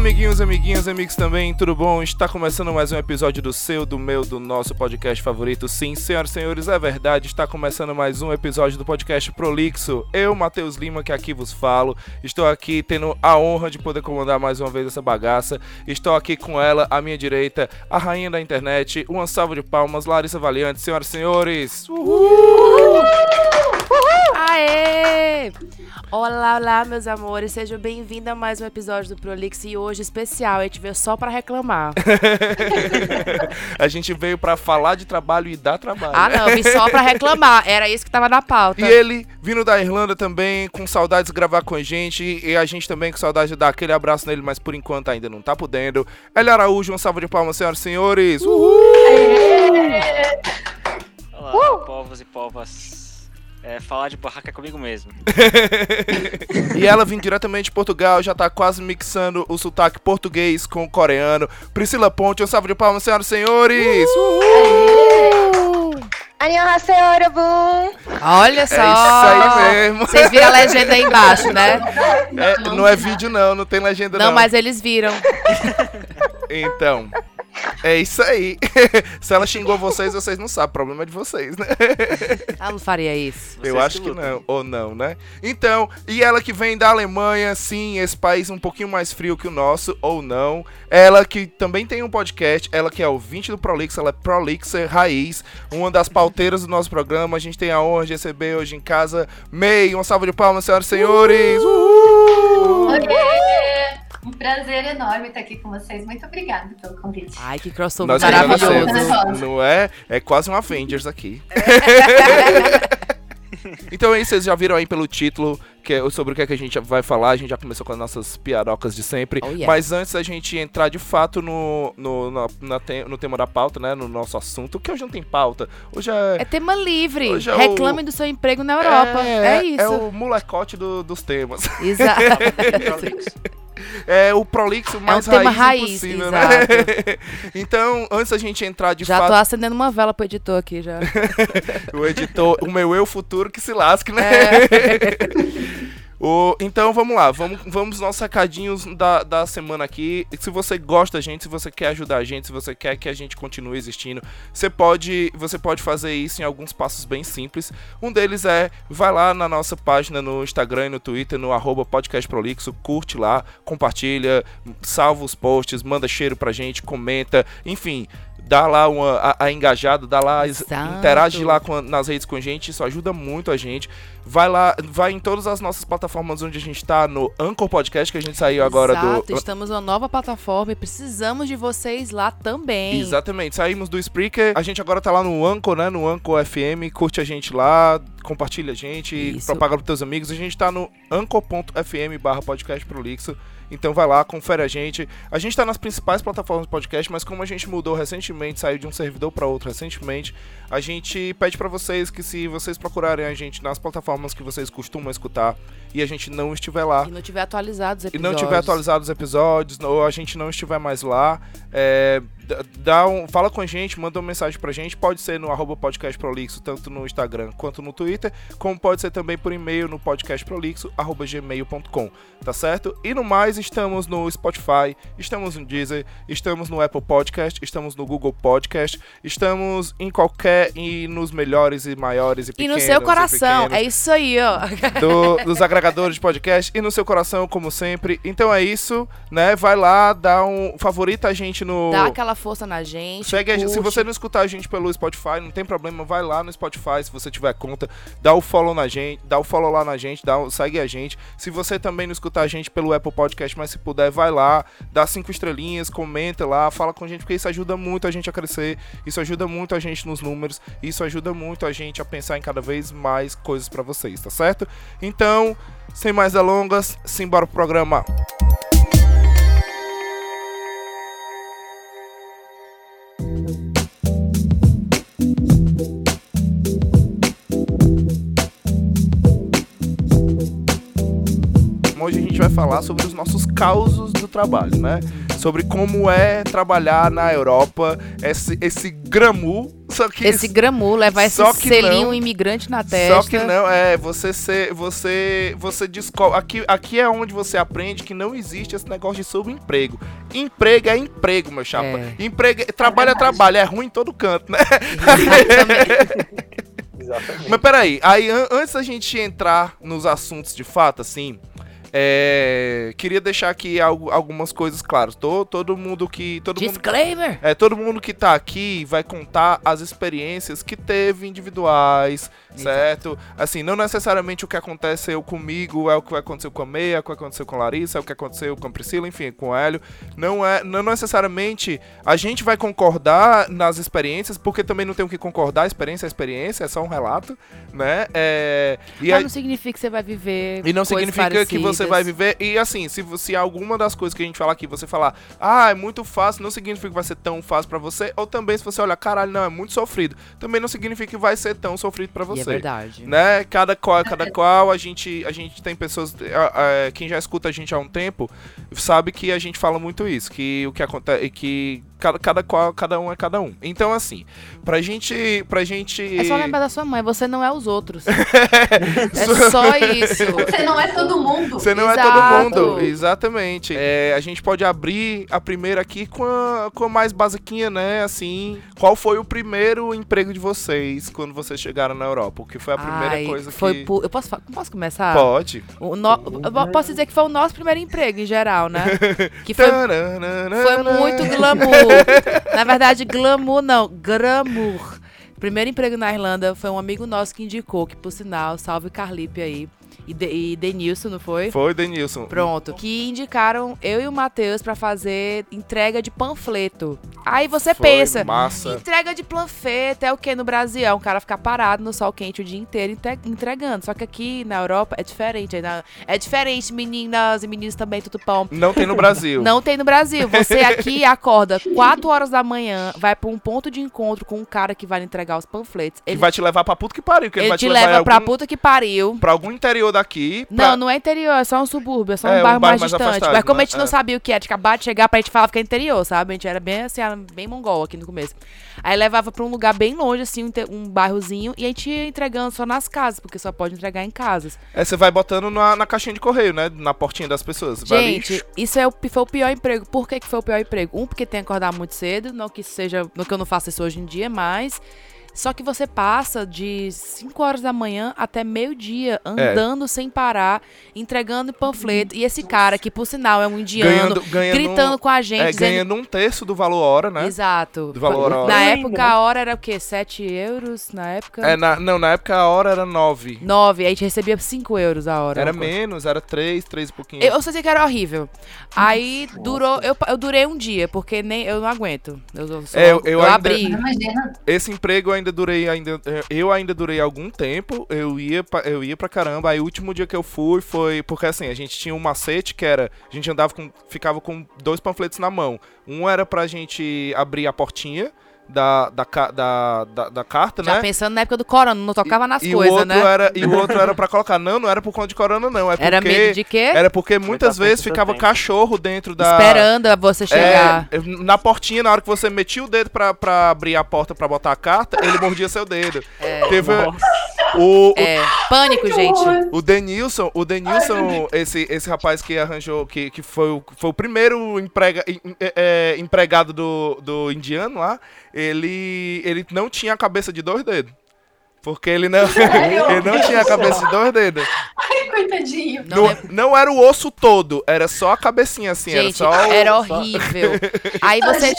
amiguinhos, amiguinhas, amigos também, tudo bom? Está começando mais um episódio do seu, do meu, do nosso podcast favorito. Sim, senhoras e senhores, é verdade, está começando mais um episódio do podcast Prolixo. Eu, Matheus Lima, que aqui vos falo, estou aqui tendo a honra de poder comandar mais uma vez essa bagaça. Estou aqui com ela, à minha direita, a rainha da internet, uma salva de palmas, Larissa Valiante, senhoras e senhores. Uhul! Aê! Olá, olá, meus amores, sejam bem-vindos a mais um episódio do Prolix e hoje especial, a gente veio só pra reclamar. a gente veio pra falar de trabalho e dar trabalho. Ah, não, vim só pra reclamar, era isso que tava na pauta. E ele, vindo da Irlanda também, com saudades de gravar com a gente, e a gente também com saudade de dar aquele abraço nele, mas por enquanto ainda não tá podendo. Ele Araújo, uma salva de palmas, senhoras e senhores! Uhul! Olá, uh! povos e povas é, falar de barraca é comigo mesmo. e ela vem diretamente de Portugal, já tá quase mixando o sotaque português com o coreano. Priscila Ponte, um salve de palmas, senhoras e senhores! Uhul! Annyeonghaseyo! Olha só! É isso aí mesmo. Vocês viram a legenda aí embaixo, né? É, não é vídeo não, não tem legenda não. Não, mas eles viram. então... É isso aí. Se ela xingou vocês, vocês não sabem. O problema é de vocês, né? Ela não faria isso. Vocês Eu acho que, que não. Ou não, né? Então, e ela que vem da Alemanha, sim, esse país um pouquinho mais frio que o nosso, ou não. Ela que também tem um podcast, ela que é ouvinte do Prolix, ela é Prolixer Raiz, uma das pauteiras do nosso programa. A gente tem a honra de receber hoje em casa May. Uma salva de palmas, senhoras e senhores! Uhul! Uhul! Um prazer enorme estar aqui com vocês. Muito obrigada pelo convite. Ai, que crossover Nós maravilhoso. Não é? É quase um Avengers aqui. então é isso, vocês já viram aí pelo título que é sobre o que, é que a gente vai falar. A gente já começou com as nossas piadocas de sempre. Oh, yeah. Mas antes da gente entrar de fato no, no, no, te, no tema da pauta, né? No nosso assunto, que hoje não tem pauta. Hoje é. É tema livre. É Reclame o... do seu emprego na Europa. É, é isso. É o molecote do, dos temas. Exato. é o prolixo mais é um raiz, raiz possível, né? então, antes da gente entrar de já fato... Já tô acendendo uma vela pro editor aqui, já. o editor, o meu eu futuro que se lasque, né? É. O, então vamos lá, vamos, vamos nossos recadinhos da, da semana aqui. Se você gosta da gente, se você quer ajudar a gente, se você quer que a gente continue existindo, você pode, você pode fazer isso em alguns passos bem simples. Um deles é, vai lá na nossa página no Instagram e no Twitter, no arroba podcastprolixo, curte lá, compartilha, salva os posts, manda cheiro pra gente, comenta, enfim, dá lá uma, a, a engajada, dá lá, Exato. interage lá com, nas redes com a gente, isso ajuda muito a gente. Vai lá, vai em todas as nossas plataformas onde a gente está, no Anchor Podcast, que a gente saiu agora Exato, do. Estamos numa nova plataforma e precisamos de vocês lá também. Exatamente, saímos do Spreaker, a gente agora tá lá no Anchor, né? No Anchor FM, curte a gente lá, compartilha a gente, Isso. propaga pros teus amigos. A gente tá no anchor.fm barra podcast prolixo. Então vai lá, confere a gente. A gente está nas principais plataformas de podcast, mas como a gente mudou recentemente, saiu de um servidor para outro recentemente, a gente pede para vocês que se vocês procurarem a gente nas plataformas que vocês costumam escutar e a gente não estiver lá. E não tiver atualizado os episódios. E não tiver atualizado os episódios, ou a gente não estiver mais lá, é, dá um, fala com a gente, manda uma mensagem pra gente. Pode ser no arroba podcastprolixo, tanto no Instagram quanto no Twitter, como pode ser também por e-mail no podcastprolixo.gmail.com, tá certo? E no mais, estamos no Spotify, estamos no Deezer, estamos no Apple Podcast, estamos no Google Podcast, estamos em qualquer e nos melhores e maiores e pequenos. E no seu coração, é isso aí, ó. Do, dos agregadores de podcast e no seu coração, como sempre. Então é isso, né? Vai lá, dá um favorita a gente no. Dá aquela força na gente. Segue a gente. Se você não escutar a gente pelo Spotify, não tem problema, vai lá no Spotify se você tiver conta, dá o follow na gente, dá o follow lá na gente, dá, segue a gente. Se você também não escutar a gente pelo Apple Podcast, mas se puder, vai lá, dá cinco estrelinhas, comenta lá, fala com a gente, porque isso ajuda muito a gente a crescer, isso ajuda muito a gente nos números, isso ajuda muito a gente a pensar em cada vez mais coisas para vocês, tá certo? Então, sem mais delongas, simbora pro programa. Hoje a gente vai falar sobre os nossos causos do trabalho, né? Sobre como é trabalhar na Europa, esse, esse gramu só que Esse gramu, levar esse Só que selinho não. imigrante na testa. Só que não, é, você ser, você, você descobre, aqui, aqui é onde você aprende que não existe esse negócio de subemprego. Emprego é emprego, meu chapa. É. Emprego, é- trabalho é, verdade. trabalho, é ruim em todo canto, né? Exatamente. Exatamente. Mas peraí, aí an- antes da gente entrar nos assuntos de fato, assim, é, queria deixar aqui algu- algumas coisas claras. Tô, todo mundo que, todo mundo Disclaimer. é, todo mundo que tá aqui vai contar as experiências que teve individuais, certo? Assim, não necessariamente o que aconteceu comigo é o que aconteceu com a Meia, é o que aconteceu com a Larissa, é o que aconteceu com a Priscila, enfim, com o Hélio. Não é, não necessariamente a gente vai concordar nas experiências, porque também não tem o que concordar, experiência é experiência, é só um relato, né? É, e Mas aí- não significa que você vai viver. e não significa que você parecidas. vai viver. E assim, se, se alguma das coisas que a gente falar aqui você falar, ah, é muito fácil, não significa que vai ser tão fácil pra você. Ou também, se você olhar, caralho, não, é muito sofrido. Também não significa que vai ser tão sofrido pra E você. é verdade. Né? Cada qual, cada qual, a gente, a gente tem pessoas. ah, quem já escuta a gente há um tempo sabe que a gente fala muito isso. Que o que acontece. Que cada, cada qual, cada um é cada um. Então, assim, pra gente. Pra gente. É só lembrar da sua mãe, você não é os outros. é só isso. Você não é todo mundo. Você não é Exato. todo mundo, exatamente. É, a gente pode abrir a primeira aqui com a, com a mais basiquinha, né? Assim, qual foi o primeiro emprego de vocês quando vocês chegaram na Europa? O que foi a primeira Ai, coisa foi que... pu- Eu posso, posso começar? Pode. O no- eu posso dizer que foi o nosso primeiro emprego, em geral, né? Que foi, foi muito glamour. Na verdade, glamour não, glamour. Primeiro emprego na Irlanda foi um amigo nosso que indicou, que por sinal, salve Carlipe aí. E, de, e Denilson, não foi? Foi, Denilson. Pronto. Que indicaram eu e o Matheus pra fazer entrega de panfleto. Aí você Foi pensa, Massa. Entrega de panfleto é o que no Brasil? É um cara ficar parado no sol quente o dia inteiro entre- entregando. Só que aqui na Europa é diferente. É diferente, meninas e meninos também, tudo pão. Não tem no Brasil. Não tem no Brasil. Você aqui acorda 4 horas da manhã, vai pra um ponto de encontro com um cara que vai lhe entregar os panfletos. Que Ele, vai te levar pra puta que pariu. Que ele, ele vai te te levar leva em pra algum, puta que pariu. pra algum interior daqui. Não, pra- não é interior, é só um subúrbio, é só um, É, um bairro, bairro mais mais distante. afastado, Mas como né? a gente não É. sabia o que era, tinha acabado de chegar pra gente falava que é interior, sabe? A gente era bem assim, era bem mongol aqui no começo. Aí levava pra um lugar bem longe, assim, um, um bairrozinho, e a gente ia entregando só nas casas, porque só pode entregar em casas. É, você vai botando na, na caixinha de correio, né? Na portinha das pessoas. Vai ali, Gente, isso é o, foi o pior emprego. Por que, que foi o pior emprego? Um, porque tem que acordar muito cedo, não que seja. Não que eu não faça isso hoje em dia, mas. Só que você passa de 5 horas da manhã até meio-dia, andando sem parar, entregando panfleto. E esse cara, que por sinal é um indiano, ganhando, ganhando, gritando com a gente, é, dizendo. ganhando um terço do valor hora, né? Exato. Do valor hora. Na Ainda, época, a hora era o quê? 7 euros? Na época? É, na, não, na época a hora era 9. 9. Aí a gente recebia 5 euros a hora. Era menos, era 3, 3 e pouquinho. Eu, eu só sei que era horrível. Aí durou. Eu, eu durei um dia, porque nem eu não aguento. Eu, eu, só- É, eu- eu ainda- abri. Imagina. Esse emprego eu ainda durei ainda eu ainda durei algum tempo. Eu ia pra, eu ia pra caramba. Aí o último dia que eu fui foi porque assim, a gente tinha um macete que era, a gente andava com ficava com dois panfletos na mão. Um era pra gente abrir a portinha da, da, da, da, da carta, Já né? pensando na época do corona, não tocava nas e o coisas, outro né? era e o outro era para colocar. Não, não era por conta de corona não, é porque Era medo de quê? era porque muitas Muita vezes ficava cachorro dentro da Esperando você chegar. É, na portinha, na hora que você metia o dedo pra, pra abrir a porta pra botar a carta, ele mordia seu dedo. Teve o, o, É, pânico, gente. o Denilson, o Denilson, esse, esse rapaz que arranjou, que, que foi, o, foi o primeiro emprega, em- é, é, empregado do, do indiano lá, ele, ele não tinha a cabeça de dois dedos. Porque ele não, ele não tinha a cabeça de dois dedos. Ai, coitadinho. Não Não, é- não era o osso todo, era só a cabecinha assim, Gente, era só o- era horrível. Aí você,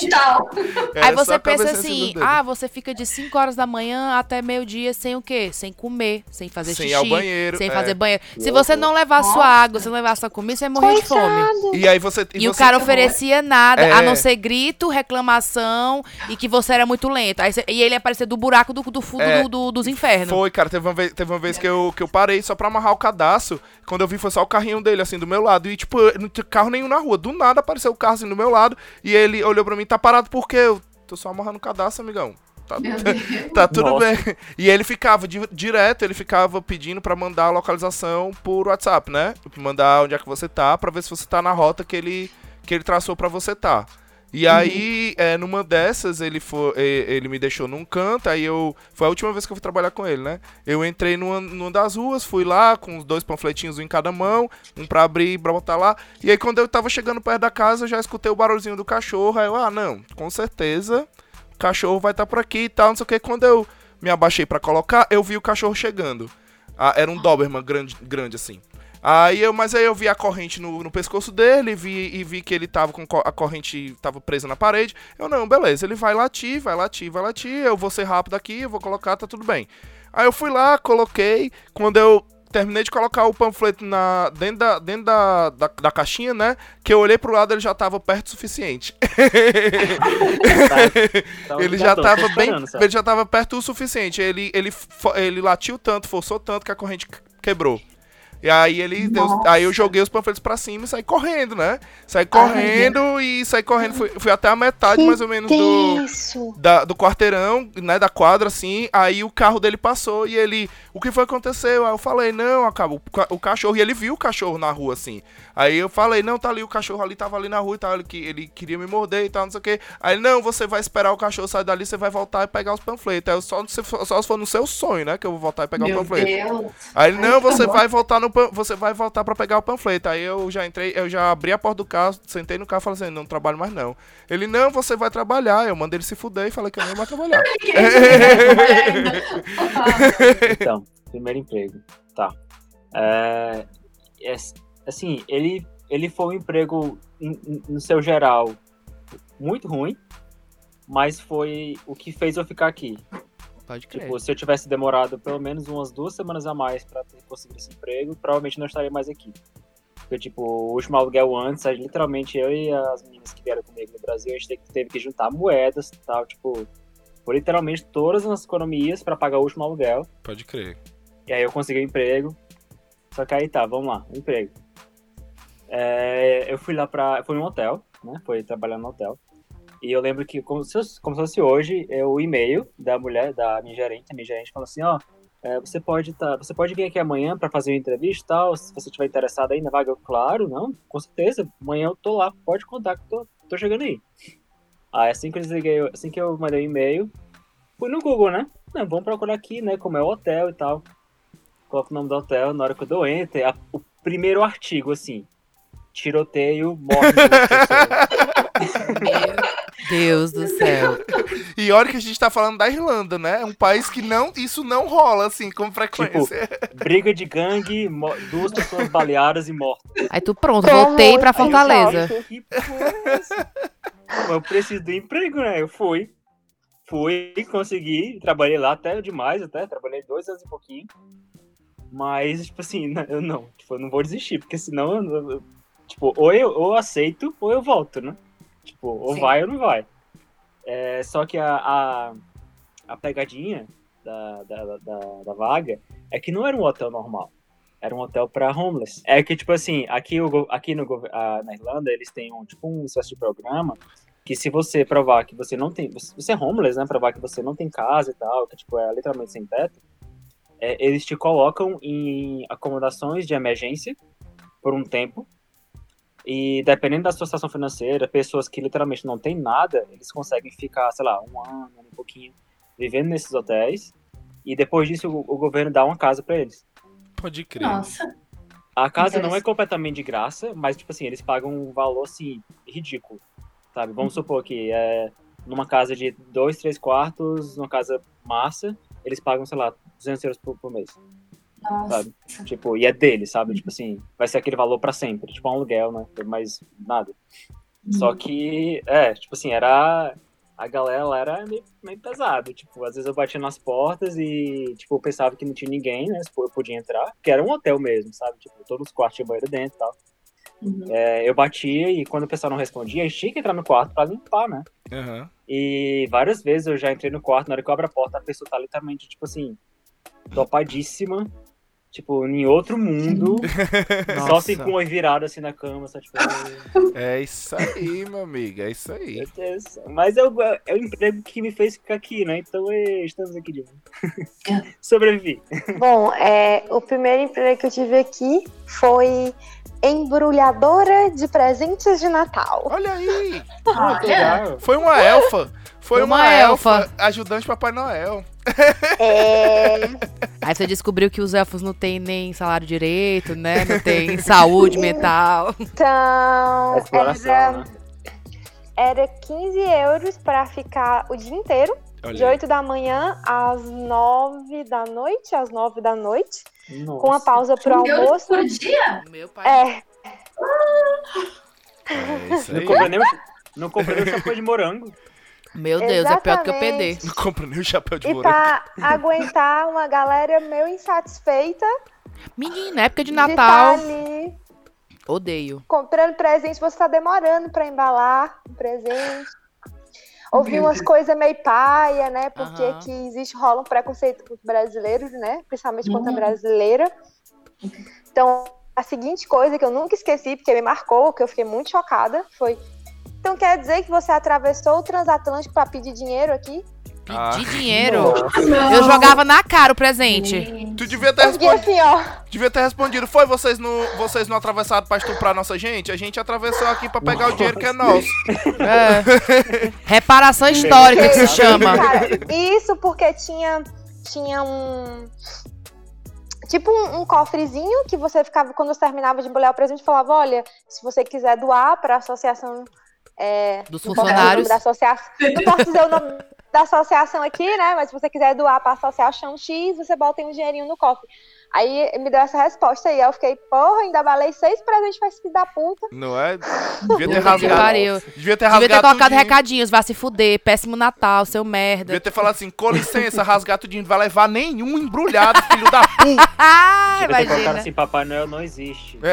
aí você pensa assim, ah, você fica de 5 horas da manhã até meio-dia sem o quê? Sem comer, sem fazer Sem ir xixi, ao banheiro, sem é. fazer banheiro. Se você não levar sua água, se não levar sua comida, você vai morrer de fome. E aí você. E, o você- cara oferecia nada, É. a não ser grito, reclamação e que você era muito lento. Aí você- e ele aparecia do buraco do, do fundo É. do- do- dos infernos. Foi, cara, teve uma vez, teve uma vez que, eu, que eu parei só pra amarrar o cadastro. Quando eu vi, foi só o carrinho dele, assim, do meu lado. E, tipo, não tinha carro nenhum na rua. Do nada apareceu o carro, assim, do meu lado. E ele olhou pra mim, tá parado por quê? Eu tô só amarrando o cadastro, amigão. Tá, tá tudo Nossa. bem. E ele ficava, di- direto, ele ficava pedindo pra mandar a localização por WhatsApp, né? Mandar onde é que você tá, pra ver se você tá na rota que ele, que ele traçou pra você tá. E uhum. aí, é, numa dessas, ele foi, ele me deixou num canto, aí eu. Foi a última vez que eu fui trabalhar com ele, né? Eu entrei numa, numa das ruas, fui lá com os dois panfletinhos em cada mão, um pra abrir e pra botar lá. E aí, quando eu tava chegando perto da casa, eu já escutei o barulhinho do cachorro. Aí eu, ah, não, com certeza, o cachorro vai estar tá por aqui e tal, não sei o que. Quando eu me abaixei para colocar, eu vi o cachorro chegando. Ah, era um Doberman grande, grande assim. Aí eu, mas aí eu vi a corrente no, no pescoço dele vi, e vi que ele tava com a corrente tava presa na parede. Eu não, beleza, ele vai latir, vai latir, vai latir, eu vou ser rápido aqui, eu vou colocar, tá tudo bem. Aí eu fui lá, coloquei, quando eu terminei de colocar o panfleto na, dentro, da, dentro da, da, da, caixinha, né? Que eu olhei pro lado ele já tava perto o suficiente. tá, tá ele já tava bem. Ele já tava perto o suficiente. Ele, ele, ele latiu tanto, forçou tanto que a corrente quebrou. E aí ele deu, aí eu joguei os panfletos pra cima e saí correndo, né? Saí correndo Ai, e saí correndo. Fui, fui até a metade, mais ou menos, do, da, do quarteirão, né? Da quadra, assim. Aí o carro dele passou e ele. O que foi que aconteceu? Aí eu falei, não, acabou. O cachorro. E ele viu o cachorro na rua, assim. Aí eu falei, não, tá ali, o cachorro ali tava ali na rua e tal. Ele, ele queria me morder e tal, não sei o quê. Aí, não, você vai esperar o cachorro sair dali, você vai voltar e pegar os panfletos. Aí eu só, só se for no seu sonho, né? Que eu vou voltar e pegar Meu o panfleto. Deus. Aí ele, não, você vai voltar no você vai voltar para pegar o panfleto. Aí eu já entrei, eu já abri a porta do carro, sentei no carro e falei assim, não trabalho mais não. Ele, não, você vai trabalhar. Eu mandei ele se fuder e falei que eu não ia mais trabalhar. então, primeiro emprego. Tá. É, é, assim, ele, ele foi um emprego, no seu geral, muito ruim, mas foi o que fez eu ficar aqui. Pode crer. Tipo, se eu tivesse demorado pelo menos umas duas semanas a mais para conseguir esse emprego, provavelmente não estaria mais aqui. Porque, tipo, o último aluguel antes, literalmente eu e as meninas que vieram comigo no Brasil, a gente teve que juntar moedas e tal, tipo, por literalmente todas as economias para pagar o último aluguel. Pode crer. E aí eu consegui um emprego. Só que aí tá, vamos lá, um emprego. É, eu fui lá pra. Fui num hotel, né? Fui trabalhar no hotel. E eu lembro que, como se, como se fosse hoje, é o e-mail da mulher, da minha gerente, a minha gerente falou assim, ó, é, você pode tá, você pode vir aqui amanhã para fazer uma entrevista e tal, se você estiver interessado aí na vaga, claro, não, com certeza, amanhã eu tô lá, pode contar que tô, tô chegando aí. Aí assim que eu desliguei, assim que eu mandei o um e-mail, fui no Google, né? Não, vamos procurar aqui, né, como é o hotel e tal. Coloco o nome do hotel, na hora que eu dou enter, a, o primeiro artigo, assim, tiroteio, morte Deus do céu. E olha que a gente tá falando da Irlanda, né? É um país que não, isso não rola, assim, com frequência. Tipo, briga de gangue, duas pessoas baleadas e mortas. Aí tu pronto, voltei pra Fortaleza. Que é Eu preciso do emprego, né? Eu fui. Fui, consegui, trabalhei lá até demais, até, trabalhei dois anos e pouquinho. Mas, tipo assim, eu não, tipo, eu não vou desistir, porque senão, eu, tipo, ou eu ou aceito, ou eu volto, né? Tipo, ou Sim. vai ou não vai. É, só que a, a, a pegadinha da, da, da, da, vaga é que não era um hotel normal. Era um hotel para homeless. É que, tipo assim, aqui, o, aqui no, a, na Irlanda, eles têm um, tipo, um espécie de programa que se você provar que você não tem... Você é homeless, né? Provar que você não tem casa e tal, que, tipo, é literalmente sem teto. É, eles te colocam em acomodações de emergência por um tempo e dependendo da sua situação financeira, pessoas que literalmente não têm nada, eles conseguem ficar, sei lá, um ano, um pouquinho, vivendo nesses hotéis. E depois disso, o, o governo dá uma casa para eles. Pode crer. Nossa. A casa não é completamente de graça, mas, tipo assim, eles pagam um valor, assim, ridículo, sabe? Vamos uhum. supor que é numa casa de dois, três quartos, numa casa massa, eles pagam, sei lá, 200 euros por, por mês. Nossa. Sabe? Tipo, e é dele, sabe? Tipo assim, vai ser aquele valor para sempre. Tipo, um aluguel, né? Mais nada. Uhum. Só que, é, tipo assim, era. A galera lá era meio, meio pesado. Tipo, às vezes eu batia nas portas e, tipo, eu pensava que não tinha ninguém, né? Eu podia entrar. Que era um hotel mesmo, sabe? Tipo, todos os quartos tinham banheiro dentro e tal. Uhum. É, eu batia e quando o pessoal não respondia, a gente tinha que entrar no quarto pra limpar, né? Uhum. E várias vezes eu já entrei no quarto, na hora que eu abro a porta, a pessoa tá literalmente, tipo assim, topadíssima, tipo, em outro mundo, só assim com o virado assim na cama, só tipo. É isso aí, meu amigo, é isso aí. Mas é o, é o emprego que me fez ficar aqui, né? Então é, estamos aqui de novo. Sobrevivi. Bom, é, o primeiro emprego que eu tive aqui foi embrulhadora de presentes de Natal. Olha aí, Ah, Olha, legal. foi uma elfa. Foi uma, uma elfa, elfa. ajudante Papai Noel. É, Aí você descobriu que os elfos não têm nem salário direito, né? Não tem saúde mental. então, exploração, era, né? era 15 euros para ficar o dia inteiro, Olha de aí. 8 da manhã às 9 da noite, às 9 da noite, Nossa. com a pausa pro 15 euros almoço. por dia? Meu pai. É, É isso Não comprei nem o, não comprei nem o chapéu de morango. Meu Deus, é pior do que o PD. Exatamente. Não compra nem o chapéu de e morango. pra aguentar uma galera meio insatisfeita Menina, época de de estar Natal, ali odeio. comprando presente, você tá demorando pra embalar um presente. Ouvi Meu umas coisas meio paia, né? Porque Aham. aqui existe, rola um preconceito com os brasileiros, né? Principalmente contra a Uhum. brasileira. Então, a seguinte coisa que eu nunca esqueci, porque me marcou, que eu fiquei muito chocada, foi. Então quer dizer que você atravessou o transatlântico pra pedir dinheiro aqui? Pedir Ah. dinheiro. Não. Eu jogava na cara o presente. Tu devia ter respondido. assim, ó, Devia ter respondido. Foi vocês não, vocês não atravessaram pra estuprar nossa gente? A gente atravessou aqui pra pegar o dinheiro que é nosso. É. Reparação histórica que se chama. Cara, isso porque tinha, tinha um. Tipo um, um cofrezinho que você ficava, quando você terminava de embrulhar o presente, falava: olha, se você quiser doar para a associação. É, Dos funcionários. Da associação, não posso dizer o nome da associação aqui, né? Mas se você quiser doar para a associação X, você bota um dinheirinho no cofre. Aí me deu essa resposta aí. Aí eu fiquei, porra, ainda balei seis presentes pra esse filho da puta. Não é? Devia ter rasgado. Devia ter Devia ter rasgado. colocado tudinho. recadinhos, vai se fuder, péssimo Natal, seu merda. Devia ter falado assim: com licença, rasgar tudinho. Não vai levar nenhum embrulhado, filho da puta. Ah, Devia ter colocado assim, Papai Noel não existe.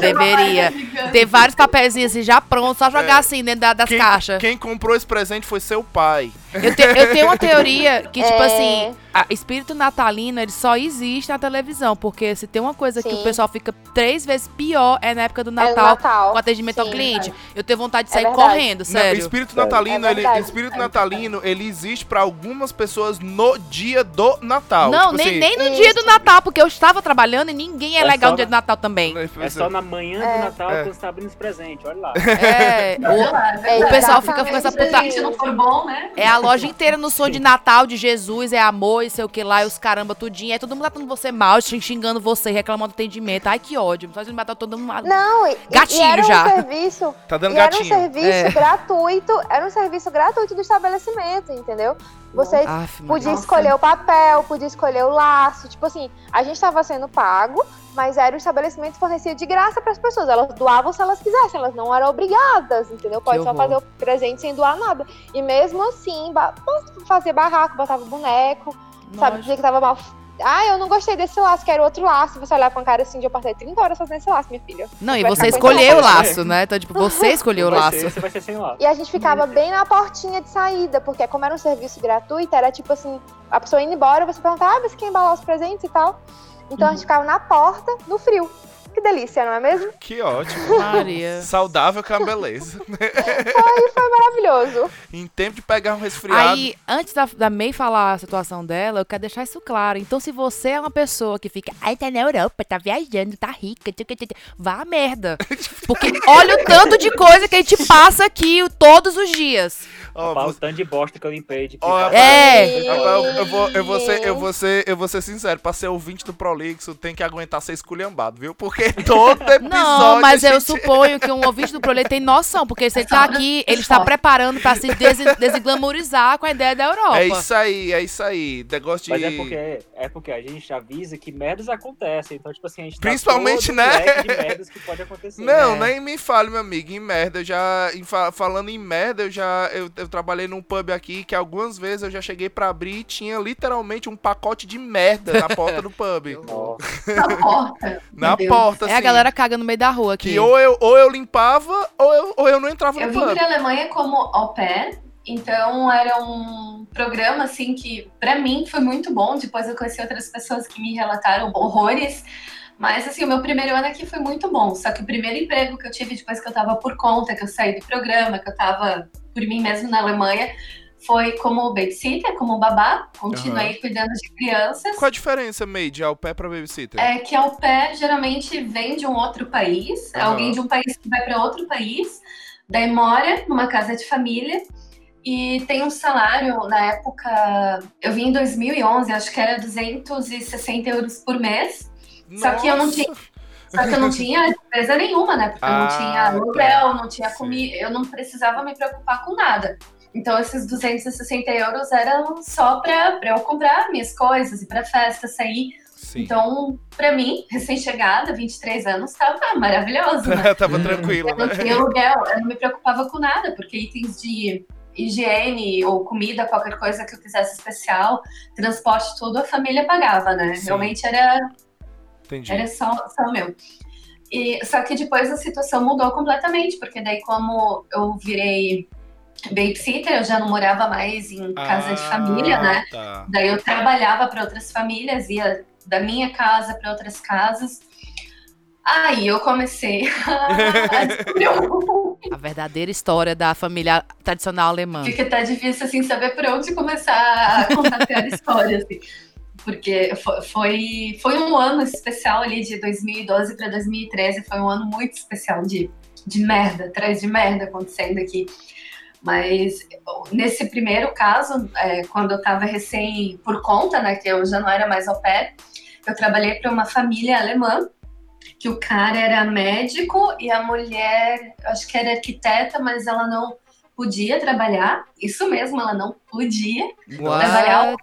Deveria. Ter vários papelzinhos assim já prontos, só jogar assim dentro da- das Quem, caixas. quem comprou esse presente foi seu pai. Eu, te- eu tenho uma teoria que, tipo É. assim, a espírito natalino, ele só existe na televisão. Porque se tem uma coisa que Sim. o pessoal fica três vezes pior é na época do É Natal. Natal. Com atendimento ao Sim. cliente. Eu tenho vontade de É sair correndo, Não, sério. espírito Sério. natalino, É ele, espírito natalino, ele existe pra algumas pessoas no dia do Natal. Não, Tipo nem, assim, nem no Isso. dia do Natal, porque eu estava trabalhando e ninguém é, É legal no dia na- do Natal também. É só na manhã É. do Natal É. quando você tá abrindo os presentes, olha lá. É, o- É, o pessoal fica com essa Se o puta. presente não for bom, né? É a loja inteira no som de Natal, de Jesus, é amor e sei o que lá, e os caramba tudinho. Aí todo mundo tratando você mal, xing- xingando você, reclamando do atendimento. Ai, que ódio. Faz matar todo mundo. Não, e, Gatinho e era já. um serviço. Tá dando E era um gatinho. serviço É. gratuito, era um serviço gratuito do estabelecimento, entendeu? Você Aff, podia Nossa. escolher o papel, podia escolher o laço, tipo assim, a gente estava sendo pago, mas era o estabelecimento que fornecia de graça para as pessoas. Elas doavam se elas quisessem, elas não eram obrigadas, entendeu? Pode só fazer o presente sem doar nada. E mesmo assim, ba- fazia barraco, botava boneco, sabe? Nossa. Dizia que tava mal. Ah, eu não gostei desse laço, quero outro laço. Você olhar com a cara assim, de eu passei 30 horas fazendo esse laço, minha filha. Não, e você escolheu o laço, né? Então, tipo, você escolheu o laço. ser, você vai ser sem lá. E a gente ficava bem na portinha de saída, porque como era um serviço gratuito, era tipo assim, a pessoa indo embora, você perguntava, ah, você quer embalar os presentes e tal. Então a gente ficava na porta, no frio. Que delícia, não é mesmo? Que ótimo. Maria. Saudável que é uma beleza. Maravilhoso. em tempo de pegar um resfriado. Aí, antes da, da May falar a situação dela, eu quero deixar isso claro. Então, se você é uma pessoa que fica, ai, tá na Europa, tá viajando, tá rica, tchu, tchu, tchu, tchu", vá a merda. Porque olha o tanto de coisa que a gente passa aqui todos os dias. Ó, Rapaz, vou- o tanto de bosta que eu limpei. De Ó, clicar. É. Rapaz, eu, eu vou, eu, vou ser, eu, vou ser, eu vou ser sincero, pra ser ouvinte do Prolixo, tem que aguentar ser esculhambado, viu? Porque todo episódio. Não, mas a eu gente- suponho que um ouvinte do Prolê tem noção, porque se ele tá aqui, ele está preparando pra se des desglamorizar com a ideia da Europa. É isso aí, é isso aí. Negócio de. Mas é porque, é porque a gente avisa que merdas acontecem. Então, tipo assim, a gente tá Principalmente, todo né? de merdas que pode acontecer. Não, É. nem me fale, meu amigo, em merda. Eu já. em fa- falando em merda, eu já. Eu, eu trabalhei num pub aqui que algumas vezes eu já cheguei pra abrir e tinha literalmente um pacote de merda na porta do pub. Na porta. na Meu Assim. É a galera caga no meio da rua aqui. Que ou eu, ou eu limpava ou eu, ou eu não entrava Eu no vim pub. pra Alemanha como au pair Então era um programa assim que para mim foi muito bom. Depois eu conheci outras pessoas que me relataram horrores. Mas assim, o meu primeiro ano aqui foi muito bom. Só que o primeiro emprego que eu tive depois que eu tava por conta, que eu saí do programa, que eu tava por mim mesmo na Alemanha, foi como babysitter, como babá. Continuei uhum. cuidando de crianças. Qual a diferença, May, de au pair para babysitter? É que au pair geralmente vem de um outro país, uhum. alguém de um país que vai para outro país, daí mora numa casa de família e tem um salário, na época, eu vim em 2011, acho que era 260 euros por mês. Nossa. Só que eu não tinha. Só que eu não tinha despesa nenhuma, né? Porque ah, eu não tinha tá. aluguel, não tinha comida, eu não precisava me preocupar com nada. Então, esses 260 euros eram só para eu comprar minhas coisas, ir para festa, sair. Sim. Então, para mim, recém-chegada, 23 anos, estava maravilhoso. Né? tava tranquilo. Eu não tinha aluguel, eu não me preocupava com nada, porque itens de higiene ou comida, qualquer coisa que eu quisesse especial, transporte, tudo, a família pagava, né? Sim. Realmente era, Entendi. era só, só meu. E, só que depois a situação mudou completamente, porque daí como eu virei babysitter, eu já não morava mais em casa ah, de família, né? Tá. Daí eu trabalhava para outras famílias, ia da minha casa para outras casas. Aí eu comecei a A verdadeira história da família tradicional alemã. Fica até difícil, assim, saber por onde começar a contar a história, assim. Porque foi, foi um ano especial ali, de 2012 para 2013, foi um ano muito especial de, de merda, atrás de merda acontecendo aqui. Mas nesse primeiro caso, é, quando eu estava recém por conta, né, que eu já não era mais au pair, eu trabalhei para uma família alemã que o cara era médico e a mulher, acho que era arquiteta, mas ela não podia trabalhar. Isso mesmo, ela não podia What? trabalhar.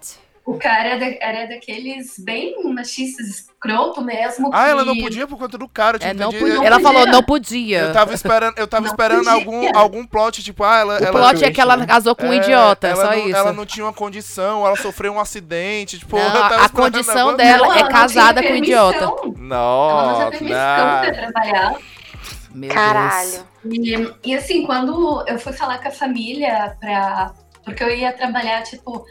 O cara era, era daqueles bem machistas, escroto mesmo. Ah, ela não podia por conta do cara, é, não podia. Ela falou não podia. Eu tava esperando, eu tava esperando algum, algum plot, tipo, ah, ela. O ela, plot é que ela casou com um é, idiota, só não, isso. Ela não tinha uma condição, ela sofreu um acidente, tipo, não, a condição dela não, é casada com um idiota. Nossa, ela não tinha pra trabalhar. Meu Caralho. E, e assim, quando eu fui falar com a família pra. Porque eu ia trabalhar, tipo,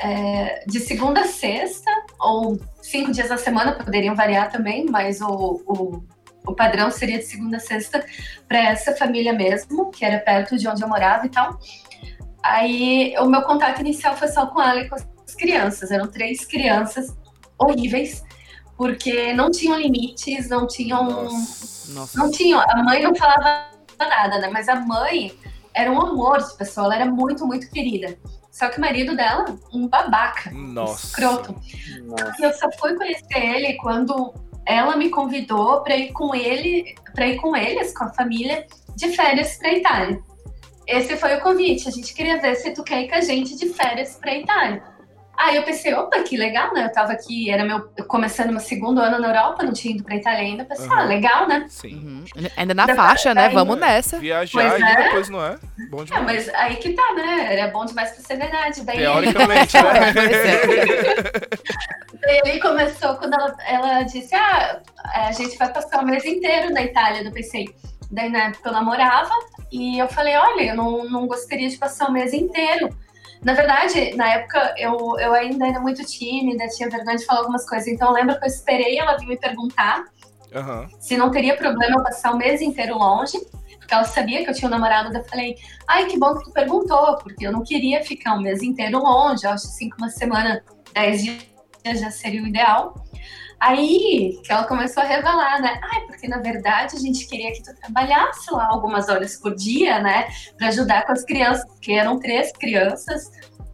é, de segunda a sexta, ou cinco dias na semana, poderiam variar também, mas o, o, o padrão seria de segunda a sexta para essa família mesmo, que era perto de onde eu morava e tal. Aí o meu contato inicial foi só com ela e com as crianças. Eram três crianças horríveis, porque não tinham limites, não tinham. Nossa. Nossa. Não tinham. A mãe não falava nada, né? Mas a mãe era um amor de pessoa, ela era muito, muito querida. Só que o marido dela, um babaca. Nossa. Escroto. Nossa. E eu só fui conhecer ele quando ela me convidou para ir com ele, para ir com eles, com a família, de férias para Itália. Esse foi o convite. A gente queria ver se tu quer ir com a gente de férias para Itália. Aí eu pensei, opa, que legal, né? Eu tava aqui, era meu começando meu segundo ano na Europa, não tinha ido pra Itália ainda. Pensei, uhum. ah, legal, né? Sim. Uhum. Ainda na faixa, né? Vamos nessa. Viajar e é. depois não é? Bom demais. É, mas aí que tá, né? Era bom demais pra ser verdade. Daí... Teoricamente, né? Daí ele começou quando ela, ela disse, ah, a gente vai passar o mês inteiro na Itália. Eu pensei, daí na época eu namorava, e eu falei, olha, eu não, não gostaria de passar o mês inteiro. Na verdade, na época, eu, eu ainda era muito tímida, tinha vergonha de falar algumas coisas. Então, eu lembro que eu esperei ela vir me perguntar uhum. se não teria problema eu passar o mês inteiro longe. Porque ela sabia que eu tinha um namorado. Eu falei, ai, que bom que tu perguntou, porque eu não queria ficar um mês inteiro longe. Eu acho assim que uma semana, dez dias já seria o ideal. Aí que ela começou a revelar, né? Ai, porque na verdade a gente queria que tu trabalhasse lá algumas horas por dia, né? Para ajudar com as crianças, porque eram três crianças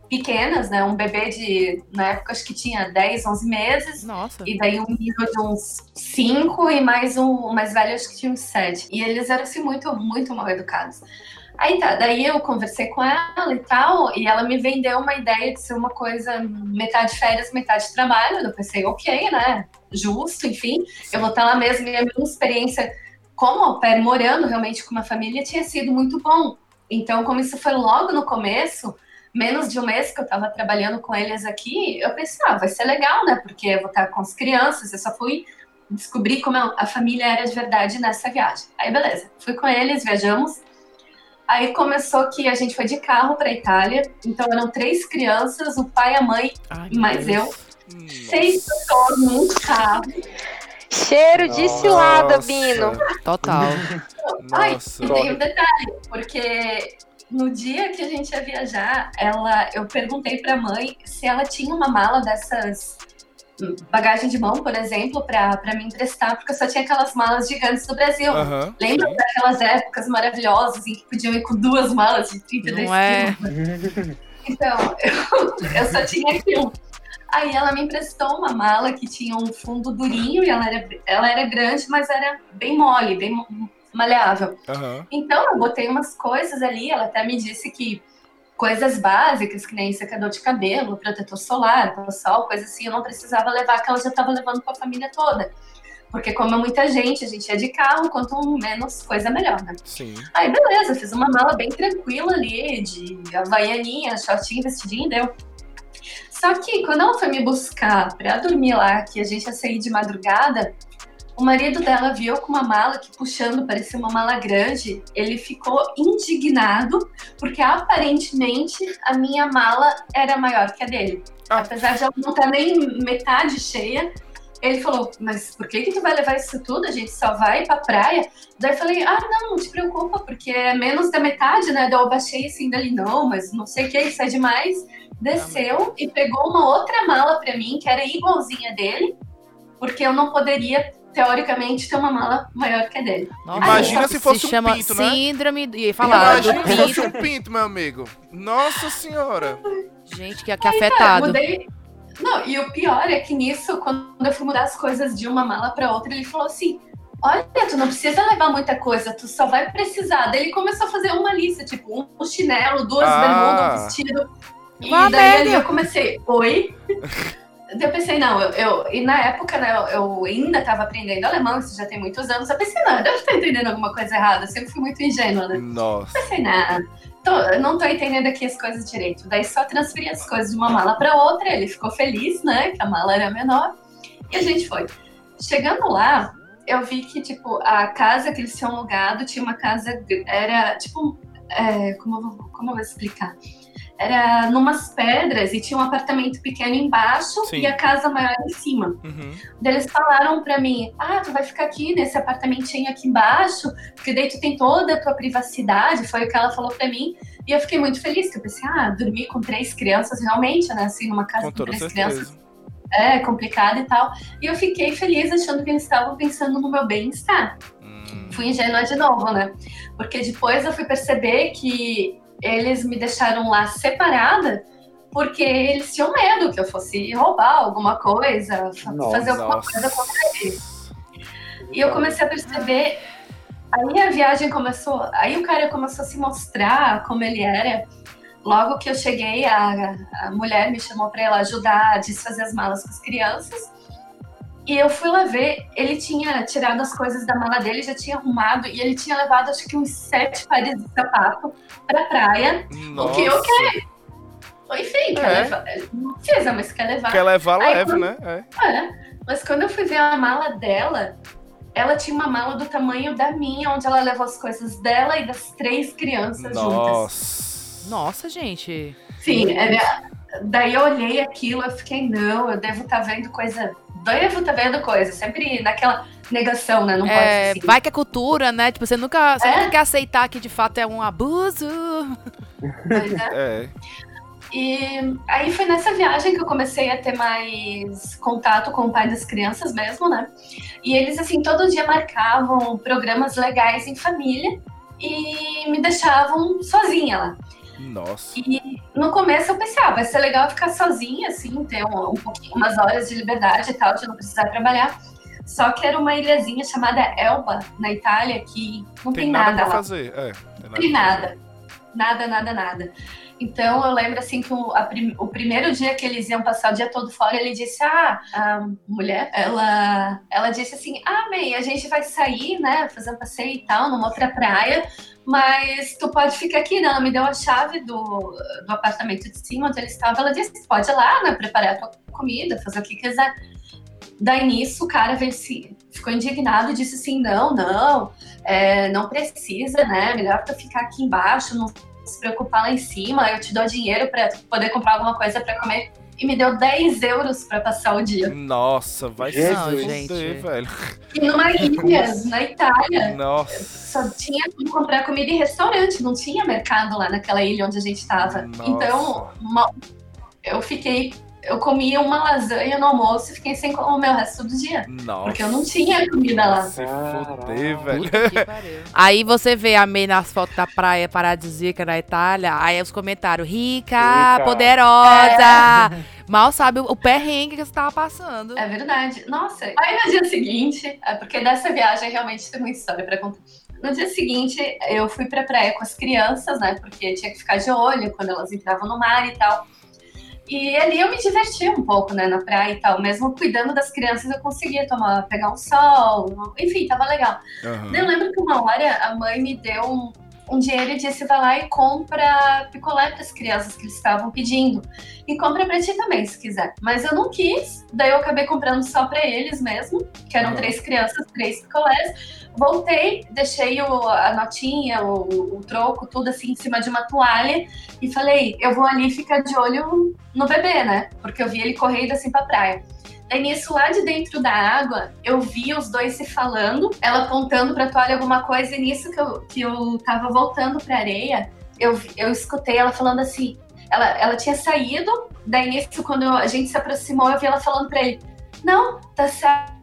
pequenas, né? Um bebê de, na época, acho que tinha 10, 11 meses. Nossa. E daí um menino de uns 5 e mais um mais velho, acho que tinha uns 7. E eles eram, assim, muito, muito mal educados. Aí tá, daí eu conversei com ela e tal, e ela me vendeu uma ideia de ser uma coisa metade férias, metade trabalho. Eu pensei, ok, né? Justo, enfim, eu vou estar lá mesmo. E a minha experiência como au pair, morando realmente com uma família, tinha sido muito bom. Então, como isso foi logo no começo, menos de um mês que eu estava trabalhando com eles aqui, eu pensei, ah, vai ser legal, né? Porque eu vou estar com as crianças, eu só fui descobrir como a família era de verdade nessa viagem. Aí, beleza, fui com eles, viajamos. Aí começou que a gente foi de carro pra Itália. Então eram três crianças, o pai, a mãe Ai, e mais Deus. eu. Seis pessoas num carro. Cheiro de Nossa. cilada, Bino. Total. Ai, Nossa. e tem um detalhe, porque no dia que a gente ia viajar, ela, eu perguntei pra mãe se ela tinha uma mala dessas bagagem de mão, por exemplo, pra, pra me emprestar, porque eu só tinha aquelas malas gigantes do Brasil. Aham. Lembra sim. daquelas épocas maravilhosas em que podiam ir com duas malas de 32 Não é? quilos? Então, eu, eu só tinha aquilo. Aí ela me emprestou uma mala que tinha um fundo durinho e ela era, ela era grande, mas era bem mole, bem maleável. Aham. Então eu botei umas coisas ali, ela até me disse que coisas básicas, que nem secador de cabelo, protetor solar, sol, coisa assim, eu não precisava levar, que ela já estava levando para a família toda. Porque como é muita gente, a gente ia de carro, quanto menos coisa melhor, né? Sim. Aí beleza, fiz uma mala bem tranquila ali, de havaianinha, shortinho, vestidinho, deu. Só que quando ela foi me buscar pra dormir lá, que a gente ia sair de madrugada, o marido dela viu com uma mala que puxando parecia uma mala grande. Ele ficou indignado porque aparentemente a minha mala era maior que a dele. Ah. Apesar de ela não estar nem metade cheia, ele falou: Mas por que, que tu vai levar isso tudo? A gente só vai pra praia. Daí eu falei: Ah, não, não te preocupa, porque é menos da metade, né? Daí eu baixei assim dali, não, mas não sei o que, isso é demais. Desceu e pegou uma outra mala pra mim, que era igualzinha dele, porque eu não poderia, teoricamente, ter uma mala maior que a dele. Nossa, Imagina isso se fosse um chama pinto, né? Síndrome. do- Ia falar do Imagina se fosse um pinto, meu amigo. Nossa senhora. Gente, que, que afetado. Mudei. Não, e o pior é que nisso, quando eu fui mudar as coisas de uma mala pra outra, ele falou assim: Olha, tu não precisa levar muita coisa, tu só vai precisar. Daí ele começou a fazer uma lista, tipo, um, chinelo, duas Ah. bermudas, um vestido. E Vá, daí eu comecei, oi? Eu pensei, não, eu, eu- E na época, né, eu, eu ainda tava aprendendo alemão, isso já tem muitos anos. Eu pensei, não, eu devo estar entendendo alguma coisa errada. Eu sempre fui muito ingênua, né? Nossa. pensei, nah, tô, eu não tô entendendo aqui as coisas direito. Daí só transferi as coisas de uma mala para outra, ele ficou feliz, né, que a mala era menor, e a gente foi. Chegando lá, eu vi que, tipo, a casa que eles tinham alugado tinha uma casa, era, tipo, é, como, eu vou- como eu vou explicar? Era numas pedras e tinha um apartamento pequeno embaixo Sim. e a casa maior em cima. Uhum. Daí eles falaram pra mim: Ah, tu vai ficar aqui nesse apartamentinho aqui embaixo, porque daí tu tem toda a tua privacidade. Foi o que ela falou pra mim. E eu fiquei muito feliz, que eu pensei: Ah, dormir com três crianças, realmente, né? Assim, numa casa Com com, três crianças certeza. é complicado e tal. E eu fiquei feliz achando que eles estavam pensando no meu bem-estar. Hum. Fui ingênua de novo, né? Porque depois eu fui perceber que eles me deixaram lá separada. Porque eles tinham medo que eu fosse roubar alguma coisa, Nossa. fazer alguma coisa Nossa. contra eles. E eu comecei a perceber. Aí a viagem começou. Aí o cara começou a se mostrar como ele era. Logo que eu cheguei, a, a mulher me chamou para ela ajudar a desfazer as malas com as crianças. E eu fui lá ver, ele tinha tirado as coisas da mala dele, já tinha arrumado, e ele tinha levado acho que uns sete pares de sapato pra praia. Nossa. que eu Enfim, quer É. levar. Não precisa, mas quer levar. Quer levar, Aí, leve, quando- né? É. É, mas quando eu fui ver a mala dela, ela tinha uma mala do tamanho da minha, onde ela levou as coisas dela e das três crianças juntas. Nossa. Nossa, gente. Sim, era... daí eu olhei aquilo, eu fiquei, não, eu devo estar vendo coisa. Devo estar vendo coisa, sempre naquela negação, né? Não pode É, ser assim. vai que é cultura, né? Tipo, você nunca, você É. nunca quer aceitar que de fato é um abuso. Pois é. É. E aí foi nessa viagem que eu comecei a ter mais contato com o pai das crianças mesmo, né? E eles, assim, todo dia marcavam programas legais em família e me deixavam sozinha lá. Nossa. E no começo eu pensei, ah, vai ser legal ficar sozinha, assim, ter um, um pouquinho, umas horas de liberdade e tal, de não precisar trabalhar. Só que era uma ilhazinha chamada Elba, na Itália, que não tem, Tem nada nada pra lá. fazer. É. Tem Não tem nada. Nada, nada, nada. Então eu lembro assim que o, prim- o primeiro dia que eles iam passar o dia todo fora, ele disse: Ah, a mulher, ela, ela disse assim: Ah, May, a gente vai sair, né? Fazer um passeio e tal, numa outra praia, mas tu pode ficar aqui, né? Ela me deu a chave do, do apartamento de cima onde ele estava. Ela disse: Pode ir lá, né? Preparar a tua comida, fazer o que quiser. Daí nisso, o cara veio, se, ficou indignado e disse assim: não, não, é, não precisa, né? Melhor tu ficar aqui embaixo, não se preocupar lá em cima, eu te dou dinheiro para poder comprar alguma coisa para comer e me deu 10 euros pra passar o dia. Nossa, vai ser gente. velho. E numa ilha, na Itália, Nossa. só tinha como comprar comida em restaurante, não tinha mercado lá naquela ilha onde a gente tava. Nossa. Então, uma- eu fiquei. Eu comia uma lasanha no almoço e fiquei sem comer o resto do dia. Nossa. Porque eu não tinha comida lá. Se foder, velho. Aí você vê a May nas fotos da praia paradisíaca na Itália, aí os comentários, rica, Rica. poderosa. Mal sabe o, o perrengue que você tava passando. É verdade. Nossa, aí no dia seguinte, é porque dessa viagem realmente tem uma história pra contar. No dia seguinte, eu fui pra praia com as crianças, né? Porque tinha que ficar de olho quando elas entravam no mar e tal. E ali eu me divertia um pouco, né, na praia e tal. Mesmo cuidando das crianças, eu conseguia tomar, pegar um sol. Enfim, tava legal. Aham. Eu lembro que uma hora a mãe me deu um, um dinheiro e disse: vai lá e compra picolé para as crianças que eles estavam pedindo. E compra para ti também, se quiser. Mas eu não quis, daí eu acabei comprando só para eles mesmo, que eram Uhum. três crianças, três picolés. Voltei, deixei o- a notinha, o, o troco, tudo assim em cima de uma toalha e falei: eu vou ali ficar de olho no bebê, né? Porque eu vi ele correndo assim pra praia. Daí nisso, lá de dentro da água, eu vi os dois se falando, ela apontando pra toalha alguma coisa, e nisso que eu, que eu tava voltando pra areia, eu, eu escutei ela falando assim. Ela, ela tinha saído, daí nisso, quando a gente se aproximou, eu vi ela falando pra ele: Não, tá certo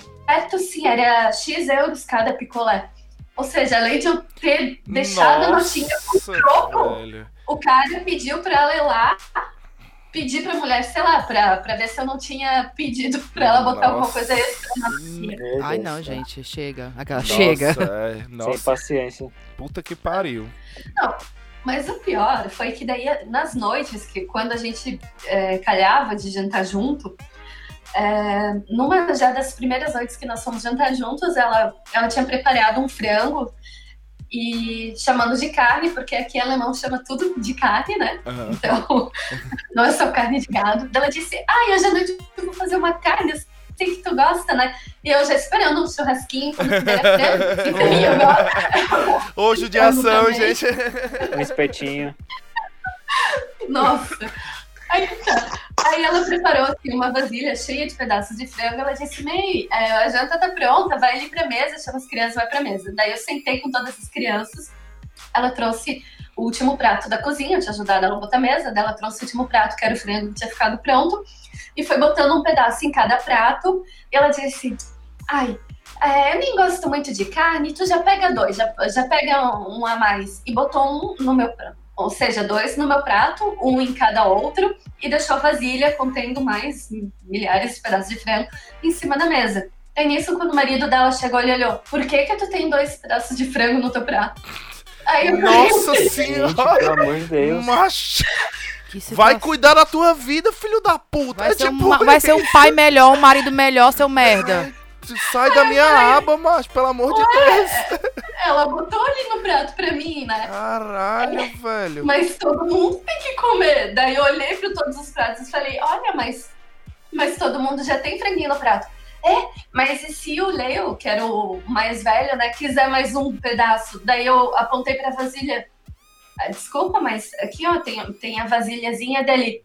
sim, era X euros cada picolé. Ou seja, além de eu ter deixado a notinha Nossa, troco. velho. o cara pediu pra ela ir lá, pedir pra mulher, sei lá, pra, pra ver se eu não tinha pedido pra ela botar alguma Nossa. coisa extra na. Meu Ai não, gente, chega. Aquela Nossa, chega. É, Sem nossa, paciência. puta que pariu. Mas o pior foi que daí, nas noites, que quando a gente é, calhava de jantar junto, é, numa já das primeiras noites que nós fomos jantar juntos, ela, ela tinha preparado um frango e chamando de carne, porque aqui alemão chama tudo de carne, né? Aham. Então, não é só carne de gado. Ela disse, ai, hoje à noite eu vou fazer uma carne, eu sei que tu gosta, né? E eu já esperando um churrasquinho, quando tiver frango, aí agora. Ô, judiação, também. gente. Um espetinho. Nossa. Aí, tá. Aí ela preparou assim, uma vasilha cheia de pedaços de frango. Ela disse: Mei, é, a janta tá pronta, vai ali pra mesa, chama as crianças, vai pra mesa. Daí eu sentei com todas as crianças. Ela trouxe o último prato da cozinha, eu tinha ajudado ela a botar a mesa. Daí ela trouxe o último prato, que era o frango que tinha ficado pronto. E foi botando um pedaço em cada prato. E ela disse: Ai, é, eu nem gosto muito de carne, tu já pega dois, já, já pega um, um a mais. E botou um no meu prato. Ou seja, dois no meu prato, um em cada outro, e deixou a vasilha contendo mais milhares de pedaços de frango em cima da mesa. É nisso, quando o marido dela chegou, ele olhou: Por que, que tu tem dois pedaços de frango no teu prato? Aí eu falei, Nossa Gente, senhora. pelo amor de Deus. Macho, vai cuidar da tua vida, filho da puta. Vai é ser, tipo, um, vai ser um pai melhor, um marido melhor, seu merda. Sai da minha aba, macho, pelo amor de Deus. ela botou ali no prato pra mim, né? Caralho, velho. Mas todo mundo tem que comer. Daí eu olhei para todos os pratos e falei: Olha, mas, mas todo mundo já tem franguinho no prato. É, mas e se o Leo, que era o mais velho, né, quiser mais um pedaço? Daí eu apontei pra vasilha. "Ah, Desculpa, mas aqui, ó, tem, tem a vasilhazinha dele.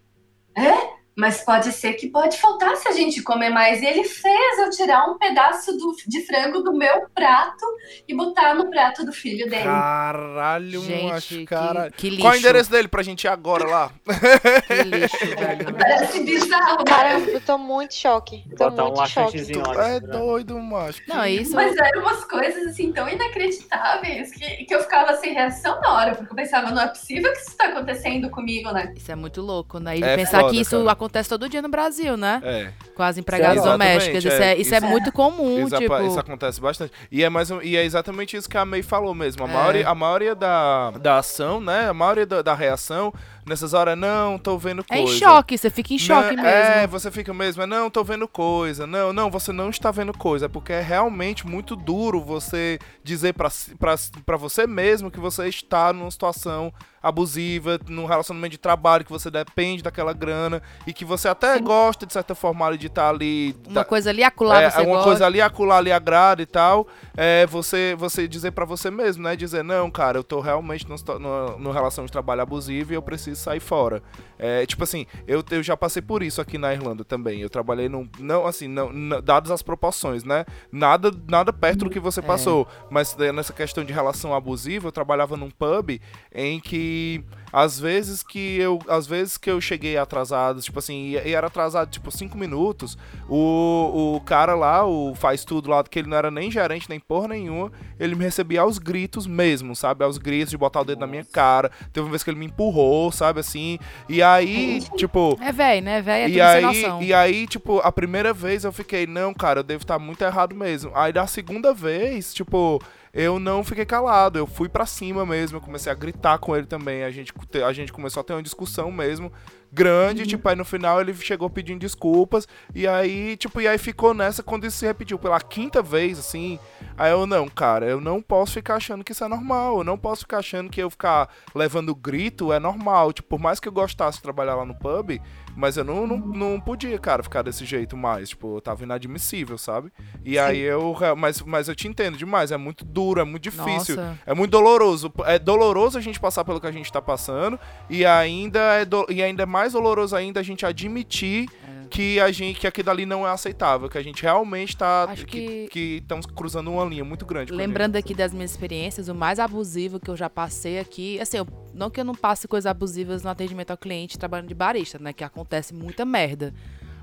É? Mas pode ser que pode faltar se a gente comer mais. E ele fez eu tirar um pedaço do- de frango do meu prato e botar no prato do filho dele. Caralho, Gente, macho, que, cara. que lixo. Qual é o endereço dele pra gente ir agora lá? Que lixo, velho. Parece bizarro, Cara, cara. eu tô muito em choque. Tô Botar um muito em choque. Tu lá. é né? doido, macho. Não, é isso. Mas eram umas coisas assim tão inacreditáveis que, que eu ficava sem reação na hora, porque eu pensava, não é possível que isso tá acontecendo comigo, né? Isso é muito louco, né? E É pensar foda, que isso cara. Acontece todo dia no Brasil, né? É. Com as empregadas Sério? domésticas. Isso é, isso é, é. muito comum, Isso, tipo. isso acontece bastante. E é, mais, um- e é exatamente isso que a May falou mesmo. A É. maioria, a maioria da, da ação, né? A maioria da, da reação, nessas horas, não, tô vendo É coisa. em choque, você fica em choque Não, mesmo. É, você fica mesmo, é, não, tô vendo coisa. Não, não, você não está vendo coisa. É porque é realmente muito duro você dizer pra você mesmo que você está numa situação abusiva, num relacionamento de trabalho, que você depende daquela grana e que você até Sim. gosta, de certa forma, de estar tá ali. Uma coisa ali acular, é, você Uma gosta. coisa ali acular, ali agrada e tal. É você, você dizer para você mesmo, né? Dizer, não, cara, eu tô realmente no, no relação de trabalho abusivo e eu preciso sair fora. É, tipo assim, eu, eu já passei por isso aqui na Irlanda também. Eu trabalhei num. Não, assim, não, não dadas as proporções, né? Nada, nada perto do que você é. passou. Mas é, nessa questão de relação abusiva, eu trabalhava num pub em que às vezes que eu às vezes que eu cheguei atrasado tipo assim e, era atrasado tipo cinco minutos o, o cara lá o faz tudo lá que ele não era nem gerente nem porra nenhuma ele me recebia aos gritos mesmo sabe aos gritos de botar o dedo Nossa. na minha cara teve uma vez que ele me empurrou sabe assim e aí tipo é velho né? Velho é e aí e aí tipo a primeira vez eu fiquei não cara eu devo estar muito errado mesmo. Aí da segunda vez tipo eu não fiquei calado, eu fui para cima mesmo, eu comecei a gritar com ele também, a gente, a gente começou a ter uma discussão mesmo, grande, uhum. tipo, aí no final ele chegou pedindo desculpas, e aí, tipo, e aí ficou nessa quando isso se repetiu pela quinta vez, assim, aí eu, não, cara, eu não posso ficar achando que isso é normal, eu não posso ficar achando que eu ficar levando grito é normal, tipo, por mais que eu gostasse de trabalhar lá no pub, mas eu não, não, não podia, cara, ficar desse jeito mais. Tipo, eu tava inadmissível, sabe? E Sim. aí eu. Mas, mas eu te entendo demais. É muito duro, é muito difícil. Nossa. É muito doloroso. É doloroso a gente passar pelo que a gente tá passando. E ainda é, do, e ainda é mais doloroso ainda a gente admitir que a gente que aquilo ali não é aceitável, que a gente realmente está Acho que que estamos cruzando uma linha muito grande. Lembrando aqui das minhas experiências, o mais abusivo que eu já passei aqui, assim, eu, não que eu não passe coisas abusivas no atendimento ao cliente trabalhando de barista, né, que acontece muita merda.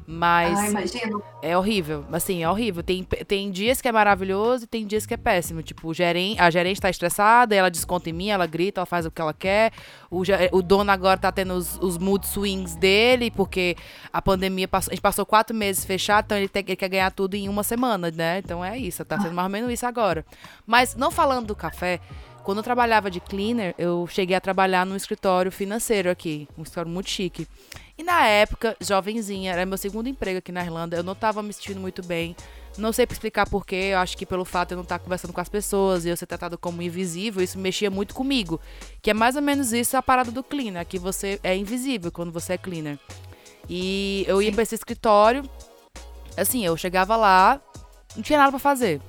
Mas ah, é horrível. Assim, é horrível. Tem, tem dias que é maravilhoso e tem dias que é péssimo. Tipo, gerente, a gerente tá estressada, ela desconta em mim, ela grita, ela faz o que ela quer. O, o dono agora tá tendo os, os mood swings dele, porque a pandemia passou. A gente passou quatro meses fechado, então ele, tem, ele quer ganhar tudo em uma semana, né? Então é isso, tá sendo mais ou menos isso agora. Mas não falando do café. Quando eu trabalhava de cleaner, eu cheguei a trabalhar num escritório financeiro aqui, um escritório muito chique. E na época, jovenzinha, era meu segundo emprego aqui na Irlanda, eu não estava me sentindo muito bem. Não sei explicar porquê, eu acho que pelo fato de eu não estar conversando com as pessoas e eu ser tratado como invisível, isso mexia muito comigo. Que é mais ou menos isso a parada do cleaner, que você é invisível quando você é cleaner. E eu ia para esse escritório, assim, eu chegava lá, não tinha nada para fazer.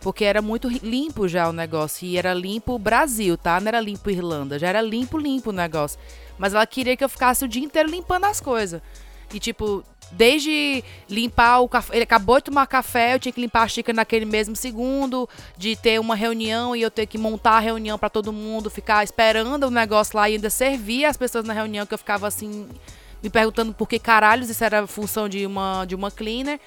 Porque era muito limpo já o negócio. E era limpo Brasil, tá? Não era limpo Irlanda. Já era limpo, limpo o negócio. Mas ela queria que eu ficasse o dia inteiro limpando as coisas. E, tipo, desde limpar o café. Ele acabou de tomar café, eu tinha que limpar a xícara naquele mesmo segundo. De ter uma reunião e eu ter que montar a reunião para todo mundo, ficar esperando o negócio lá e ainda servir as pessoas na reunião, que eu ficava assim, me perguntando por que caralhos isso era função de uma, de uma cleaner.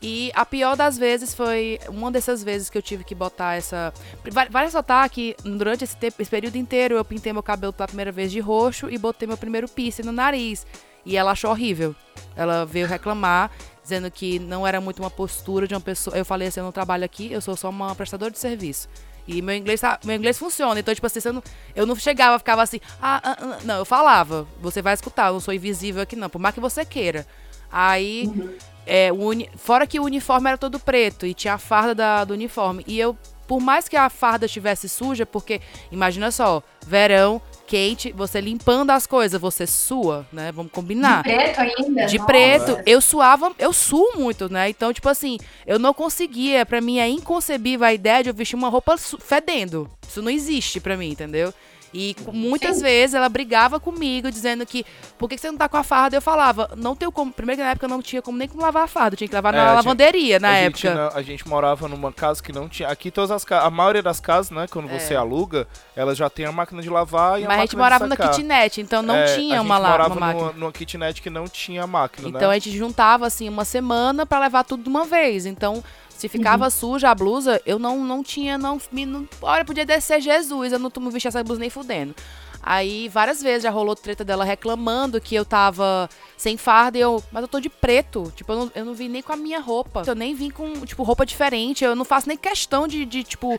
E a pior das vezes foi uma dessas vezes que eu tive que botar essa. Vale ressaltar que durante esse, tempo, esse período inteiro eu pintei meu cabelo pela primeira vez de roxo e botei meu primeiro piercing no nariz. E ela achou horrível. Ela veio reclamar, dizendo que não era muito uma postura de uma pessoa. Eu falei assim: eu não trabalho aqui, eu sou só uma prestadora de serviço. E meu inglês, tá, meu inglês funciona. Então, tipo assim, eu não, eu não chegava, ficava assim, ah, ah, ah, não, eu falava, você vai escutar, eu não sou invisível aqui, não, por mais que você queira. Aí uhum. É, uni... Fora que o uniforme era todo preto e tinha a farda da, do uniforme. E eu, por mais que a farda estivesse suja, porque, imagina só, verão, quente, você limpando as coisas, você sua, né? Vamos combinar. De preto ainda? De Nossa. preto. Eu suava, eu suo muito, né? Então, tipo assim, eu não conseguia, para mim é inconcebível a ideia de eu vestir uma roupa fedendo. Isso não existe para mim, entendeu? E muitas Sim. vezes ela brigava comigo, dizendo que por que você não tá com a farda? Eu falava, não tenho como. Primeiro que na época não tinha como nem como lavar a farda, tinha que lavar é, na lavanderia na a época. Gente, a gente morava numa casa que não tinha. Aqui todas as casas, a maioria das casas, né, quando é. você aluga, elas já tem a máquina de lavar e Mas a, a gente morava na kitnet, então não é, tinha uma lá. morava uma numa, numa kitnet que não tinha máquina, Então né? a gente juntava assim uma semana para levar tudo de uma vez. Então se ficava uhum. suja a blusa, eu não, não tinha, não, não. Olha, podia descer Jesus, eu não tomo vestir essa blusa nem fudendo. Aí várias vezes já rolou treta dela reclamando que eu tava sem farda e eu, mas eu tô de preto. Tipo, eu não, eu não vim nem com a minha roupa. Eu nem vim com, tipo, roupa diferente. Eu não faço nem questão de, de tipo,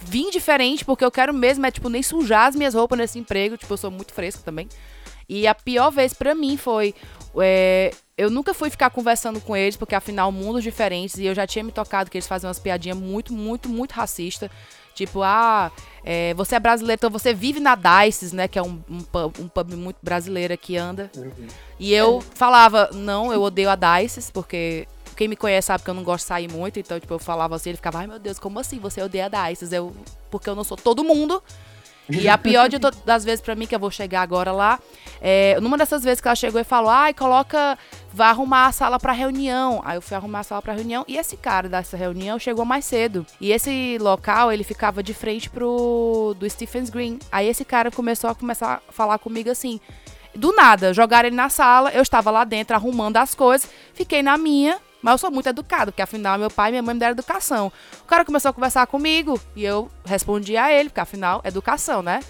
vir diferente, porque eu quero mesmo, é, tipo, nem sujar as minhas roupas nesse emprego. Tipo, eu sou muito fresca também. E a pior vez para mim foi. É, eu nunca fui ficar conversando com eles, porque afinal, mundos diferentes, e eu já tinha me tocado que eles faziam umas piadinhas muito, muito, muito racistas Tipo, ah, é, você é brasileiro, então você vive na Dices, né? Que é um, um, pub, um pub muito brasileiro que anda. Uhum. E eu falava, não, eu odeio a Dices, porque quem me conhece sabe que eu não gosto de sair muito. Então, tipo, eu falava assim, ele ficava, ai meu Deus, como assim você odeia a Dices? Eu, porque eu não sou todo mundo. E a pior de das vezes para mim, que eu vou chegar agora lá, é, numa dessas vezes que ela chegou e falou, ai, coloca, vá arrumar a sala pra reunião. Aí eu fui arrumar a sala pra reunião e esse cara dessa reunião chegou mais cedo. E esse local, ele ficava de frente pro do Stephen's Green. Aí esse cara começou a começar a falar comigo assim, do nada, jogaram ele na sala, eu estava lá dentro arrumando as coisas, fiquei na minha, mas eu sou muito educado, porque afinal meu pai e minha mãe me deram educação. O cara começou a conversar comigo e eu respondi a ele, porque afinal, educação, né?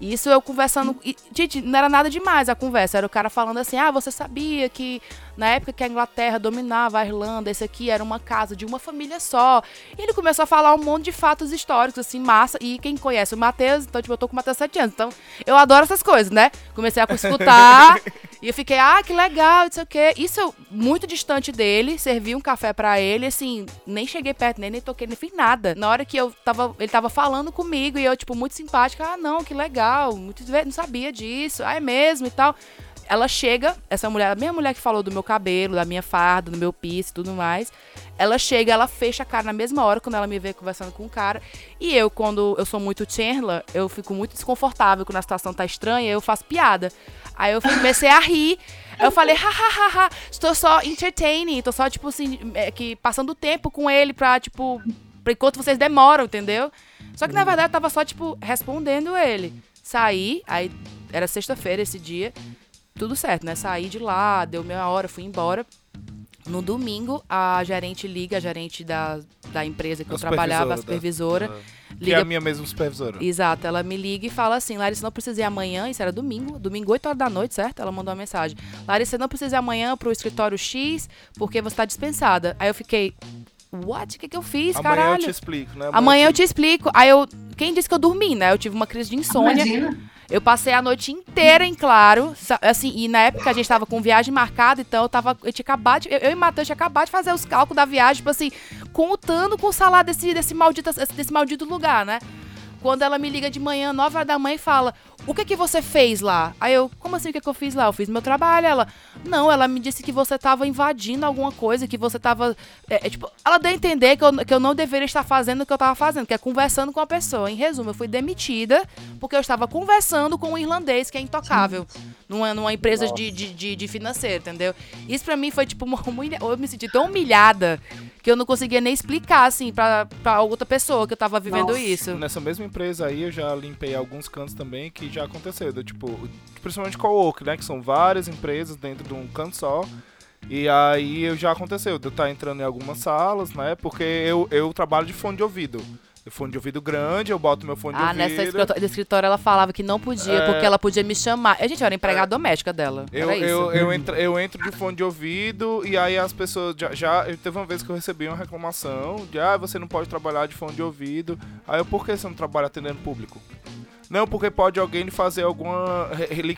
Isso eu conversando. E, gente, não era nada demais a conversa. Era o cara falando assim: ah, você sabia que na época que a Inglaterra dominava a Irlanda, esse aqui era uma casa de uma família só. E ele começou a falar um monte de fatos históricos, assim, massa. E quem conhece o Matheus, então, tipo, eu tô com o Matheus sete anos. Então, eu adoro essas coisas, né? Comecei a escutar. e eu fiquei, ah, que legal, não sei o quê. Isso eu, muito distante dele, servi um café para ele, assim, nem cheguei perto, nem, nem toquei, nem fiz nada. Na hora que eu tava, ele tava falando comigo e eu, tipo, muito simpática, ah, não, que legal legal, muito, não sabia disso, ah, é mesmo e tal. Ela chega, essa mulher, a mesma mulher que falou do meu cabelo, da minha farda, do meu piso e tudo mais, ela chega, ela fecha a cara na mesma hora quando ela me vê conversando com o cara. E eu, quando eu sou muito Chandler, eu fico muito desconfortável quando a situação tá estranha, eu faço piada. Aí eu comecei a rir. Eu falei, hahaha, estou só entertaining, estou só, tipo assim, é, que passando tempo com ele pra, tipo, pra enquanto vocês demoram, entendeu? Só que na verdade eu tava só, tipo, respondendo ele. Saí, aí era sexta-feira esse dia, tudo certo, né? Saí de lá, deu meia hora, fui embora. No domingo, a gerente liga, a gerente da, da empresa que a eu trabalhava, a supervisora. Da, liga, que é a minha mesma supervisora. Exato, ela me liga e fala assim: Larissa, não precisa ir amanhã, isso era domingo, domingo 8 horas da noite, certo? Ela mandou uma mensagem: Larissa, não precisa ir amanhã pro escritório X, porque você tá dispensada. Aí eu fiquei, what? O que, que eu fiz, Amanhã caralho? Amanhã eu te explico, né? Amanhã, Amanhã eu te explico. Aí eu. Quem disse que eu dormi, né? Eu tive uma crise de insônia. Imagina. Eu passei a noite inteira em claro. Assim, e na época a gente tava com viagem marcada, então eu tava. Eu tinha acabado. De, eu, eu e Matheus tinha acabado de fazer os cálculos da viagem, tipo assim, contando com o salário desse, desse, maldito, desse maldito lugar, né? Quando ela me liga de manhã, 9 horas da manhã, e fala: O que que você fez lá? Aí eu, como assim o que, que eu fiz lá? Eu fiz meu trabalho. Ela, não, ela me disse que você tava invadindo alguma coisa, que você tava. É, é, tipo, ela deu a entender que eu, que eu não deveria estar fazendo o que eu tava fazendo, que é conversando com a pessoa. Em resumo, eu fui demitida porque eu estava conversando com um irlandês que é intocável. Numa, numa empresa de, de, de, de, financeiro, entendeu? Isso pra mim foi tipo uma, uma Eu me senti tão humilhada que eu não conseguia nem explicar, assim, pra, pra outra pessoa que eu tava vivendo Nossa. isso. Nessa mesma empresa aí, eu já limpei alguns cantos também que já aconteceu. Do, tipo, principalmente co-work, né? Que são várias empresas dentro de um canto só. E aí eu já aconteceu de eu estar entrando em algumas salas, né? Porque eu, eu trabalho de fone de ouvido fone de ouvido grande, eu boto meu fone ah, de ouvido. Ah, nessa escritória ela falava que não podia, é... porque ela podia me chamar. A gente era empregada é... doméstica dela. Eu, eu, eu, entro, eu entro de fone de ouvido e aí as pessoas já, já. Teve uma vez que eu recebi uma reclamação de ah, você não pode trabalhar de fone de ouvido. Aí eu, por que você não trabalha atendendo público? Não, porque pode alguém fazer alguma.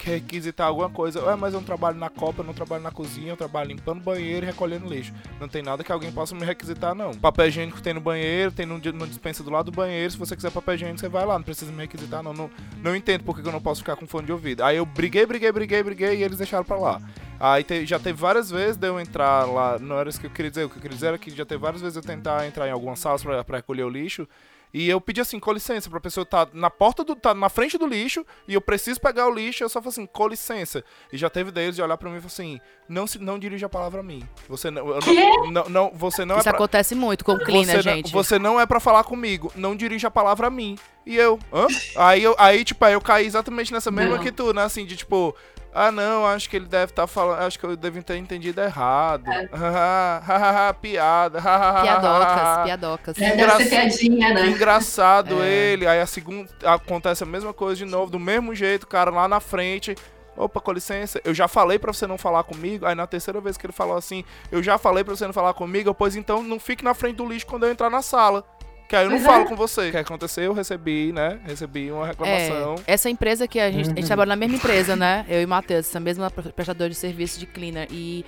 requisitar alguma coisa. Ué, mas eu não trabalho na copa, eu não trabalho na cozinha, eu trabalho limpando banheiro e recolhendo lixo. Não tem nada que alguém possa me requisitar, não. Papel higiênico tem no banheiro, tem no, no dispensa do lado do banheiro. Se você quiser papel higiênico, você vai lá, não precisa me requisitar, não. Não, não entendo porque eu não posso ficar com fone de ouvido. Aí eu briguei, briguei, briguei, briguei e eles deixaram pra lá. Aí te, já teve várias vezes de eu entrar lá, não era isso que eu queria dizer, o que eu queria dizer era que já teve várias vezes eu tentar entrar em algumas salas pra, pra recolher o lixo e eu pedi assim, com licença, pra pessoa tá na porta do. tá na frente do lixo e eu preciso pegar o lixo, eu só falo assim, com licença. E já teve deles de olhar pra mim e falar assim, não, se, não dirija a palavra a mim. Você não. Não, não, não, você não Isso é pra, acontece muito com o você gente. Não, você não é pra falar comigo, não dirija a palavra a mim. E eu, hã? aí eu, aí, tipo, aí eu caí exatamente nessa mesma não. que tu, né? Assim, de tipo, ah, não, acho que ele deve estar tá falando. Acho que eu devo ter entendido errado. É. piada. piadocas, piadocas. É, Engra... deve ser piadinha, né? Engraçado é. ele. Aí a segunda. Acontece a mesma coisa de novo, do mesmo jeito, cara lá na frente. Opa, com licença, eu já falei para você não falar comigo. Aí na terceira vez que ele falou assim, eu já falei para você não falar comigo, pois então não fique na frente do lixo quando eu entrar na sala. Que aí eu não uhum. falo com você. O que aconteceu? Eu recebi, né? Recebi uma reclamação. É, essa empresa que a gente, a gente trabalha na mesma empresa, né? Eu e o Matheus, essa mesma prestadora de serviço de cleaner. E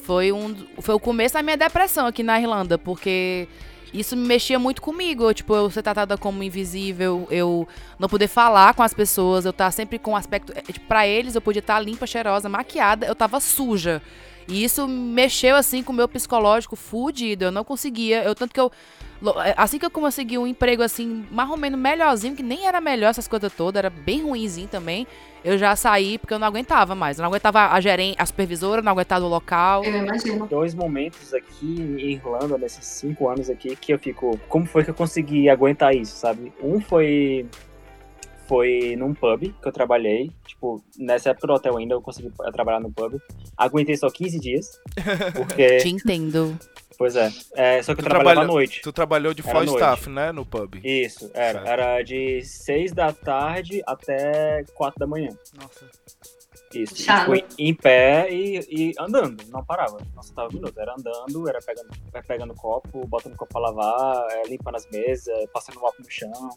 foi um foi o começo da minha depressão aqui na Irlanda, porque isso me mexia muito comigo. Tipo, eu ser tratada como invisível, eu não poder falar com as pessoas, eu estar sempre com um aspecto. é, Tipo, pra eles eu podia estar limpa, cheirosa, maquiada, eu tava suja. E isso mexeu assim com o meu psicológico fudido. Eu não conseguia. Eu tanto que eu. É, Assim que eu consegui um emprego assim, mais ou menos melhorzinho, que nem era melhor essas coisas todas, era bem ruinzinho também. Eu já saí porque eu não aguentava mais. Eu não aguentava a gerente, a supervisora, não aguentava o local. Eu imagino. Dois momentos aqui em Irlanda, nesses cinco anos aqui, que eu fico. Como foi que eu consegui aguentar isso, sabe? Um foi. Foi num pub que eu trabalhei. Tipo, nessa época do hotel ainda eu consegui trabalhar no pub. Aguentei só 15 dias. Porque. Te entendo. Pois é. é só que eu Tu trabalhava à noite. Tu trabalhou de noite. staff, né? No pub. Isso, era. Certo. Era de 6 da tarde até 4 da manhã. Nossa. Isso. E, Chato. tipo, em pé e, e andando, não parava. Não sentava minutos. Era andando, era pegando, era pegando copo, botando copo pra lavar, é, limpando as mesas, passando mop no chão.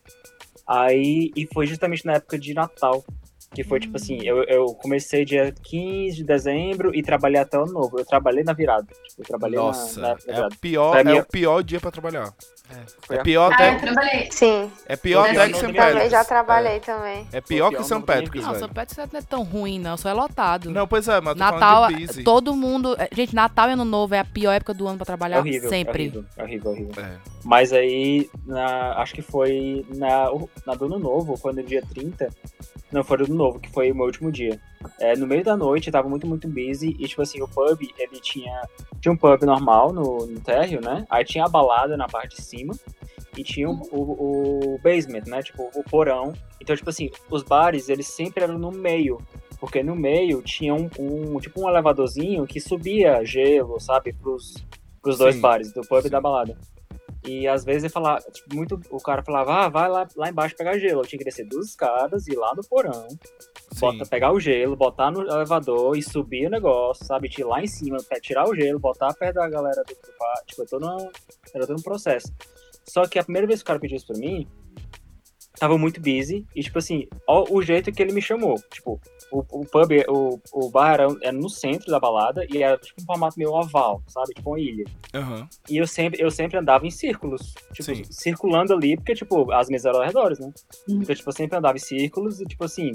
Aí, e foi justamente na época de Natal. Que foi tipo assim, eu, eu comecei dia 15 de dezembro e trabalhei até o ano novo. Eu trabalhei na virada. Tipo, eu trabalhei na- Nossa, na, da é, virada. o pior, Pra é o pior dia pra trabalhar. É a- pior Ah, até, eu trabalhei. Sim, é pior até que também Patrick's. já trabalhei também. É, é pior que pior no Patrick's, Brasil. Não. São Pedro não é tão ruim, não. Só é lotado. Não, pois é, mas Natal, falando de busy. todo mundo. é, Gente, Natal e Ano Novo é a pior época do ano pra É trabalhar horrível, é sempre. é horrível, é horrível. É. Mas aí, na, acho que foi na, na do Ano Novo, no dia 30. Não, foi do Novo, que foi o meu último dia. É, no meio da noite, tava muito, muito busy. E, tipo assim, o pub, ele tinha... Tinha um pub normal no, no térreo, né? Aí tinha a balada na parte de cima. E tinha o, o, o basement, né? Tipo, o porão. Então, tipo assim, os bares, eles sempre eram no meio. Porque no meio tinha um, um tipo um elevadorzinho que subia gelo, sabe? Pros, pros dois Sim, bares, do pub sim. e da balada. E às vezes ele falava, tipo, muito, o cara falava, ah, vai lá, lá embaixo pegar gelo. Eu tinha que descer duas escadas, ir lá no porão, Sim. bota, pegar o gelo, botar no elevador e subir o negócio, sabe? Ir lá em cima, tirar o gelo, botar perto da galera do, do. Tipo, eu tô no, era todo um processo. Só que a primeira vez que o cara pediu isso pra mim, tava muito busy. E, tipo assim, ó, o jeito que ele me chamou. Tipo, o, o pub, o, o bar era, era no centro da balada e era tipo um formato meio oval, sabe? Tipo uma ilha. Aham. E eu sempre, eu sempre andava em círculos. Tipo, Sim. circulando ali, porque, tipo, as mesas eram ao redor, né? Uhum. Então, tipo, eu sempre andava em círculos e, tipo assim,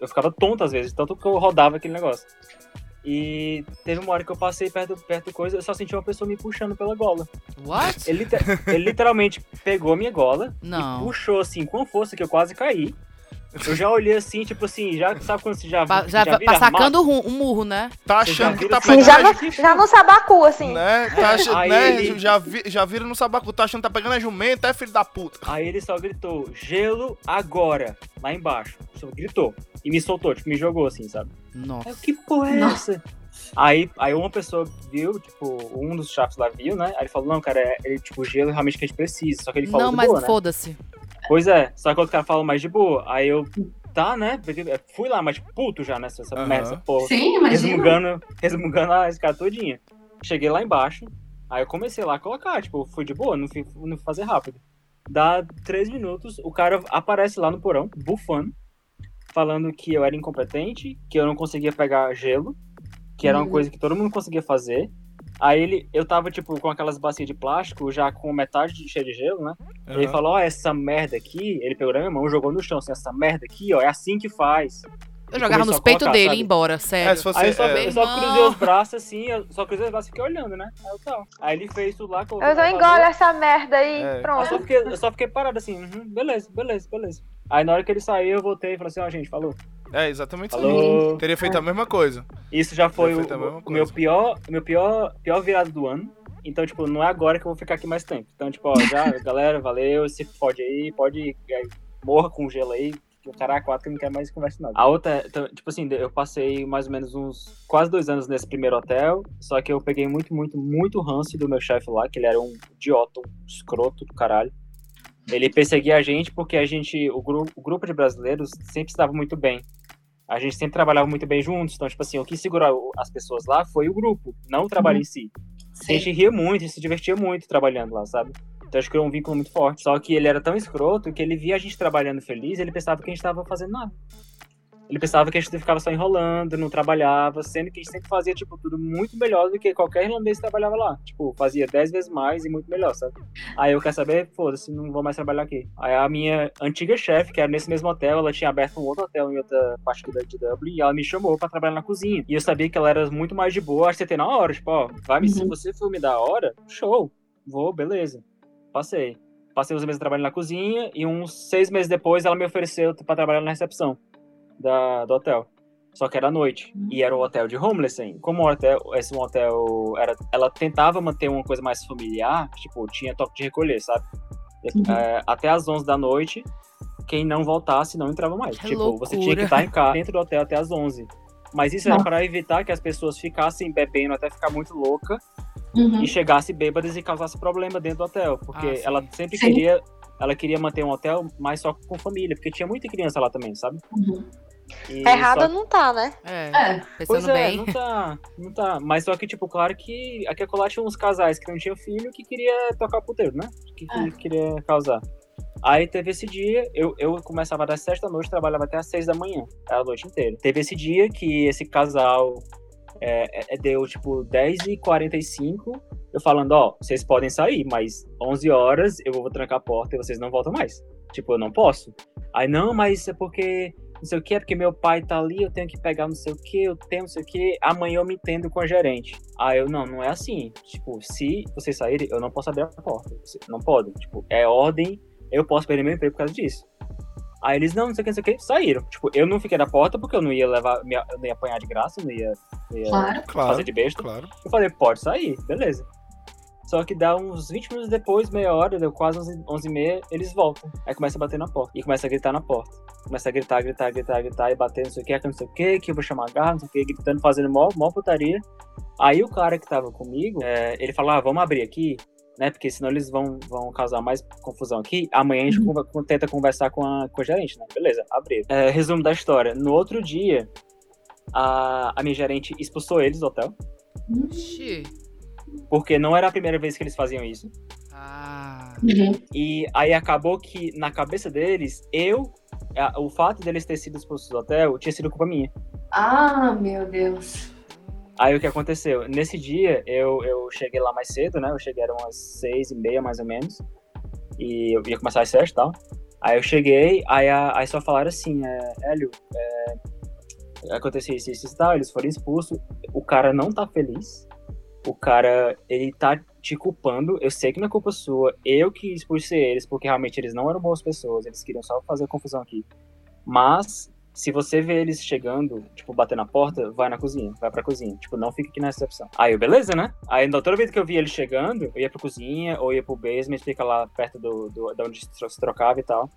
eu ficava tonto às vezes, tanto que eu rodava aquele negócio. E teve uma hora que eu passei perto, perto do coisa, eu só senti uma pessoa me puxando pela gola. What? Ele, ele literalmente pegou a minha gola Não. e puxou assim com força que eu quase caí. Eu já olhei assim, tipo assim, já sabe quando você já, Pa- já já vira pa- sacando armado? um, murro, né? Tá achando que tá assim, Sim, pegando já a no, já no sabacu, assim. Né? Tá achando, Aí né? ele- Já, vi, já vira no sabacu, tá achando que tá pegando a jumenta, é filho da puta. Aí ele só gritou, gelo agora, lá embaixo. Só gritou. E me soltou, tipo, me jogou assim, sabe? Aí Nossa. que porra é Nossa. essa? Aí, aí uma pessoa viu, tipo, um dos chefes lá viu, né? Aí ele falou, não, cara, é, é, tipo, o gelo realmente que a gente precisa. Só que ele falou Não, mas né? foda-se. Pois é, só que o outro cara falou mais de boa. Aí eu, tá, né? Porque- Fui lá, mas puto já nessa essa merda, essa porra. Sim, imagina. Resmungando, resmungando a escada todinha. Cheguei lá embaixo, aí eu comecei lá a colocar, tipo, fui de boa, não fui, não fui fazer rápido. Dá três minutos, o cara aparece lá no porão, bufando, falando que eu era incompetente, que eu não conseguia pegar gelo, que era uma Uhum. coisa que todo mundo conseguia fazer. Aí ele, eu tava, tipo, com aquelas bacias de plástico, já com metade de, cheia de gelo, né? Ele Aham. falou, ó, essa merda aqui, ele pegou na minha mão, jogou no chão, assim, essa merda aqui, ó, é assim que faz. Eu E jogava nos peitos dele e sabe? ia embora, É, sério. se fosse, Aí eu só, é, eu só cruzei os braços assim, eu só cruzei os braços e fiquei olhando, né? Aí eu tá. Aí ele fez tudo lá, colocou Eu elevador. engole essa merda aí, É. Eu pronto. só, fiquei, eu só fiquei parado assim, uhum, beleza, beleza, beleza. Aí na hora que ele saiu, eu voltei e falei assim, ó, gente, falou. É exatamente isso. Teria feito a mesma coisa. Isso já foi o, o meu pior, meu pior, pior virado do ano. Então, tipo, não é agora que eu vou ficar aqui mais tempo. Então, tipo, ó, já, galera, valeu, se fode aí, pode, é, morra com gelo aí, que o cara é quatro que não quero mais conversa nada. A outra, então, tipo assim, eu passei mais ou menos uns quase dois anos nesse primeiro hotel, só que eu peguei muito, muito, muito ranço do meu chefe lá, que ele era um idiota, um escroto do caralho. Ele perseguia a gente porque a gente, o, gru, o grupo de brasileiros sempre se dava muito bem. A gente sempre trabalhava muito bem juntos, então, tipo assim, o que segurou as pessoas lá foi o grupo, não o trabalho em si. A gente ria muito, a gente se divertia muito trabalhando lá, sabe? Então acho que criou um vínculo muito forte. Só que ele era tão escroto que ele via a gente trabalhando feliz ele pensava que a gente tava fazendo nada. Ele pensava que a gente ficava só enrolando, não trabalhava, sendo que a gente sempre fazia, tipo, tudo muito melhor do que qualquer irlandês que trabalhava lá. Tipo, fazia dez vezes mais e muito melhor, sabe? Aí eu quero saber, foda-se, não vou mais trabalhar aqui. Aí a minha antiga chefe, que era nesse mesmo hotel, ela tinha aberto um outro hotel em outra parte de Dublin, e ela me chamou pra trabalhar na cozinha. E eu sabia que ela era muito mais de boa, acho que você na hora, tipo, ó, vai me, uhum. se você for me dar a hora, show, vou, beleza. Passei. Passei os meses trabalhando na cozinha e uns seis meses depois ela me ofereceu para trabalhar na recepção da, do hotel. Só que era noite. E era um hotel de homeless, hein? Como o hotel, esse um hotel era. Ela tentava manter uma coisa mais familiar, tipo, tinha toque de recolher, sabe? Uhum. É, até as 11 da noite, quem não voltasse não entrava mais. Que tipo, loucura. você tinha que estar em casa dentro do hotel até as 11. Mas isso era para evitar que as pessoas ficassem bebendo até ficar muito louca uhum. e chegasse bêbadas e causasse problema dentro do hotel. Porque ah, ela sempre sim. queria. Ela queria manter um hotel, mas só com família, porque tinha muita criança lá também, sabe? Uhum. Errada só... não tá, né? É, é. pois é, bem. não tá, não tá. Mas só que, tipo, claro que aqui a tinha uns casais que não tinham filho que queria tocar puteiro, né? Que, que é. queria causar. Aí teve esse dia, eu, eu começava das sete da noite, trabalhava até às seis da manhã, a noite inteira. Teve esse dia que esse casal é, é, deu tipo 10h45, eu falando, ó, vocês podem sair, mas 11 horas eu vou trancar a porta e vocês não voltam mais. Tipo, eu não posso. Aí, não, mas é porque não sei o que, é porque meu pai tá ali, eu tenho que pegar não sei o que, eu tenho não sei o que, amanhã eu me entendo com a gerente. Aí eu, não, não é assim. Tipo, se vocês saírem, eu não posso abrir a porta. Não pode. Tipo, é ordem eu posso perder meu emprego por causa disso. Aí eles, não, não sei o que, não sei o que, saíram. Tipo, eu não fiquei na porta porque eu não ia levar, eu não ia apanhar de graça, não ia, não ia claro. fazer claro, de besta. Claro. Eu falei, pode sair, beleza. Só que dá uns 20 minutos depois, meia hora, deu quase 11, 11 e meia, eles voltam. Aí começa a bater na porta. E começa a gritar na porta. Começa a gritar, gritar, gritar, gritar, e bater, não sei o que, não sei o que, que eu vou chamar a garra, não sei o que, gritando, fazendo mó, mó putaria. Aí o cara que tava comigo, é, ele falou, ah, vamos abrir aqui né? Porque senão eles vão, vão causar mais confusão aqui. Amanhã a gente uhum. tenta conversar com a, com a gerente, né? Beleza, abrir. É, resumo da história. No outro dia, a, a minha gerente expulsou eles do hotel. Ixi. Porque não era a primeira vez que eles faziam isso. Ah. Uhum. E aí acabou que, na cabeça deles, eu, o fato deles terem sido expulsos do hotel tinha sido culpa minha. Ah, meu Deus. Aí o que aconteceu? Nesse dia, eu, eu cheguei lá mais cedo, né? Eu cheguei, eram umas seis e meia, mais ou menos. E eu ia começar às sete e tal. Aí eu cheguei, aí, a, aí só falaram assim, é, Hélio, é, aconteceu isso, isso e tal, eles foram expulsos. O cara não tá feliz. O cara, ele tá te culpando. Eu sei que não é culpa sua. Eu que expulsei eles, porque realmente eles não eram boas pessoas. Eles queriam só fazer confusão aqui. Mas se você vê eles chegando, tipo, bater na porta, vai na cozinha, vai pra cozinha. Tipo, não fica aqui na recepção. Aí eu, beleza, né? Aí toda vez que eu via ele chegando, eu ia pra cozinha ou ia pro basement, fica lá perto do, do, de onde se trocava e tal.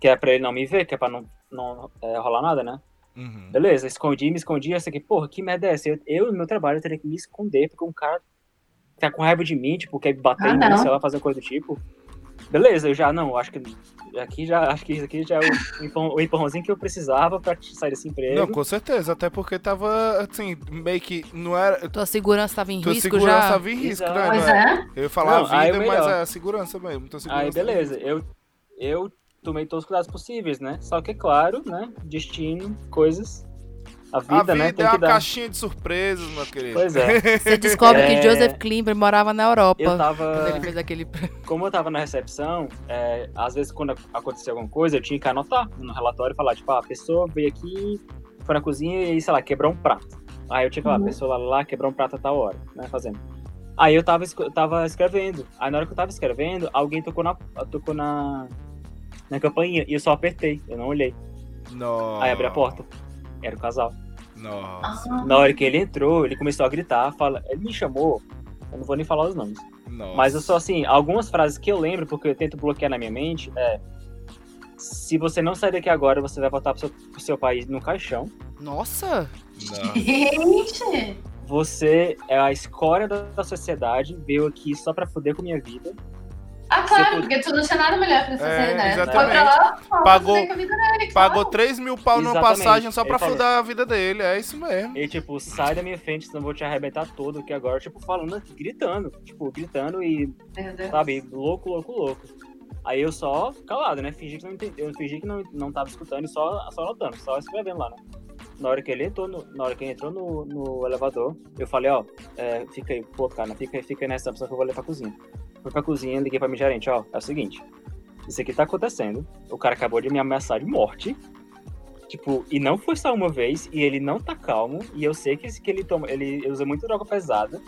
Que é pra ele não me ver, que é pra não, não é, rolar nada, né? Uhum. Beleza, escondi, me escondi, essa aqui, porra, que merda é essa? Eu, eu no meu trabalho, eu teria que me esconder, porque um cara tá com raiva de mim, tipo, quer bater ah, em mim, sei lá, fazer coisa do tipo. Beleza, eu já, não, acho que aqui já, acho que isso aqui já é o, o empurrãozinho que eu precisava pra sair desse emprego. Não, com certeza, até porque tava, assim, meio que, não era... Tua segurança tava em tua risco segurança já? tava em risco, Exato. né? Pois é. Eu ia falar não, a vida, mas é a segurança mesmo, tua segurança. Aí, beleza, eu, eu tomei todos os cuidados possíveis, né? Só que, é claro, né, destino, coisas a vida, a vida né? Tem é uma dar... caixinha de surpresas, meu querido. Pois é. Você descobre é... que Joseph Klimber morava na Europa. Eu tava... Quando ele fez aquele... Como eu tava na recepção, é, às vezes quando acontecia alguma coisa, eu tinha que anotar no relatório e falar, tipo, ah, a pessoa veio aqui, foi na cozinha e, sei lá, quebrou um prato. Aí eu tinha que falar, uhum. a pessoa lá, lá quebrou um prato a tal hora, né, fazendo. Aí eu tava, eu tava escrevendo. Aí na hora que eu tava escrevendo, alguém tocou na, tocou na, na campainha e eu só apertei, eu não olhei. Não. Aí abri a porta. Era o casal. Nossa. Na hora que ele entrou, ele começou a gritar, fala, ele me chamou, eu não vou nem falar os nomes. Nossa. Mas eu só assim, algumas frases que eu lembro, porque eu tento bloquear na minha mente, é se você não sair daqui agora, você vai voltar pro seu, pro seu país no caixão. Nossa! Gente! Você é a escória da sociedade, veio aqui só pra foder com minha vida. Ah, claro, porque tu não tinha nada melhor pra fazer, é, né? Exatamente. Foi pra lá, pagou, dele, pagou 3 mil pau numa passagem só pra fudar a vida dele. É isso mesmo. E tipo, sai da minha frente, senão eu vou te arrebentar todo. Que agora, tipo, falando, gritando. Tipo, gritando e. Sabe, louco, louco, louco. Aí eu só calado, né? Fingi que não entendi, eu fingi que não, não tava escutando e só, só anotando, só escrevendo lá, né? Na hora que ele entrou no, na hora que ele entrou no, no elevador, eu falei, ó, é, fica aí, pô, cara, fica, fica aí nessa opção que eu vou levar pra cozinha. Fui pra cozinha, liguei pra minha gerente, ó, é o seguinte, isso aqui tá acontecendo, o cara acabou de me ameaçar de morte, tipo, e não foi só uma vez, e ele não tá calmo, e eu sei que, que ele toma, ele usa muito droga pesada,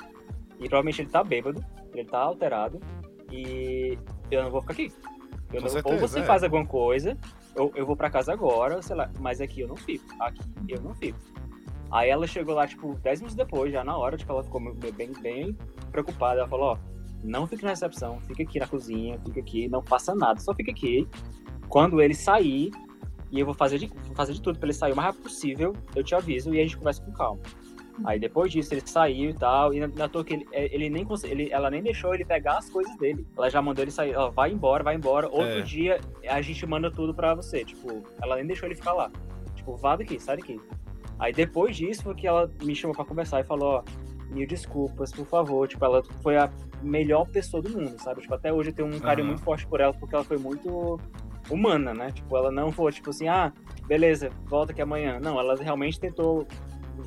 e provavelmente ele tá bêbado, ele tá alterado, e eu não vou ficar aqui. Não, certeza, ou você é. faz alguma coisa, eu, eu vou para casa agora, sei lá, mas aqui eu não fico. Aqui eu não fico. Aí ela chegou lá, tipo, 10 minutos depois, já na hora, tipo, ela ficou bem, bem preocupada. Ela falou, ó, não fique na recepção, fica aqui na cozinha, fica aqui, não faça nada, só fica aqui. Quando ele sair, e eu vou fazer de, vou fazer de tudo para ele sair o mais rápido possível, eu te aviso e a gente conversa com calma. Aí depois disso ele saiu e tal, e na, na toa que ele, é, ele nem ele, ela nem deixou ele pegar as coisas dele. Ela já mandou ele sair, ó, vai embora, vai embora. Outro é. dia a gente manda tudo pra você. Tipo, ela nem deixou ele ficar lá. Tipo, vá daqui, sai daqui. Aí depois disso foi que ela me chamou pra conversar e falou, ó, mil desculpas, por favor. Tipo, ela foi a melhor pessoa do mundo, sabe? Tipo, até hoje eu tenho um carinho uhum. muito forte por ela, porque ela foi muito humana, né? Tipo, ela não foi, tipo assim, ah, beleza, volta aqui amanhã. Não, ela realmente tentou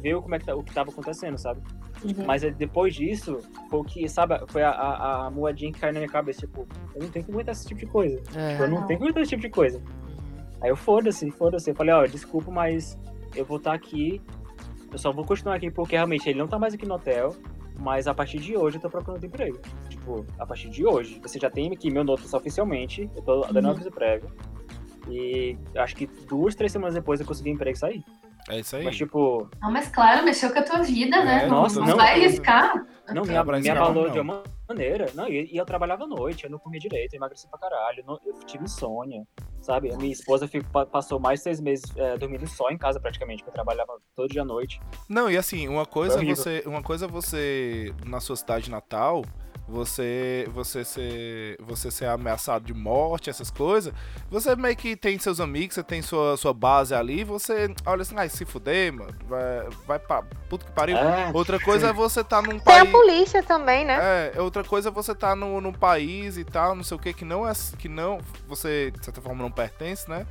ver como é que tá, o que estava acontecendo, sabe? Uhum. Mas depois disso, foi o que, sabe, foi a, a, a, moedinha que caiu na minha cabeça, tipo, eu não tenho que aguentar esse tipo de coisa. É. Tipo, eu não, tenho que aguentar esse tipo de coisa. Aí eu foda-se, foda-se. Eu falei, ó, desculpa, mas eu vou estar tá aqui. Eu só vou continuar aqui porque realmente ele não tá mais aqui no hotel. Mas a partir de hoje eu tô procurando emprego. Tipo, a partir de hoje, você já tem aqui meu notas oficialmente. Eu tô dando uhum. aviso prévio. E acho que duas, três semanas depois eu consegui emprego e sair. É isso aí. Mas, tipo. Não, mas claro, mexeu com a tua vida, né? é, né? Nossa, não, não vai arriscar. Não, me, me abalou de uma maneira. Não, e, e, eu trabalhava à noite, eu não comia direito, eu emagreci pra caralho. Não, eu tive insônia, sabe? A minha esposa fico, passou mais de seis meses é, dormindo só em casa, praticamente, porque eu trabalhava todo dia à noite. Não, e assim, uma coisa você. Uma coisa você, na sua cidade natal você você ser você ser ameaçado de morte, essas coisas, você meio que tem seus amigos, você tem sua, sua base ali, você olha assim, ah, se fuder, mano, vai, vai pra puto que pariu. É. Outra coisa é você tá num país... Tem a polícia também, né? É, outra coisa é você tá no, num país e tal, não sei o que, que não é, que não, você, de certa forma, não pertence, né?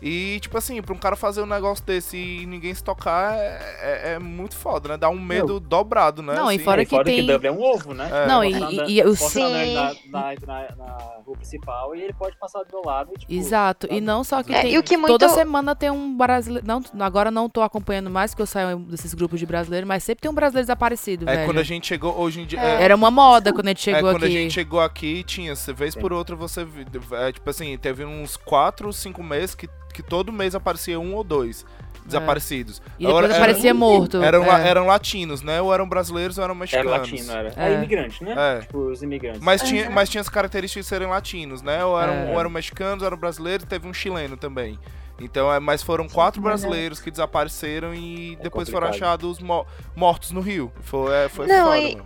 E, tipo assim, pra um cara fazer um negócio desse e ninguém se tocar é, é, é muito foda, né? Dá um medo Meu. dobrado, né? Não, assim. e fora que fora tem... que Dublin é um ovo, né? É. Não, e, e, e o sim... Na, na, na, na, rua principal e ele pode passar do meu lado e, tipo, Exato, e não só que é, tem... Que muito... Toda semana tem um brasileiro... Não, agora não tô acompanhando mais, porque eu saio desses grupos de brasileiros, mas sempre tem um brasileiro desaparecido, É, velho. quando a gente chegou, hoje em dia... É. Era uma moda quando a gente chegou aqui. quando a gente chegou aqui, tinha, vez por outra, você... É, tipo assim, teve uns 4, 5 meses que que todo mês aparecia um ou dois desaparecidos. É. E depois Agora, aparecia eram, morto. Eram, é. eram latinos, né? Ou eram brasileiros ou eram mexicanos. Era latino, era. É, é imigrante, né? É. Tipo, os imigrantes. Mas, tinha, mas tinha as características de serem latinos, né? Ou eram, é. ou eram mexicanos, ou eram brasileiros, teve um chileno também. Então, é, mas foram quatro brasileiros que desapareceram e é depois foram achados mo mortos no Rio. Foi, é, foi Não, foda, e,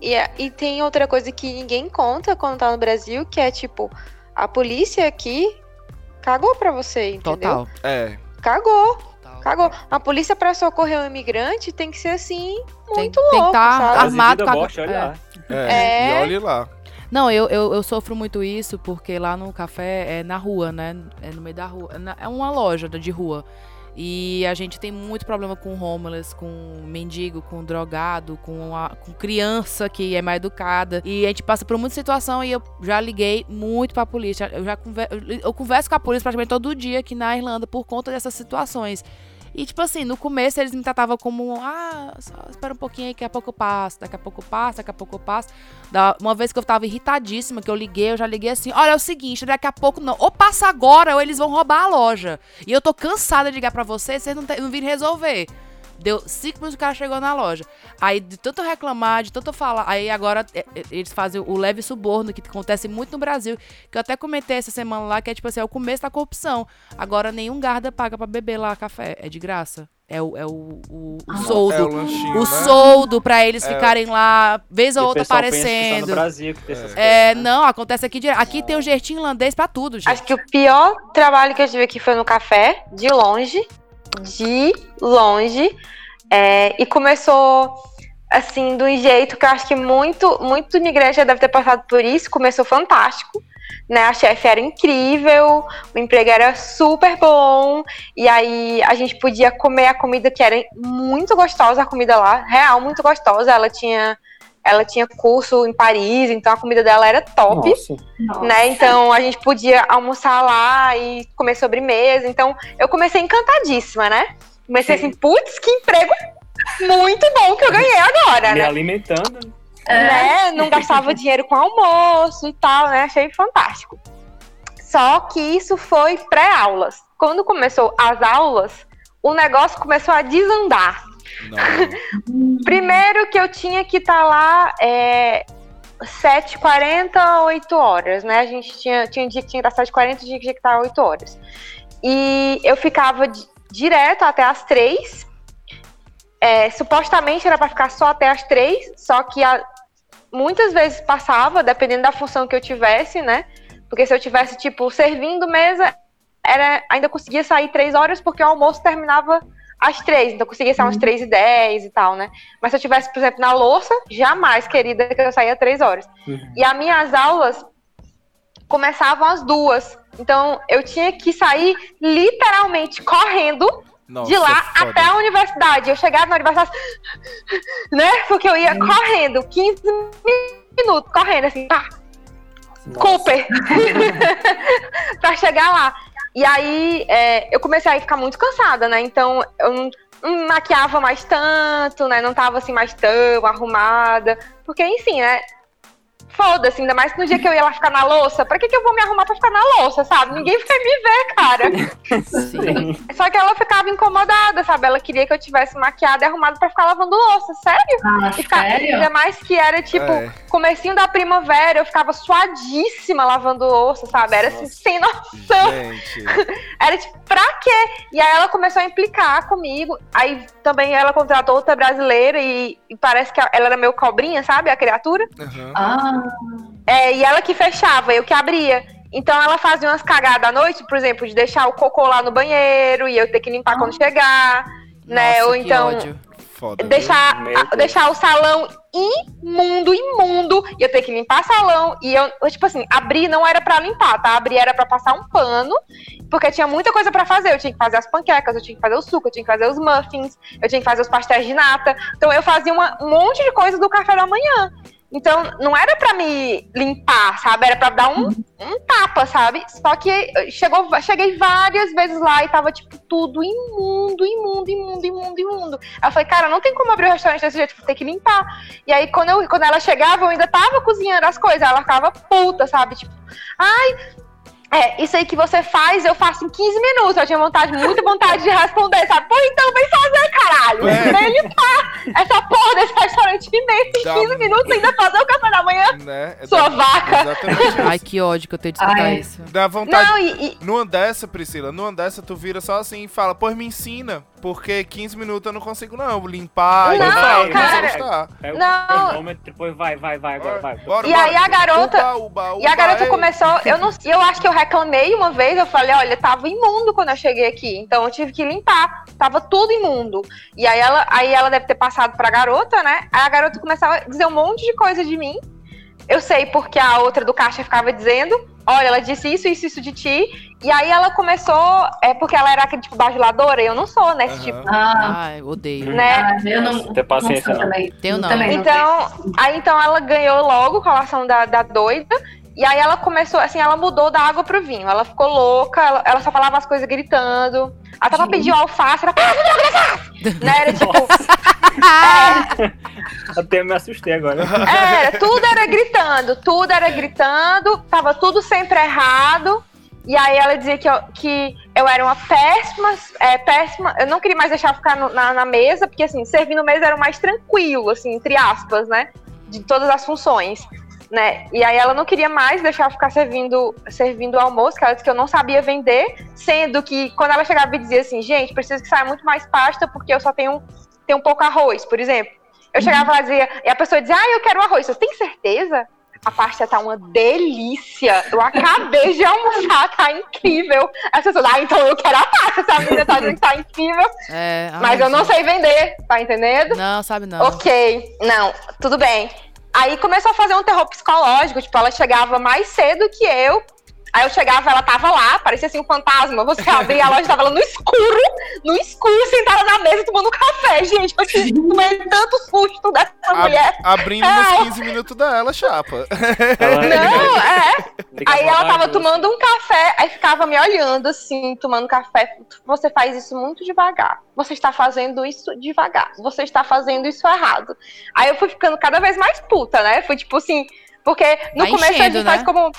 e, e, tem outra coisa que ninguém conta quando tá no Brasil, que é tipo, a polícia aqui cagou pra você, entendeu? Total. É. Cagou. Total. Cagou. A polícia pra socorrer um imigrante tem que ser assim, muito tem, louco, tem que tá armado com a... olha é. É. E olhe lá. Não, eu, eu, eu, sofro muito isso porque lá no café é na rua, né? É no meio da rua. É uma loja de rua. E a gente tem muito problema com homeless, com mendigo, com drogado, com, a, com criança que é mais educada. E a gente passa por muita situação e eu já liguei muito pra polícia. Eu já converso, eu converso com a polícia praticamente todo dia aqui na Irlanda por conta dessas situações. E, tipo assim, no começo eles me tratavam como, ah, só espera um pouquinho aí, daqui a pouco passa, daqui a pouco passa, daqui a pouco passa. Uma vez que eu tava irritadíssima, que eu liguei, eu já liguei assim, olha, é o seguinte, daqui a pouco não, ou passa agora ou eles vão roubar a loja. E eu tô cansada de ligar pra vocês, vocês não, não virem resolver. Deu cinco minutos que o cara chegou na loja. Aí, de tanto reclamar, de tanto falar. Aí agora é, é, eles fazem o leve suborno, que acontece muito no Brasil. Que eu até comentei essa semana lá, que é tipo assim, é o começo da corrupção. Agora nenhum guarda paga pra beber lá café. É de graça. É o, é o, o, o soldo. É o, lanchinho, o né? soldo pra eles é. ficarem lá, vez ou outra aparecendo. no Brasil que tem essas é, coisas, né? não, acontece aqui direto. Aqui tem o jeitinho irlandês pra tudo, gente. Acho que o pior trabalho que eu tive aqui foi no café, de longe. De longe. É, e começou assim, um jeito que eu acho que muito, muito já deve ter passado por isso. Começou fantástico. né? A chefe era incrível, o emprego era super bom, e aí a gente podia comer a comida que era muito gostosa, a comida lá, real, muito gostosa. Ela tinha ela tinha curso em Paris, então a comida dela era top, Nossa. né? Então a gente podia almoçar lá e comer sobremesa. Então eu comecei encantadíssima, né? Comecei Sim. assim, putz, que emprego muito bom que eu ganhei agora, Me né? alimentando. Né? Não gastava dinheiro com almoço e tal, né? Achei fantástico. Só que isso foi pré-aulas. Quando começou as aulas, o negócio começou a desandar. Primeiro que eu tinha que estar tá lá é, 7h40, 8 horas, né? A gente tinha, tinha um dia que tinha que estar 7h40, dia que tinha que estar 8 horas. E eu ficava direto até as 3. É, supostamente era para ficar só até as 3, só que a, muitas vezes passava, dependendo da função que eu tivesse, né? Porque se eu tivesse, tipo, servindo mesa, era, ainda conseguia sair 3 horas, porque o almoço terminava às três, então eu conseguia sair umas uhum. três e dez e tal, né? Mas se eu tivesse, por exemplo, na louça, jamais, querida, que eu saía três horas. Uhum. E as minhas aulas começavam às duas. Então eu tinha que sair literalmente correndo Nossa, de lá até a universidade. Eu chegava na universidade, né? Porque eu ia uhum. correndo, 15 minutos, correndo assim, pá. Cooper! pra chegar lá. E aí é, eu comecei a ficar muito cansada, né? Então eu não, não maquiava mais tanto, né? Não tava assim mais tão arrumada. Porque, enfim, né? Foda-se, ainda mais no dia que eu ia lá ficar na louça. Pra que, que eu vou me arrumar pra ficar na louça, sabe? Ninguém vai me ver, cara. Sim. Só que ela ficava incomodada, sabe? Ela queria que eu tivesse maquiada e arrumada pra ficar lavando louça. Sério? Ah, e ficar, sério? Ainda mais que era, tipo, é. comecinho da primavera, eu ficava suadíssima lavando louça, sabe? Era assim, sem noção. Gente. era tipo, pra quê? E aí ela começou a implicar comigo. Aí também ela contratou outra brasileira e, e parece que ela era meio cobrinha, sabe? A criatura. Uhum. Ah. É, e ela que fechava, eu que abria. Então ela fazia umas cagadas à noite, por exemplo, de deixar o cocô lá no banheiro e eu ter que limpar ah. quando chegar, né? Nossa, Ou então ódio. Foda, deixar, a, deixar o salão imundo, imundo, e eu ter que limpar salão. E eu, tipo assim, abrir não era para limpar, tá? Abrir era para passar um pano, porque tinha muita coisa para fazer. Eu tinha que fazer as panquecas, eu tinha que fazer o suco, eu tinha que fazer os muffins, eu tinha que fazer os pastéis de nata. Então eu fazia uma, um monte de coisa do café da manhã. Então, não era para me limpar, sabe? Era para dar um, um tapa, sabe? Só que chegou, cheguei várias vezes lá e tava, tipo, tudo imundo, imundo, imundo, imundo, imundo. Aí eu falei, cara, não tem como abrir o restaurante desse jeito, vou ter que limpar. E aí, quando, eu, quando ela chegava, eu ainda tava cozinhando as coisas. Ela ficava puta, sabe? Tipo, ai, é, isso aí que você faz, eu faço em 15 minutos. Eu tinha vontade, muita vontade de responder, sabe? Pô, então vem fazer, caralho. É. Vem limpar essa porra desse restaurante imenso em 15 minutos ainda fazer o café da manhã. Né? É Sua da... vaca. Exatamente. Ai, que ódio que eu tenho de escutar Ai. isso. Dá vontade. Não, e, e... Numa dessa, Priscila, numa dessa, tu vira só assim e fala, pô, me ensina. Porque 15 minutos eu não consigo, não. Limpar não, eu falo, cara, É o não. depois vai, vai, vai, agora vai. Bora, e bora. aí a garota. Uba, uba, uba, e a garota começou. Eu, não, eu acho que eu reclamei uma vez, eu falei, olha, tava imundo quando eu cheguei aqui. Então eu tive que limpar. Tava tudo imundo. E aí ela, aí ela deve ter passado pra garota, né? Aí a garota começava a dizer um monte de coisa de mim. Eu sei porque a outra do caixa ficava dizendo olha, ela disse isso, isso, isso de ti. E aí ela começou, é porque ela era aquele tipo bajuladora, eu não sou nesse uhum. tipo. Ah, Ai, odeio. Né? Ah, eu não. Tem paciência, não. Também. Tenho não. Também então, aí então ela ganhou logo com a da, da doida. E aí ela começou, assim, ela mudou da água pro vinho. Ela ficou louca, ela, ela só falava as coisas gritando. Ela tava pedindo alface, ela né? Era tipo. é. Até me assustei agora. Era, tudo era gritando, tudo era gritando, tava tudo sempre errado. E aí ela dizia que eu, que eu era uma péssima, é, péssima. Eu não queria mais deixar ficar no, na, na, mesa, porque assim, servir no mesa era o mais tranquilo, assim, entre aspas, né? De todas as funções né? E aí ela não queria mais deixar ficar servindo, servindo almoço, que ela disse que eu não sabia vender, sendo que quando ela chegava e dizia assim, gente, preciso que saia muito mais pasta porque eu só tenho, tenho pouco arroz, por exemplo. Eu uhum. chegava lá e dizia, e a pessoa dizia, ah, eu quero arroz. Você tem certeza? A pasta tá uma delícia. Eu acabei de almoçar, tá incrível. As pessoas, ah, então eu quero a pasta. Essa menina tá dizendo que tá incrível. É, mas ai, eu não sei vender, tá entendendo? Não, sabe não. Ok, não, tudo bem. Aí começou a fazer um terror psicológico, tipo, ela chegava mais cedo que eu, Aí eu chegava, ela tava lá, parecia assim um fantasma. Você abria a loja, tava ela no escuro, no escuro, sentada na mesa tomando café, gente. Eu tinha tomando tanto susto dessa Ab mulher. Abrindo é. uns 15 minutos dela, chapa. Não, é. Aí ela tava tomando um café, aí ficava me olhando assim, tomando café. Você faz isso muito devagar. Você está fazendo isso devagar. Você está fazendo isso errado. Aí eu fui ficando cada vez mais puta, né? Foi tipo assim. Porque no Vai começo enchendo, a gente né? faz como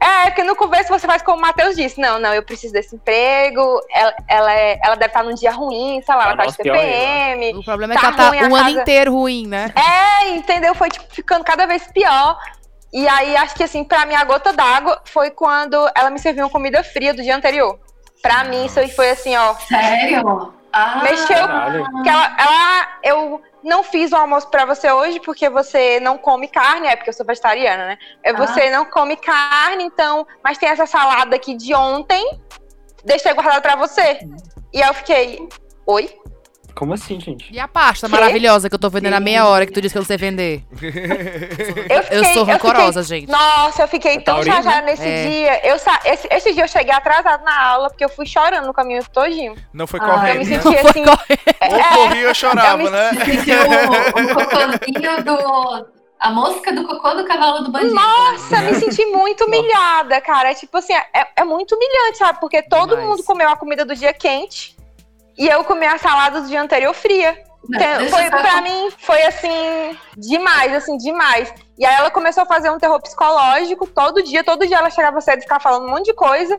é, porque no começo você faz como o Matheus disse, não, não, eu preciso desse emprego, ela, ela, é, ela deve estar num dia ruim, sei lá, ela tá de TPM. O problema é tá que ela tá um ano inteiro ruim, né? É, entendeu? Foi tipo, ficando cada vez pior. E aí, acho que assim, pra mim, a gota d'água foi quando ela me serviu uma comida fria do dia anterior. Pra mim, isso foi assim, ó. Sério? Ah, mexeu. Que ela, ela, eu não fiz o almoço para você hoje porque você não come carne, é porque eu sou vegetariana, né? É, você ah. não come carne, então, mas tem essa salada aqui de ontem, deixei guardada para você. E aí eu fiquei, oi? Como assim, gente? E a pasta que? maravilhosa que eu tô vendendo há meia hora que tu disse que eu não sei vender? Eu, fiquei, eu sou rancorosa, eu fiquei, gente. Nossa, eu fiquei é tão chateada nesse é. dia. Eu, esse, esse dia eu cheguei atrasado na aula porque eu fui chorando no caminho todinho. Não foi correndo. Eu me né? senti assim. É, Ou corria ou chorava, eu né? o, o cocôzinho do. A mosca do cocô do cavalo do bandido. Nossa, me senti muito humilhada, cara. Tipo assim, é, é muito humilhante, sabe? Porque todo Demais. mundo comeu a comida do dia quente. E eu comi a salada do dia anterior fria. Não, foi pra mim, foi assim, demais, assim, demais. E aí ela começou a fazer um terror psicológico todo dia, todo dia ela chegava cedo e ficava falando um monte de coisa.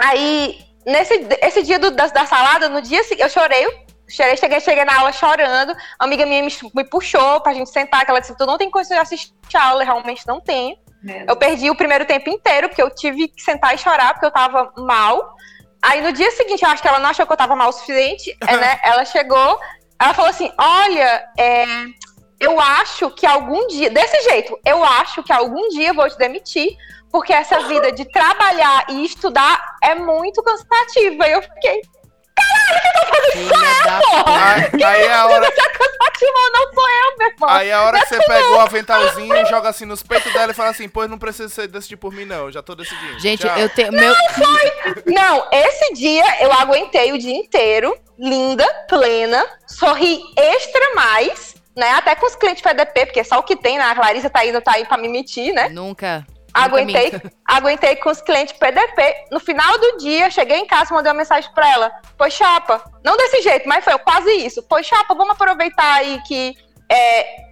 Aí, nesse esse dia do, da, da salada, no dia seguinte, eu chorei, chorei, cheguei, cheguei na aula chorando. Uma amiga minha me, me puxou pra gente sentar, que ela disse, tu não tem condição de assistir a aula, realmente não tenho. Eu perdi o primeiro tempo inteiro, porque eu tive que sentar e chorar, porque eu tava mal. Aí no dia seguinte, eu acho que ela não achou que eu tava mal o suficiente, é, né? Ela chegou, ela falou assim: olha, é, eu acho que algum dia, desse jeito, eu acho que algum dia eu vou te demitir, porque essa vida de trabalhar e estudar é muito cansativa. E eu fiquei, caralho, que eu tô fazendo isso, porra? Aí, a hora... não sou eu, meu irmão. Aí a hora que você pegou o aventalzinho, joga assim nos peitos dela e fala assim, pois não precisa ser decidir por mim não, eu já tô decidindo. Gente, Tchau. eu tenho... Meu... Não, foi... Não, esse dia eu aguentei o dia inteiro, linda, plena, sorri extra mais, né, até com os clientes PDP, porque é só o que tem, né, a Clarissa tá indo, tá aí pra me mentir, né? Nunca. Aguentei, aguentei com os clientes PDP. No final do dia, cheguei em casa, mandei uma mensagem para ela. Pois, chapa, não desse jeito, mas foi quase isso. Pois, chapa, vamos aproveitar aí que é,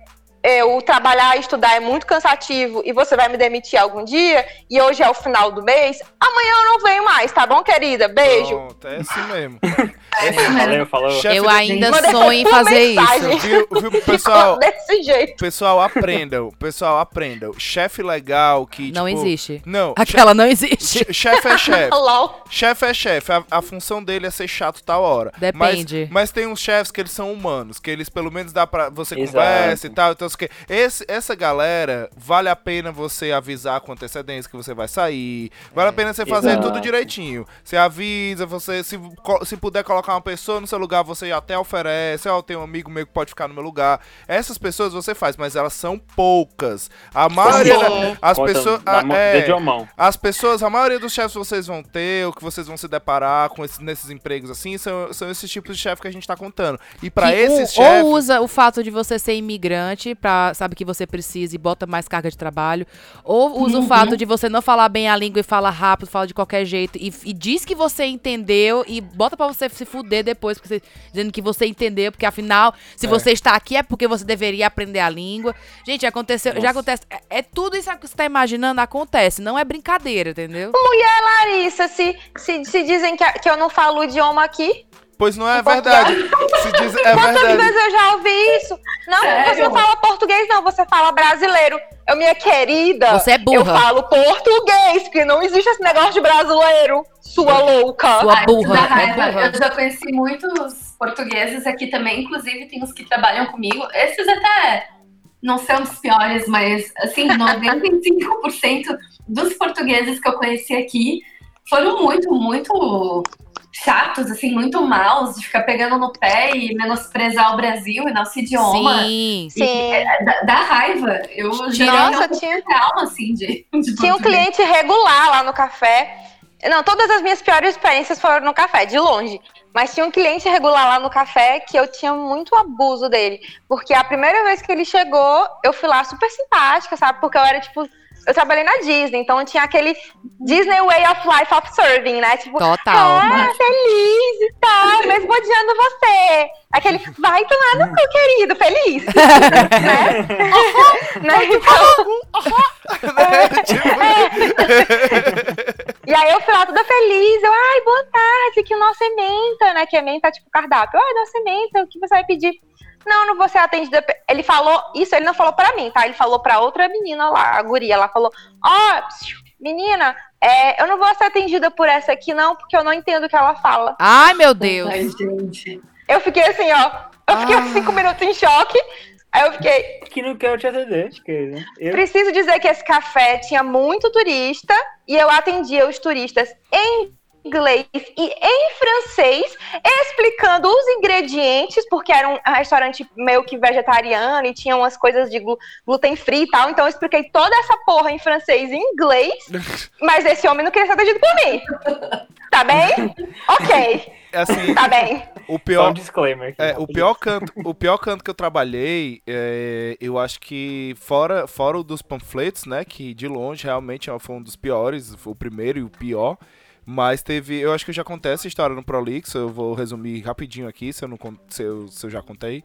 eu trabalhar e estudar é muito cansativo e você vai me demitir algum dia, e hoje é o final do mês, amanhã eu não venho mais, tá bom, querida? Beijo. Pronto, é assim mesmo. É falou, falou. Eu ainda sonho em fazer mensagem. isso. Viu, viu pessoal? Desse jeito. Pessoal, aprendam. Pessoal, aprendam. Chefe legal que. Não tipo, existe. Não. Aquela não existe. Chefe é chefe. chefe é chefe. A, a, função dele é ser chato tal hora. Depende. Mas, mas tem uns chefes que eles são humanos, que eles pelo menos dá pra. Você Exato. conversa e tal. Então, esse, essa galera, vale a pena você avisar com antecedência que você vai sair. Vale a pena você fazer Exato. tudo direitinho. Você avisa, você, se, se puder colocar uma pessoa no seu lugar, você até oferece, ó, oh, tem um amigo meu que pode ficar no meu lugar. Essas pessoas você faz, mas elas são poucas. A maioria da, as pessoas, a, é, as pessoas, a maioria dos chefes que vocês vão ter, ou que vocês vão se deparar com esses, nesses empregos assim, são, são esses tipos de chefe que a gente tá contando. E para esses chefes, ou usa o fato de você ser imigrante para sabe que você precisa e bota mais carga de trabalho, ou usa uhum. o fato de você não falar bem a língua e fala rápido, fala de qualquer jeito e, e diz que você entendeu e bota para você se fuder depois, você, dizendo que você entendeu, porque afinal, se é. você está aqui é porque você deveria aprender a língua. Gente, aconteceu, Nossa. já acontece. É, é, tudo isso que você está imaginando, acontece. Não é brincadeira, entendeu? Mulher Larissa, se, se, se dizem que, que eu não falo o idioma aqui, Pois não é verdade. Se diz, é Quantas verdade. vezes eu já ouvi isso? Não, Sério? você não fala português, não, você fala brasileiro. Eu, minha querida, você é burra. eu falo português, porque não existe esse negócio de brasileiro, sua louca. Sua burra. Ai, é burra. Eu já conheci muitos portugueses aqui também, inclusive tem uns que trabalham comigo. Esses até não são os piores, mas assim, 95% dos portugueses que eu conheci aqui foram muito, muito chatos, assim, muito maus, de ficar pegando no pé e menosprezar o Brasil e nosso idioma. Sim, Sim. é, dá, dá raiva. Eu Nossa, tinha- calma, assim, de, de Tinha um português. cliente regular lá no café. Não, todas as minhas piores experiências foram no café, de longe. Mas tinha um cliente regular lá no café que eu tinha muito abuso dele. Porque a primeira vez que ele chegou, eu fui lá super simpática, sabe? Porque eu era tipo. Eu trabalhei na Disney, então tinha aquele Disney Way of Life of Serving, né? Tipo, total. ah, feliz e tal, mesmo odiando você. Aquele, vai tomar no cu, querido, feliz. né? né? Então, E aí eu fui lá toda feliz, eu, ai, boa tarde, que o nosso é menta, né? Que é menta tipo cardápio. Ai, nossa é menta, o que você vai pedir? Não, não vou ser atendida. pe-" Ele falou, isso ele não falou pra mim, tá? Ele falou pra outra menina lá, a guria, ela falou, ó, psiu, menina, é, eu não vou ser atendida por essa aqui não, porque eu não entendo o que ela fala. Ai, meu Deus. Ai, gente. Eu fiquei assim, ó, eu fiquei Ah. cinco minutos em choque, aí eu fiquei, Que não quero te atender, acho que, né? Eu, Preciso dizer que esse café tinha muito turista e eu atendia os turistas em inglês e em francês, explicando os ingredientes, porque era um restaurante meio que vegetariano e tinha umas coisas de gluten free e tal. Então eu expliquei toda essa porra em francês e inglês, mas esse homem não queria ser atendido por mim. Tá bem? Ok, Assim, tá bem. o só um pior. disclaimer. É, o rapidinho. pior canto, o pior canto que eu trabalhei, é, eu acho que fora, fora o dos panfletos, né, que de longe realmente é- foi um dos piores, foi o primeiro e o pior, mas teve, eu acho que eu já contei essa história no Prolix, eu vou resumir rapidinho aqui, se eu não se eu, se eu já contei,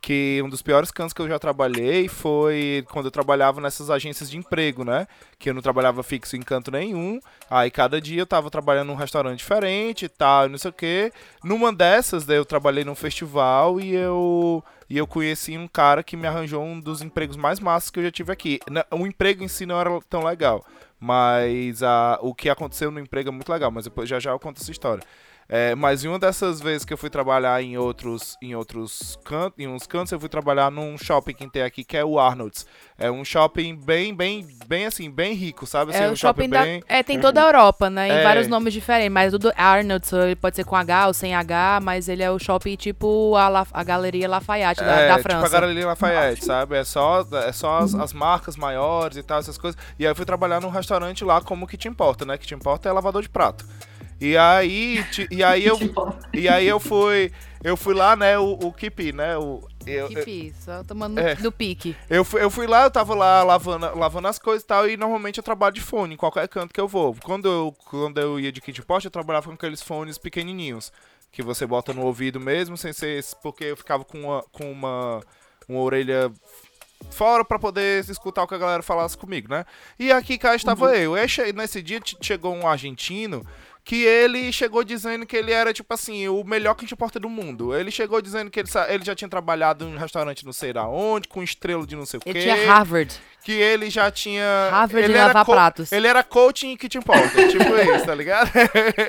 que um dos piores cantos que eu já trabalhei foi quando eu trabalhava nessas agências de emprego, né? Que eu não trabalhava fixo em canto nenhum. Aí cada dia eu tava trabalhando num restaurante diferente e tal, não sei o quê. Numa dessas, daí eu trabalhei num festival e eu e eu conheci um cara que me arranjou um dos empregos mais massas que eu já tive aqui. O emprego em si não era tão legal, mas a, o que aconteceu no emprego é muito legal, mas depois já já eu conto essa história. É, mas em uma dessas vezes que eu fui trabalhar em outros, em outros cantos, em uns cantos, eu fui trabalhar num shopping que tem aqui, que é o Arnold's. É um shopping bem, bem, bem assim, bem rico, sabe? Assim, É um o shopping da. bem... É, tem toda a Europa, né? Em É. vários nomes diferentes. Mas o do Arnold, ele pode ser com H ou sem H, mas ele é o shopping tipo a, La- a Galeria Lafayette da, é, da tipo a França. Galeria Lafayette, sabe? É só, é só as, as marcas maiores e tal, essas coisas. E aí eu fui trabalhar num restaurante lá como que te importa, né? Que te importa é lavador de prato. E aí, ti- e aí eu, e aí eu fui, eu fui lá, né? O, o Kipi, né? O, eu, só tomando É. do pique. Eu fui, eu fui lá, eu tava lá lavando, lavando as coisas e tal, e normalmente eu trabalho de fone, em qualquer canto que eu vou. Quando eu, quando eu ia de kit post, eu trabalhava com aqueles fones pequenininhos, que você bota no ouvido mesmo, sem ser... esse- Porque eu ficava com uma, com uma, uma orelha fora pra poder escutar o que a galera falasse comigo, né? E aqui cá estava eu. E aí, che- nesse dia chegou um argentino que ele chegou dizendo que ele era, tipo assim, o melhor que porta do mundo. Ele chegou dizendo que ele, ele já tinha trabalhado em um restaurante não sei da onde, com estrela de não sei o quê. Ele tinha Harvard. Que ele já tinha... Harvard ele de era lavar pratos. Ele era coaching que te importa, tipo isso, tá ligado?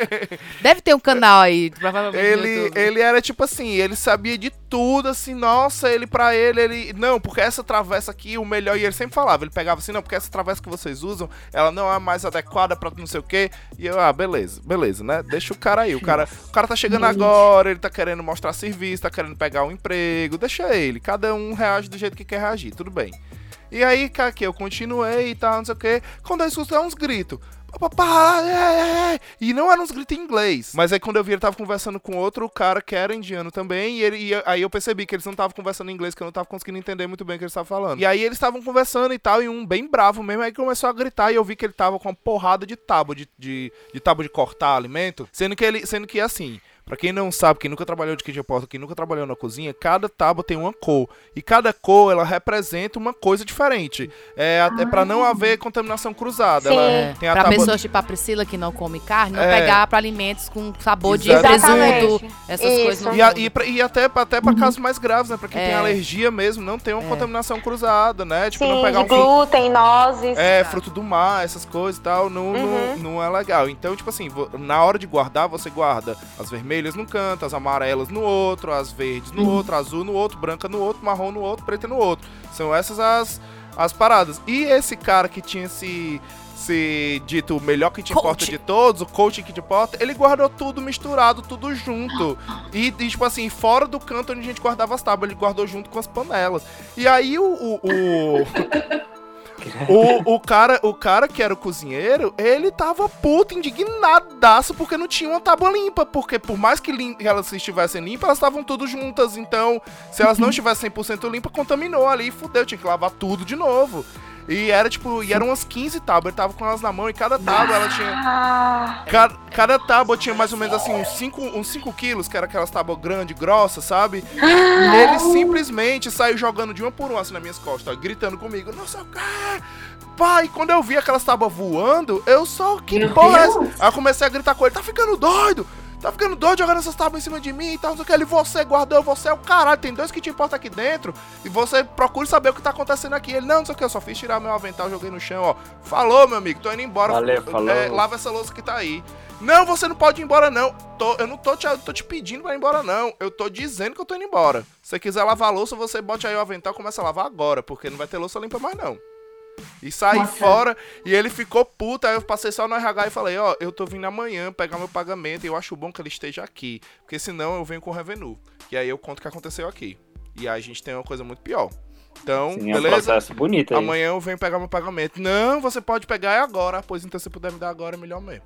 Deve ter um canal aí, provavelmente. Ele, ele era tipo assim, ele sabia de tudo, assim, nossa, ele pra ele, ele. Não, porque essa travessa aqui, o melhor, e ele sempre falava, ele pegava assim, não, porque essa travessa que vocês usam, ela não é mais adequada pra não sei o quê. E eu, ah, beleza, beleza, né? Deixa o cara aí. O cara, o cara tá chegando agora, ele tá querendo mostrar serviço, tá querendo pegar um emprego, deixa ele. Cada um reage do jeito que quer reagir, tudo bem. E aí, cara, que eu continuei e tal, não sei o quê. Quando eu escuto é uns gritos. É, é. E não eram uns gritos em inglês. Mas aí quando eu vi, ele tava conversando com outro cara que era indiano também. E, ele, e aí eu percebi que eles não estavam conversando em inglês, que eu não tava conseguindo entender muito bem o que eles estavam falando. E aí eles estavam conversando e tal, e um bem bravo mesmo. Aí começou a gritar e eu vi que ele tava com uma porrada de tábua de, de, de tábua de cortar alimento. Sendo que ele, sendo que assim. Pra quem não sabe, quem nunca trabalhou de kitchen porta, quem nunca trabalhou na cozinha, cada tábua tem uma cor. E cada cor, ela representa uma coisa diferente. É, é para não haver contaminação cruzada. Ela É, tem a pra tábua... pessoas tipo a Priscila que não come carne, não É. pegar pra alimentos com sabor de Exatamente. presunto, essas Isso. coisas. E, a- e, pra- e até, pra- até pra casos mais graves, né? Pra quem É. tem alergia mesmo, não tem uma contaminação cruzada, né? Tipo, Sim, não pegar de um fruto, glúten, nozes. é, fruto do mar, essas coisas e tal, não, Uhum. não, não é legal. Então, tipo assim, na hora de guardar, você guarda as vermelhas num canto, as amarelas no outro, as verdes no outro, azul no outro, branca no outro, marrom no outro, preta no outro. São essas as, as paradas. E esse cara que tinha se se dito o melhor kit coach. importa de todos, o coach kit importa, ele guardou tudo misturado, tudo junto. E, e, tipo assim, fora do canto onde a gente guardava as tábuas, ele guardou junto com as panelas. E aí o. o, o... o, o, cara, o cara que era o cozinheiro, ele tava puto, indignadaço, porque não tinha uma tábua limpa. Porque por mais que, lim elas estivessem limpas, elas estavam todas juntas. Então, se elas não estivessem 100% limpas, contaminou ali e fudeu. Tinha que lavar tudo de novo. E era tipo, e eram umas 15 tábuas, ele tava com elas na mão e cada tábua ela tinha. Cada, cada tábua tinha mais ou menos assim uns 5 uns cinco quilos, que era aquelas tábuas grandes, grossas, sabe? E ele simplesmente saiu jogando de uma por uma assim nas minhas costas, gritando comigo, nossa, cara. Pai, quando eu vi aquelas tábuas voando, eu só, que Meu porra? Aí eu comecei a gritar com ele, tá ficando doido? Tá ficando doido jogando essas tábuas em cima de mim e tal, não sei o que. Ele, você guardou, você é o caralho, tem dois que te importam aqui dentro e você procura saber o que tá acontecendo aqui. Ele, não, não sei o que, eu só fiz tirar meu avental, joguei no chão, ó. Falou, meu amigo, tô indo embora. Valeu, falou. É, lava essa louça que tá aí. Não, você não pode ir embora, não. Tô, eu não tô te, tô te pedindo pra ir embora, não. Eu tô dizendo que eu tô indo embora. Se você quiser lavar a louça, você bote aí o avental e começa a lavar agora, porque não vai ter louça limpa mais, não. E saí Nossa. fora e ele ficou puto. Aí eu passei só no RH e falei: Ó, eu tô vindo amanhã pegar meu pagamento e eu acho bom que ele esteja aqui. Porque senão eu venho com o Revenu. E aí eu conto o que aconteceu aqui. E aí a gente tem uma coisa muito pior. Então, Sim, beleza? É um bonito aí. Amanhã eu venho pegar meu pagamento. Não, você pode pegar é agora. Pois então, se puder me dar agora, é melhor mesmo.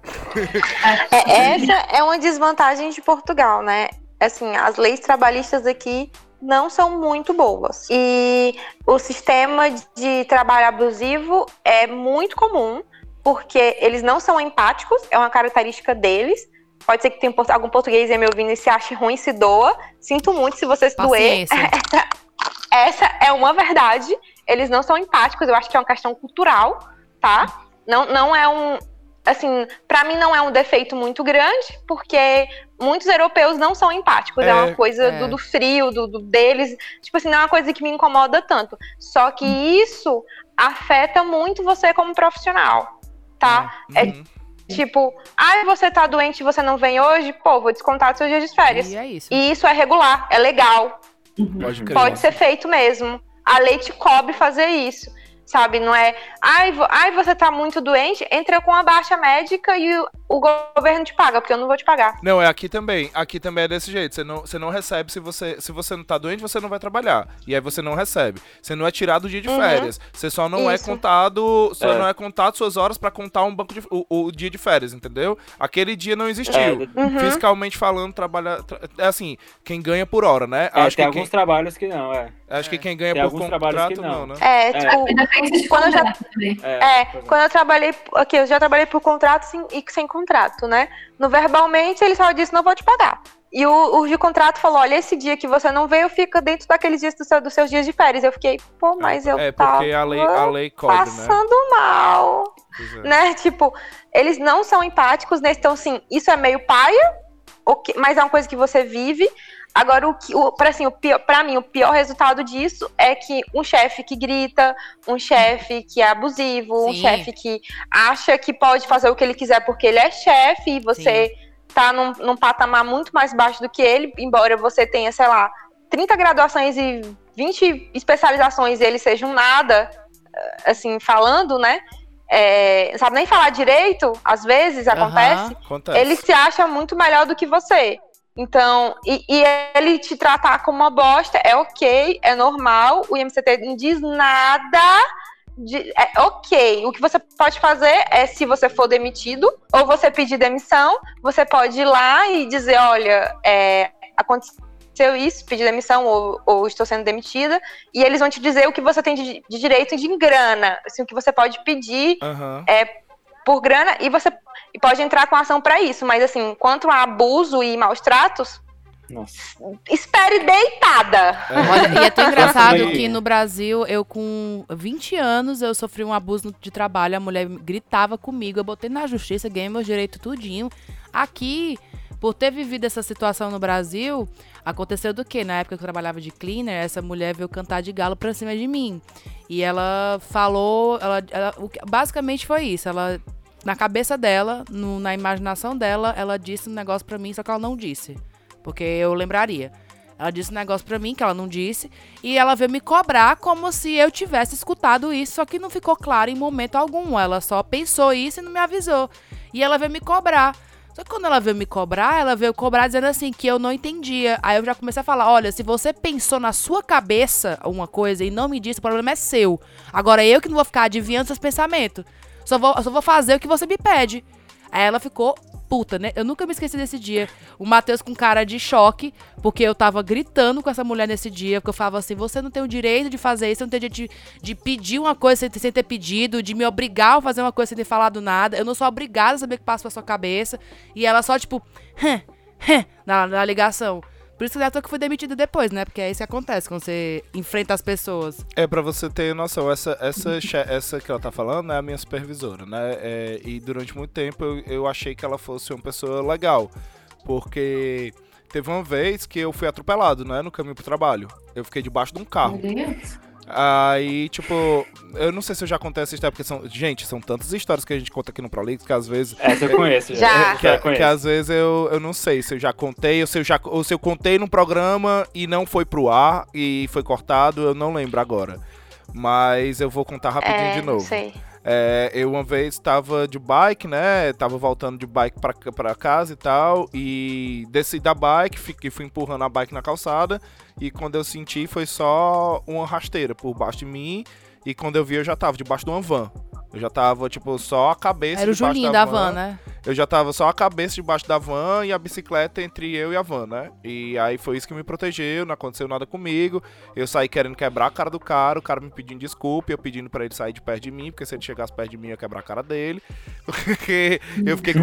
É, essa é uma desvantagem de Portugal, né? Assim, as leis trabalhistas aqui não são muito boas. E o sistema de trabalho abusivo é muito comum, porque eles não são empáticos, é uma característica deles. Pode ser que tenha algum português aí me ouvindo e se ache ruim, se doa. Sinto muito se você se doer. Essa é uma verdade. Eles não são empáticos, eu acho que é uma questão cultural, tá? Não, não é um, assim, para mim não é um defeito muito grande, porque muitos europeus não são empáticos, é, é uma coisa é. Do, do, frio, do, do, deles, tipo assim, não é uma coisa que me incomoda tanto. Só que hum. isso afeta muito você como profissional, tá? Hum. É uhum. tipo, ah, você tá doente e você não vem hoje, pô, vou descontar seus dias de férias. E, é isso. e isso é regular, é legal. Uhum. Pode, Pode ser feito mesmo. A lei te cobre fazer isso sabe? Não é, ai, ai, você tá muito doente, entra com a baixa médica e o, governo te paga, porque eu não vou te pagar. Não, é aqui também. Aqui também é desse jeito. Você não, você não recebe se você, se você não tá doente, você não vai trabalhar. E aí você não recebe. Você não é tirado o dia de uhum. férias. Você só não é Isso. é contado, só é. não é contado suas horas para contar um banco de o, o, dia de férias, entendeu? Aquele dia não existiu. É. Uhum. Fiscalmente falando, trabalha tra... é assim, quem ganha por hora, né? É, Acho tem que alguns quem... trabalhos que não, é. Acho que quem ganha tem por contrato não. não, né? É, é. tipo, quando eu já é, quando eu trabalhei aqui, eu já trabalhei por contrato e sem contrato, né? No verbalmente ele só disse não vou te pagar. E o, o de contrato falou: olha, esse dia que você não veio, fica dentro daqueles dias do seu, dos seus dias de férias. Eu fiquei, pô, mas eu é, porque a lei, a lei cobre, né? passando né? mal. É. Né? Tipo, eles não são empáticos, né? Então, assim, isso é meio paia, mas é uma coisa que você vive. Agora, o que, o, para assim, o pior, para mim, o pior resultado disso é que um chefe que grita, um chefe que é abusivo, Sim. um chefe que acha que pode fazer o que ele quiser porque ele é chefe e você Sim. tá num, num patamar muito mais baixo do que ele, embora você tenha, sei lá, 30 graduações e 20 especializações e ele seja um nada, eh, assim, falando, né? É, não sabe nem falar direito, às vezes acontece, uhum, acontece, ele se acha muito melhor do que você. Então, e, e, ele te tratar como uma bosta é ok, é normal. O IMCT não diz nada. De, é ok. O que você pode fazer é, se você for demitido ou você pedir demissão, você pode ir lá e dizer: olha, é, aconteceu isso, pedir demissão ou, ou, estou sendo demitida, e eles vão te dizer o que você tem de, de direito de grana, assim, o que você pode pedir uhum. é, por grana, e você e pode entrar com ação para isso. Mas, assim, quanto a abuso e maus tratos, nossa. Espere deitada. É. Olha, e é tão engraçado que no Brasil, eu com 20 anos, eu sofri um abuso de trabalho. A mulher gritava comigo, eu botei na justiça, ganhei meu direito tudinho. Aqui, por ter vivido essa situação no Brasil, aconteceu do que? Na época que eu trabalhava de cleaner, essa mulher veio cantar de galo pra cima de mim. E ela falou, ela, ela basicamente foi isso. Ela na cabeça dela, no, na imaginação dela, ela disse um negócio para mim, só que ela não disse. Porque eu lembraria. Ela disse um negócio pra mim que ela não disse. E ela veio me cobrar como se eu tivesse escutado isso, só que não ficou claro em momento algum. Ela só pensou isso e não me avisou. E ela veio me cobrar. Só que quando ela veio me cobrar, ela veio cobrar dizendo assim que eu não entendia. Aí eu já comecei a falar: olha, se você pensou na sua cabeça uma coisa e não me disse, o problema é seu. Agora eu que não vou ficar adivinhando seus pensamentos. Só vou, só vou fazer o que você me pede. Aí ela ficou puta, né? Eu nunca me esqueci desse dia. O Matheus com cara de choque, porque eu tava gritando com essa mulher nesse dia, porque eu falava assim: você não tem o direito de fazer isso, você não tem o direito de, de pedir uma coisa sem, ter pedido, de me obrigar a fazer uma coisa sem ter falado nada. Eu não sou obrigada a saber o que passa pela sua cabeça. E ela só, tipo, na, na ligação. Por isso que eu que fui demitido depois, né? Porque é isso que acontece quando você enfrenta as pessoas. É, pra você ter noção, essa, essa, essa que ela tá falando é a minha supervisora, né? É, e durante muito tempo eu, eu achei que ela fosse uma pessoa legal. Porque teve uma vez que eu fui atropelado, né? No caminho pro trabalho. Eu fiquei debaixo de um carro. Meu Deus. Aí, tipo, eu não sei se eu já contei essa história, porque são. Gente, são tantas histórias que a gente conta aqui no ProLix que às vezes. Essa eu conheço, já. já. Que, já conheço. que às vezes eu, eu não sei se eu já contei, ou se eu já ou se eu contei num programa e não foi pro ar e foi cortado, eu não lembro agora. Mas eu vou contar rapidinho é, de novo. Sei. É, eu uma vez estava de bike, né? Tava voltando de bike pra casa e tal. E desci da bike, fiquei, fui empurrando a bike na calçada. E quando eu senti, foi só uma rasteira por baixo de mim. E quando eu vi, eu já tava debaixo de uma van. Eu já tava, tipo, só a cabeça Era o Julinho da, da van, van, né? Eu já tava só a cabeça debaixo da van e a bicicleta entre eu e a van, né? E aí foi isso que me protegeu, não aconteceu nada comigo. Eu saí querendo quebrar a cara do cara, o cara me pedindo desculpa, eu pedindo para ele sair de perto de mim, porque se ele chegasse perto de mim eu ia quebrar a cara dele. Porque eu fiquei com,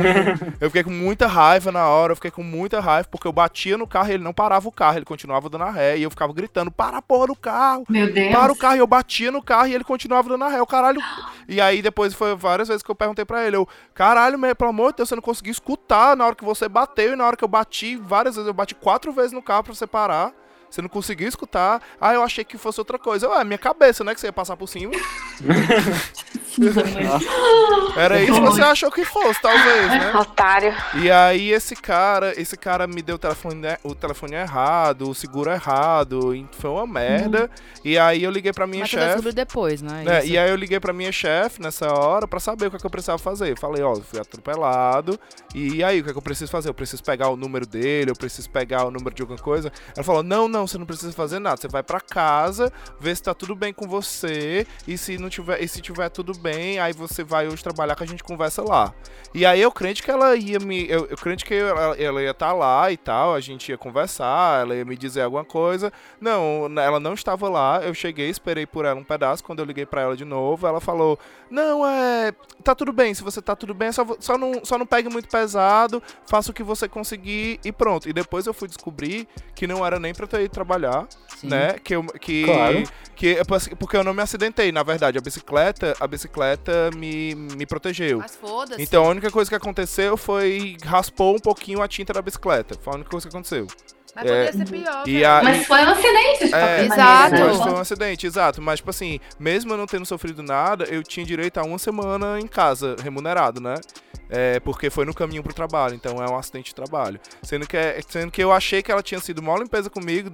eu fiquei com muita raiva na hora, eu fiquei com muita raiva, porque eu batia no carro e ele não parava o carro, ele continuava dando a ré, e eu ficava gritando, para a porra do carro! Meu Deus! Para o carro, e eu batia no carro e ele continuava dando a ré, o caralho... E aí depois foi várias vezes que eu perguntei para ele, eu, caralho, pelo amor de Deus, você não conseguiu escutar na hora que você bateu e na hora que eu bati, várias vezes, eu bati quatro vezes no carro pra você parar. Você não conseguiu escutar. Ah, eu achei que fosse outra coisa. Ué, minha cabeça, né? Que você ia passar por cima. Era isso que você achou que fosse, talvez, né? Otário. E aí esse cara, esse cara me deu o telefone, o telefone errado, o seguro errado, foi uma merda. Uhum. E aí eu liguei pra minha chefe. depois, né? né? E aí eu liguei pra minha chefe nessa hora pra saber o que, é que eu precisava fazer. Falei, ó, fui atropelado. E aí, o que, é que eu preciso fazer? Eu preciso pegar o número dele, eu preciso pegar o número de alguma coisa. Ela falou, não, não, você não precisa fazer nada. Você vai pra casa, ver se tá tudo bem com você. E se não tiver, e se tiver tudo bem, aí você vai hoje trabalhar que a gente conversa lá. E aí eu crente que ela ia me. Eu, eu crente que ela, ela ia estar tá lá e tal, a gente ia conversar, ela ia me dizer alguma coisa. Não, ela não estava lá. Eu cheguei, esperei por ela um pedaço. Quando eu liguei para ela de novo, ela falou: Não, é. Tá tudo bem. Se você tá tudo bem, só, só, não, só não pegue muito pesado, faça o que você conseguir e pronto. E depois eu fui descobrir que não era nem pra eu ter ido trabalhar, Sim. né? Que eu. Que, claro. que, porque eu não me acidentei, na verdade. A bicicleta, a bicicleta me, me protegeu. Mas foda-se. Então a única coisa que aconteceu foi raspou um pouquinho a tinta da bicicleta. Foi a única coisa que aconteceu. Mas é, ser pior. E a, Mas foi um acidente, de é, Exato. Mas foi um acidente, exato. Mas, tipo assim, mesmo eu não tendo sofrido nada, eu tinha direito a uma semana em casa, remunerado, né? É, porque foi no caminho pro trabalho, então é um acidente de trabalho. Sendo que, é, sendo que eu achei que ela tinha sido mó limpeza comigo,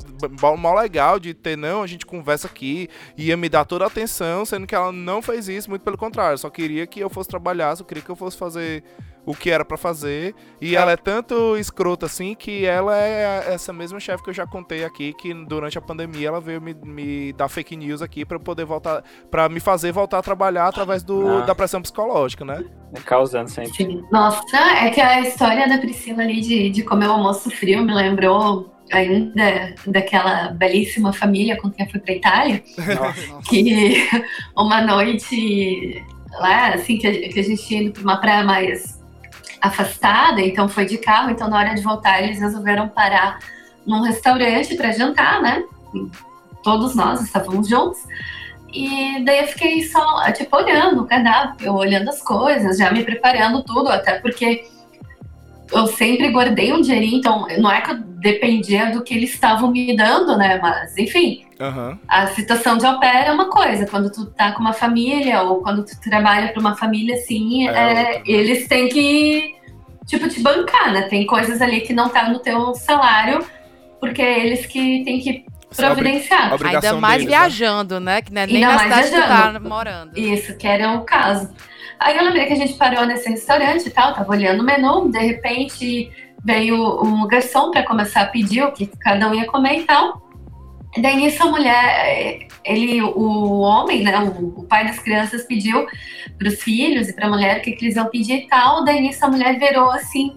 mó legal de ter, não, a gente conversa aqui, ia me dar toda a atenção, sendo que ela não fez isso, muito pelo contrário, só queria que eu fosse trabalhar, só queria que eu fosse fazer o que era para fazer. E é. ela é tanto escrota assim que ela é essa mesma chefe que eu já contei aqui, que durante a pandemia ela veio me, me dar fake news aqui para poder voltar, para me fazer voltar a trabalhar através do, ah. da pressão psicológica, né? É causando sempre. Sim. Nossa, é que a história da Priscila ali de, de comer o almoço frio me lembrou ainda daquela belíssima família com quem eu fui para Itália, Nossa. que uma noite lá, assim, que a, que a gente ia indo para uma praia mais afastada, então foi de carro. Então, na hora de voltar, eles resolveram parar num restaurante para jantar, né? Todos nós estávamos juntos. E daí eu fiquei só, tipo, olhando o cardápio, olhando as coisas, já me preparando tudo, até porque eu sempre guardei um dinheirinho, então não é que eu dependia do que eles estavam me dando, né? Mas, enfim, uhum. a situação de au pair é uma coisa. Quando tu tá com uma família ou quando tu trabalha para uma família, assim, é, é, eles têm que, tipo, te bancar, né? Tem coisas ali que não tá no teu salário porque é eles que têm que providenciar. Ainda mais deles, né? viajando, né? Que não é nem Ainda na cidade viajando. que tu tá morando. Isso, que era o caso. Aí eu lembrei que a gente parou nesse restaurante e tal, tava olhando o menu, de repente veio um garçom para começar a pedir o que cada um ia comer e tal. Daí nisso a mulher, ele, o homem, né, o, o pai das crianças pediu para os filhos e para a mulher o que, que eles iam pedir e tal. Daí nisso a mulher virou assim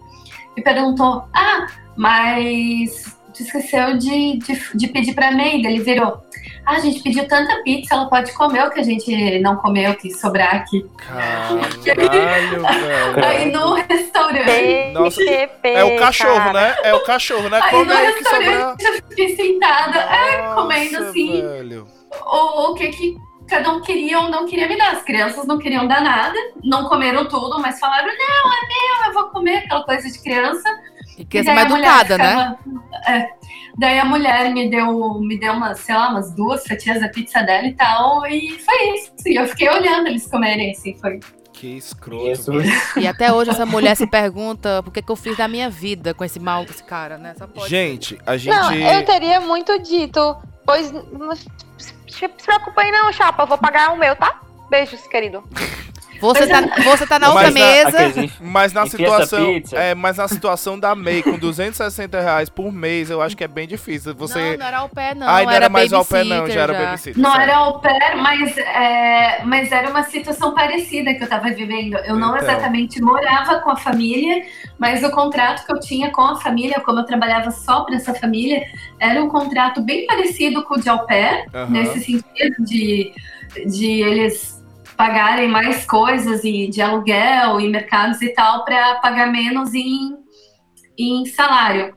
e perguntou: Ah, mas tu esqueceu de, de, de pedir para mim. Ele virou: a gente pediu tanta pizza, ela pode comer o que a gente não comeu, que sobrar aqui. Caralho, velho. Aí no restaurante. Nossa, é o cachorro, né? É o cachorro, né? Aí Come no restaurante eu fiquei sentada, é, comendo assim. Velho. O, o que que cada um queria ou não queria me dar. As crianças não queriam dar nada, não comeram tudo, mas falaram: não, é meu, eu vou comer aquela coisa de criança. E criança mais educada, né? É, daí a mulher me deu, me deu umas, sei lá, umas duas fatias da pizza dela e tal, e foi isso. E eu fiquei olhando eles comerem, assim, foi. Que escroto. E até hoje essa mulher se pergunta por que, que eu fiz da minha vida com esse mal, esse cara, né? gente, a gente. Não, eu teria muito dito, pois se preocupa aí não, chapa. Eu vou pagar o meu, tá? Beijos, querido. Você tá, você tá na outra mas mesa. Na, mas na situação. É, mas na situação da MEI, com 260 reais por mês, eu acho que é bem difícil. Você... Não, não era ao pé, não. Ah, não era, era mais ao pé, não, já era babysitter. Não era ao pé, mas, é, mas era uma situação parecida que eu tava vivendo. Eu não então. exatamente morava com a família, mas o contrato que eu tinha com a família, como eu trabalhava só para essa família, era um contrato bem parecido com o de au pair, uhum. nesse sentido de, de eles pagarem mais coisas e de aluguel e mercados e tal para pagar menos em, em salário.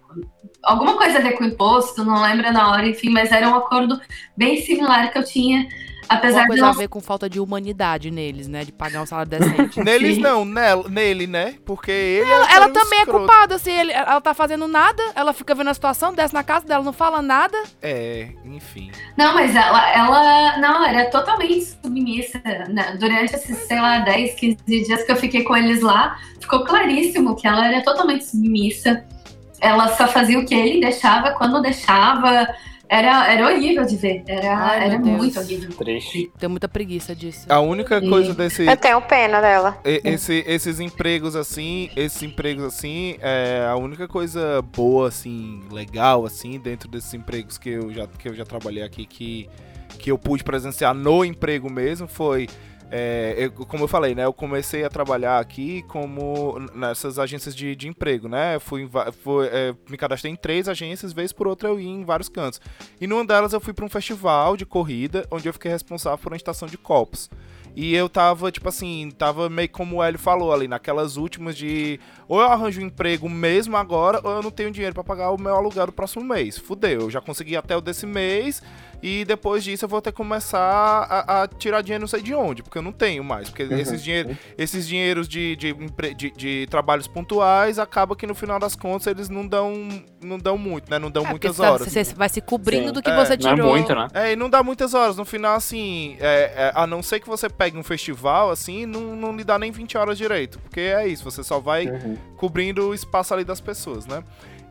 Alguma coisa a ver com imposto, não lembro na hora, enfim, mas era um acordo bem similar que eu tinha Apesar Uma coisa de a ver com falta de humanidade neles, né? De pagar um salário decente. neles não, nela, nele, né? Porque ele Ela, é ela também é escroto. é culpada, assim, ele, ela tá fazendo nada, ela fica vendo a situação, desce na casa dela, não fala nada. É, enfim. Não, mas ela, ela não, era totalmente submissa. Né? Durante esses, sei lá, 10, 15 dias que eu fiquei com eles lá, ficou claríssimo que ela era totalmente submissa. Ela só fazia o que ele deixava, quando deixava era, era horrível de ver. Era, Ai, era muito horrível. Triste. Tenho muita preguiça disso. A única coisa desse. Eu tenho pena dela. Esse, esses empregos assim, esses empregos assim, é a única coisa boa, assim, legal, assim, dentro desses empregos que eu já, que eu já trabalhei aqui, que, que eu pude presenciar no emprego mesmo, foi é, eu, como eu falei, né? Eu comecei a trabalhar aqui como nessas agências de, de emprego, né? Fui, fui é, me cadastrei em três agências, vez por outra eu ia em vários cantos. E numa delas eu fui para um festival de corrida, onde eu fiquei responsável por uma estação de copos. E eu tava, tipo assim, tava meio como o Hélio falou ali, naquelas últimas de ou eu arranjo um emprego mesmo agora, ou eu não tenho dinheiro para pagar o meu aluguel do próximo mês. Fudeu, eu já consegui até o desse mês, e depois disso eu vou ter que começar a, a, tirar dinheiro não sei de onde, porque eu não tenho mais. Porque uhum. esses, dinheiro, esses dinheiros de, de, de, de, trabalhos pontuais acaba que no final das contas eles não dão, não dão muito, né? Não dão é, muitas tá, horas. Você vai se cobrindo Sim. do que é, você tirou. Não é muito, né? É, e não dá muitas horas. No final, assim, é, é, a não ser que você pegue um festival, assim, não, não lhe dá nem 20 horas direito. Porque é isso, você só vai uhum. cobrindo o espaço ali das pessoas, né?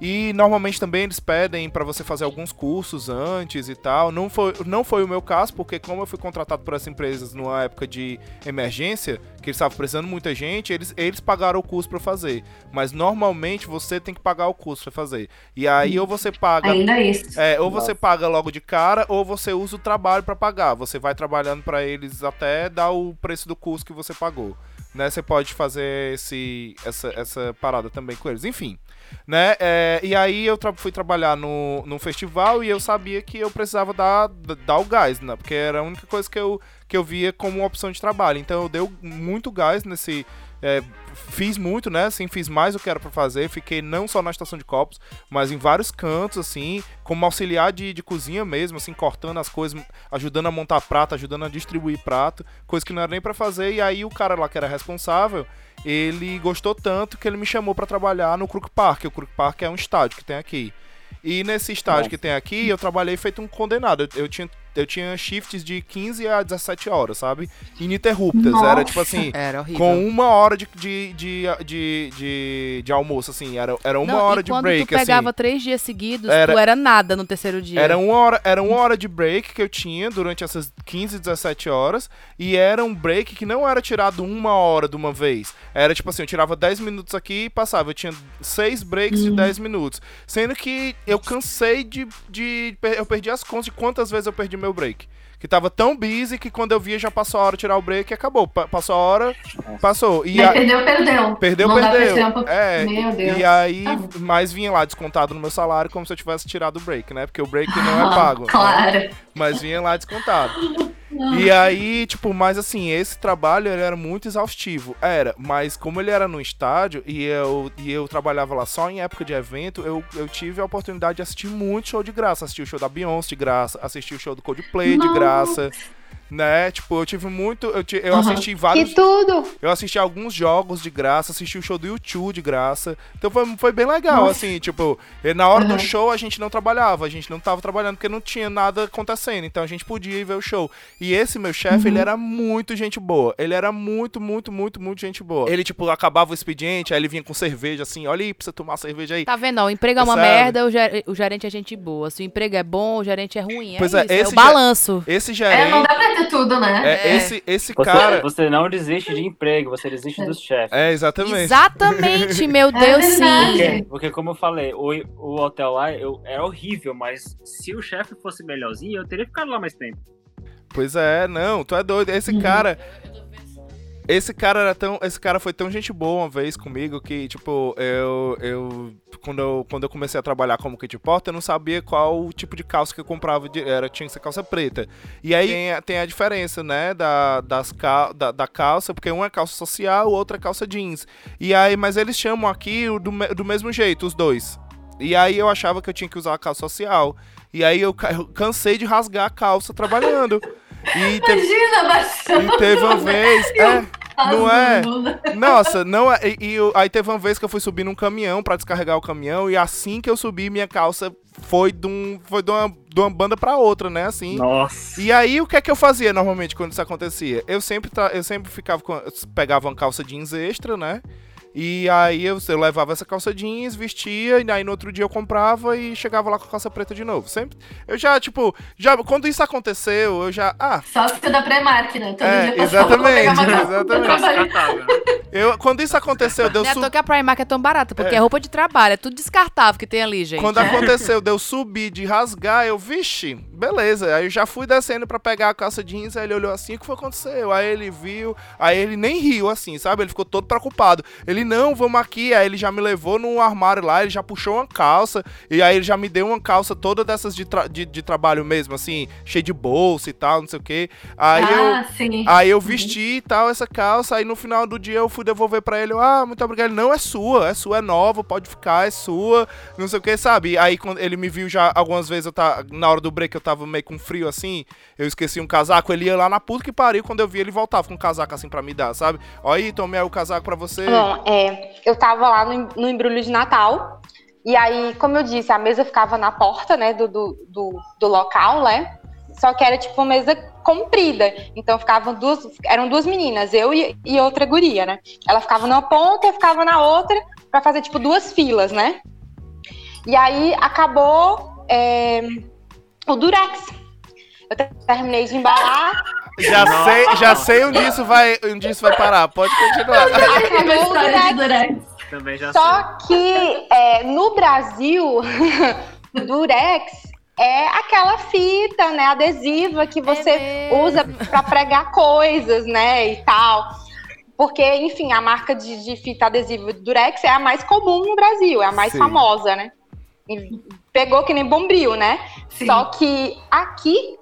E normalmente também eles pedem para você fazer alguns cursos antes e tal. Não foi, não foi o meu caso, porque como eu fui contratado por essas empresas numa época de emergência, que eles estavam precisando muita gente, eles, eles pagaram o curso para fazer. Mas normalmente você tem que pagar o curso para fazer. E aí ou você paga. Ainda é isso. É, ou você paga logo de cara, ou você usa o trabalho para pagar. Você vai trabalhando para eles até dar o preço do curso que você pagou. Né, você pode fazer esse, essa, essa parada também com eles. Enfim, né? É, e aí eu tra fui trabalhar no, no festival e eu sabia que eu precisava dar, dar o gás, né? Porque era a única coisa que eu, que eu via como opção de trabalho. Então eu dei muito gás nesse. É, fiz muito, né? Assim, fiz mais o que era para fazer. Fiquei não só na estação de copos, mas em vários cantos, assim, como auxiliar de, de cozinha mesmo, assim, cortando as coisas, ajudando a montar prato, ajudando a distribuir prato, coisa que não era nem para fazer. E aí o cara lá que era responsável, ele gostou tanto que ele me chamou para trabalhar no Crook Park. O Crook Park é um estádio que tem aqui. E nesse estádio Nossa. que tem aqui, eu trabalhei feito um condenado. Eu, eu tinha eu tinha shifts de 15 a 17 horas, sabe? Ininterruptas. Nossa. Era tipo assim, era com uma hora de, de, de, de, de, de almoço, assim. Era, era uma Não, hora de break. Quando tu pegava assim, três dias seguidos, era, tu era nada no terceiro dia. Era uma, hora, era uma hora de break que eu tinha durante essas 15, 17 horas. E era um break que não era tirado uma hora de uma vez. Era tipo assim, eu tirava 10 minutos aqui e passava. Eu tinha seis breaks hum. de 10 minutos. Sendo que eu cansei de, de. Eu perdi as contas de quantas vezes eu perdi meu break. Que tava tão busy que quando eu via já passou a hora de tirar o break e acabou. Pa passou a hora, passou. E a... Perdeu, perdeu. Perdeu, Não perdeu. É, meu Deus. E aí, tá mais vinha lá descontado no meu salário como se eu tivesse tirado o break, né? Porque o break não é pago. claro. Né? Mas vinha lá descontado. E aí, tipo, mas assim, esse trabalho ele era muito exaustivo. Era, mas como ele era no estádio e eu, e eu trabalhava lá só em época de evento, eu, eu tive a oportunidade de assistir muito show de graça. Assisti o show da Beyoncé de graça, assisti o show do Coldplay de graça né? Tipo, eu tive muito. Eu, eu uhum. assisti vários. Que tudo! Eu assisti alguns jogos de graça, assisti o show do YouTube de graça. Então foi, foi bem legal, Nossa. assim, tipo, na hora uhum. do show a gente não trabalhava, a gente não tava trabalhando porque não tinha nada acontecendo. Então a gente podia ir ver o show. E esse meu chefe, uhum. ele era muito gente boa. Ele era muito, muito, muito, muito gente boa. Ele, tipo, acabava o expediente, aí ele vinha com cerveja, assim, olha aí, precisa tomar cerveja aí. Tá vendo? Ó, o emprego é uma Sabe? merda, o, ger o gerente é gente boa. Se o emprego é bom, o gerente é ruim. É pois é, isso, é, esse é o balanço. Esse gerente. É, não dá pra ter tudo, né? É, é. Esse, esse você, cara. Você não desiste de emprego, você desiste dos chefes. É, exatamente. Exatamente, meu é Deus, sim. Porque, porque, como eu falei, o, o hotel lá eu, era horrível, mas se o chefe fosse melhorzinho, eu teria ficado lá mais tempo. Pois é, não, tu é doido. Esse uhum. cara. Esse cara era tão. Esse cara foi tão gente boa uma vez comigo que, tipo, eu. eu quando, eu quando eu comecei a trabalhar como kit porta, eu não sabia qual o tipo de calça que eu comprava. De, era, tinha que ser calça preta. E aí tem, tem a diferença, né? Da, das cal, da, da, calça, porque uma é calça social, o outro é calça jeans. E aí, mas eles chamam aqui do, do mesmo jeito, os dois. E aí eu achava que eu tinha que usar a calça social. E aí eu, eu cansei de rasgar a calça trabalhando. E teve, Imagina, E teve uma vez. É, não é? Nossa, não é. E, e, aí teve uma vez que eu fui subir num caminhão para descarregar o caminhão. E assim que eu subi, minha calça foi de, um, foi de, uma, de uma banda pra outra, né? Assim. Nossa. E aí, o que é que eu fazia normalmente quando isso acontecia? Eu sempre, eu sempre ficava com. Pegava uma calça jeans extra, né? E aí eu, eu levava essa calça jeans, vestia, e aí no outro dia eu comprava e chegava lá com a calça preta de novo. Sempre. Eu já, tipo, já, quando isso aconteceu, eu já. Ah. Sócio da Primark, né? Todo é, dia exatamente, exatamente. eu, quando isso aconteceu, deu sub... que a Primark é tão barata, porque é. é roupa de trabalho, é tudo descartável que tem ali, gente. Quando aconteceu, deu subir, de rasgar, eu, vixe, beleza. Aí eu já fui descendo pra pegar a calça jeans, aí ele olhou assim, o que foi que aconteceu? Aí ele viu, aí ele nem riu assim, sabe? Ele ficou todo preocupado. Ele ele, não, vamos aqui. Aí ele já me levou num armário lá, ele já puxou uma calça. E aí ele já me deu uma calça toda dessas de, tra de, de, trabalho mesmo, assim, cheia de bolsa e tal, não sei o quê. Aí ah, eu, sim. Aí eu vesti e tal essa calça. Aí no final do dia eu fui devolver pra ele. ah, muito obrigado. Ele, não, é sua, é sua, é nova, pode ficar, é sua, não sei o que, sabe? Aí quando ele me viu já algumas vezes, eu tá, na hora do break eu tava meio com frio assim, eu esqueci um casaco, ele ia lá na puta que pariu, quando eu vi ele voltava com um casaco assim pra me dar, sabe? Olha aí, tomei aí o casaco pra você. Bom, é, eu tava lá no, no embrulho de Natal. E aí, como eu disse, a mesa ficava na porta, né, do, do, do, do local, né? Só que era tipo uma mesa comprida. Então ficavam duas, eram duas meninas, eu e, e outra guria, né? Ela ficava numa ponta e ficava na outra para fazer tipo duas filas, né? E aí acabou é, o Durex. Eu terminei de embalar. Já sei, já sei onde isso vai, onde isso vai parar. Pode continuar. Também já Só sei. que é, no Brasil, Durex é aquela fita, né, adesiva que você é usa para pregar coisas, né, e tal. Porque, enfim, a marca de, de, fita adesiva Durex é a mais comum no Brasil, é a mais Sim. famosa, né? E pegou que nem bombril, né? Sim. Só que aqui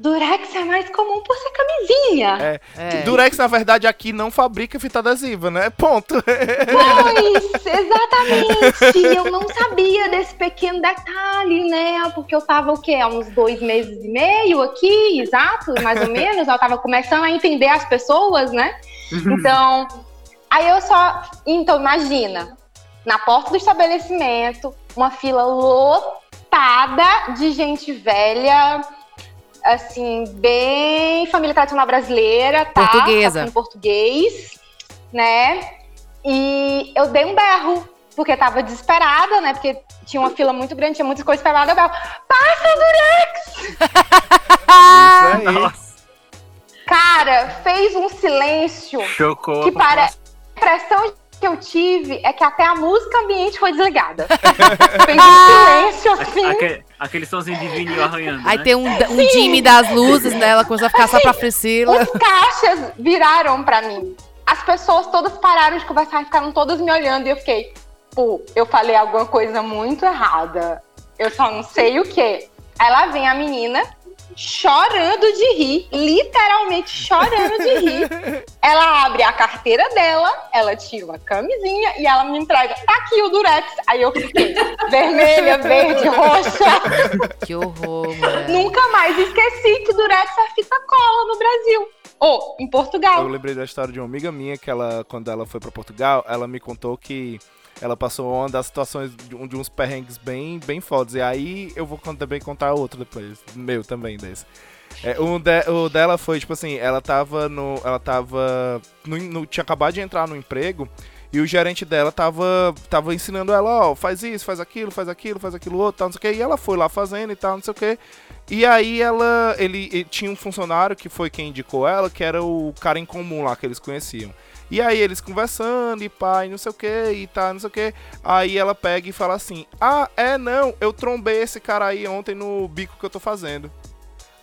Durex é mais comum por ser camisinha. É. é. Durex, na verdade, aqui não fabrica fita adesiva, né? Ponto. Pois, exatamente. Eu não sabia desse pequeno detalhe, né? Porque eu tava o quê? Há uns dois meses e meio aqui, exato, mais ou menos. Eu tava começando a entender as pessoas, né? Uhum. Então, aí eu só. Então, imagina, na porta do estabelecimento, uma fila lotada de gente velha assim, bem família tradicional brasileira, tá? Portuguesa. Em português, né? E eu dei um berro, porque tava desesperada, né? Porque tinha uma fila muito grande, tinha muitas coisas pra lá, eu berro, passa, Durex! Isso aí. Nossa, Cara, fez um silêncio chocou. que para... A impressão que eu tive é que até a música ambiente foi desligada. fez um silêncio, assim. Aquele, aquele somzinho de vinil arranhando. Aí né? tem um, um Jimmy das luzes, né? Ela começou a ficar só pra Priscila. Os caixas viraram pra mim. As pessoas todas pararam de conversar e ficaram todas me olhando. E eu fiquei, pô, eu falei alguma coisa muito errada. Eu só não sei o quê. Aí lá vem a menina chorando de rir, literalmente chorando de rir. Ela abre a carteira dela, ela tira uma camisinha e ela me entrega. Tá aqui o Durex. Aí eu fiquei vermelha, verde, roxa. Que horror, mulher. Nunca mais esqueci que Durex é fita cola no Brasil. Ou em Portugal. Eu lembrei da história de uma amiga minha que ela, quando ela foi pra Portugal, ela me contou que ela passou uma das situações de, um- de uns perrengues bem, bem fodas. E aí eu vou também contar outro depois, meu também desse. É, um de- o dela foi, tipo assim, ela tava no. Ela tava. No, no- tinha acabado de entrar no emprego. E o gerente dela tava, tava ensinando ela, ó, faz isso, faz aquilo, faz aquilo, faz aquilo outro, tal, não sei o que. E ela foi lá fazendo e tal, não sei o que. E aí ela, ele, ele tinha um funcionário que foi quem indicou ela, que era o cara em comum lá que eles conheciam. E aí eles conversando e pai, não sei o que, e tá, não sei o que. Aí ela pega e fala assim: Ah, é não, eu trombei esse cara aí ontem no bico que eu tô fazendo.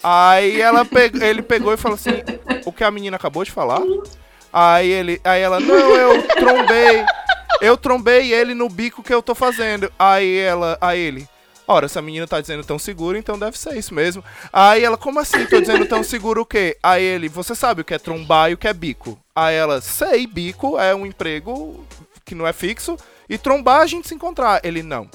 Aí ela ele pegou e falou assim: O que a menina acabou de falar? Aí ele, aí ela, não, eu trombei. Eu trombei ele no bico que eu tô fazendo. Aí ela, aí ele, ora, essa menina tá dizendo tão seguro, então deve ser isso mesmo. Aí ela, como assim? Tô dizendo tão seguro o quê? Aí ele, você sabe o que é trombar e o que é bico? Aí ela, sei, bico é um emprego que não é fixo. E trombar é a gente se encontrar. Ele, não.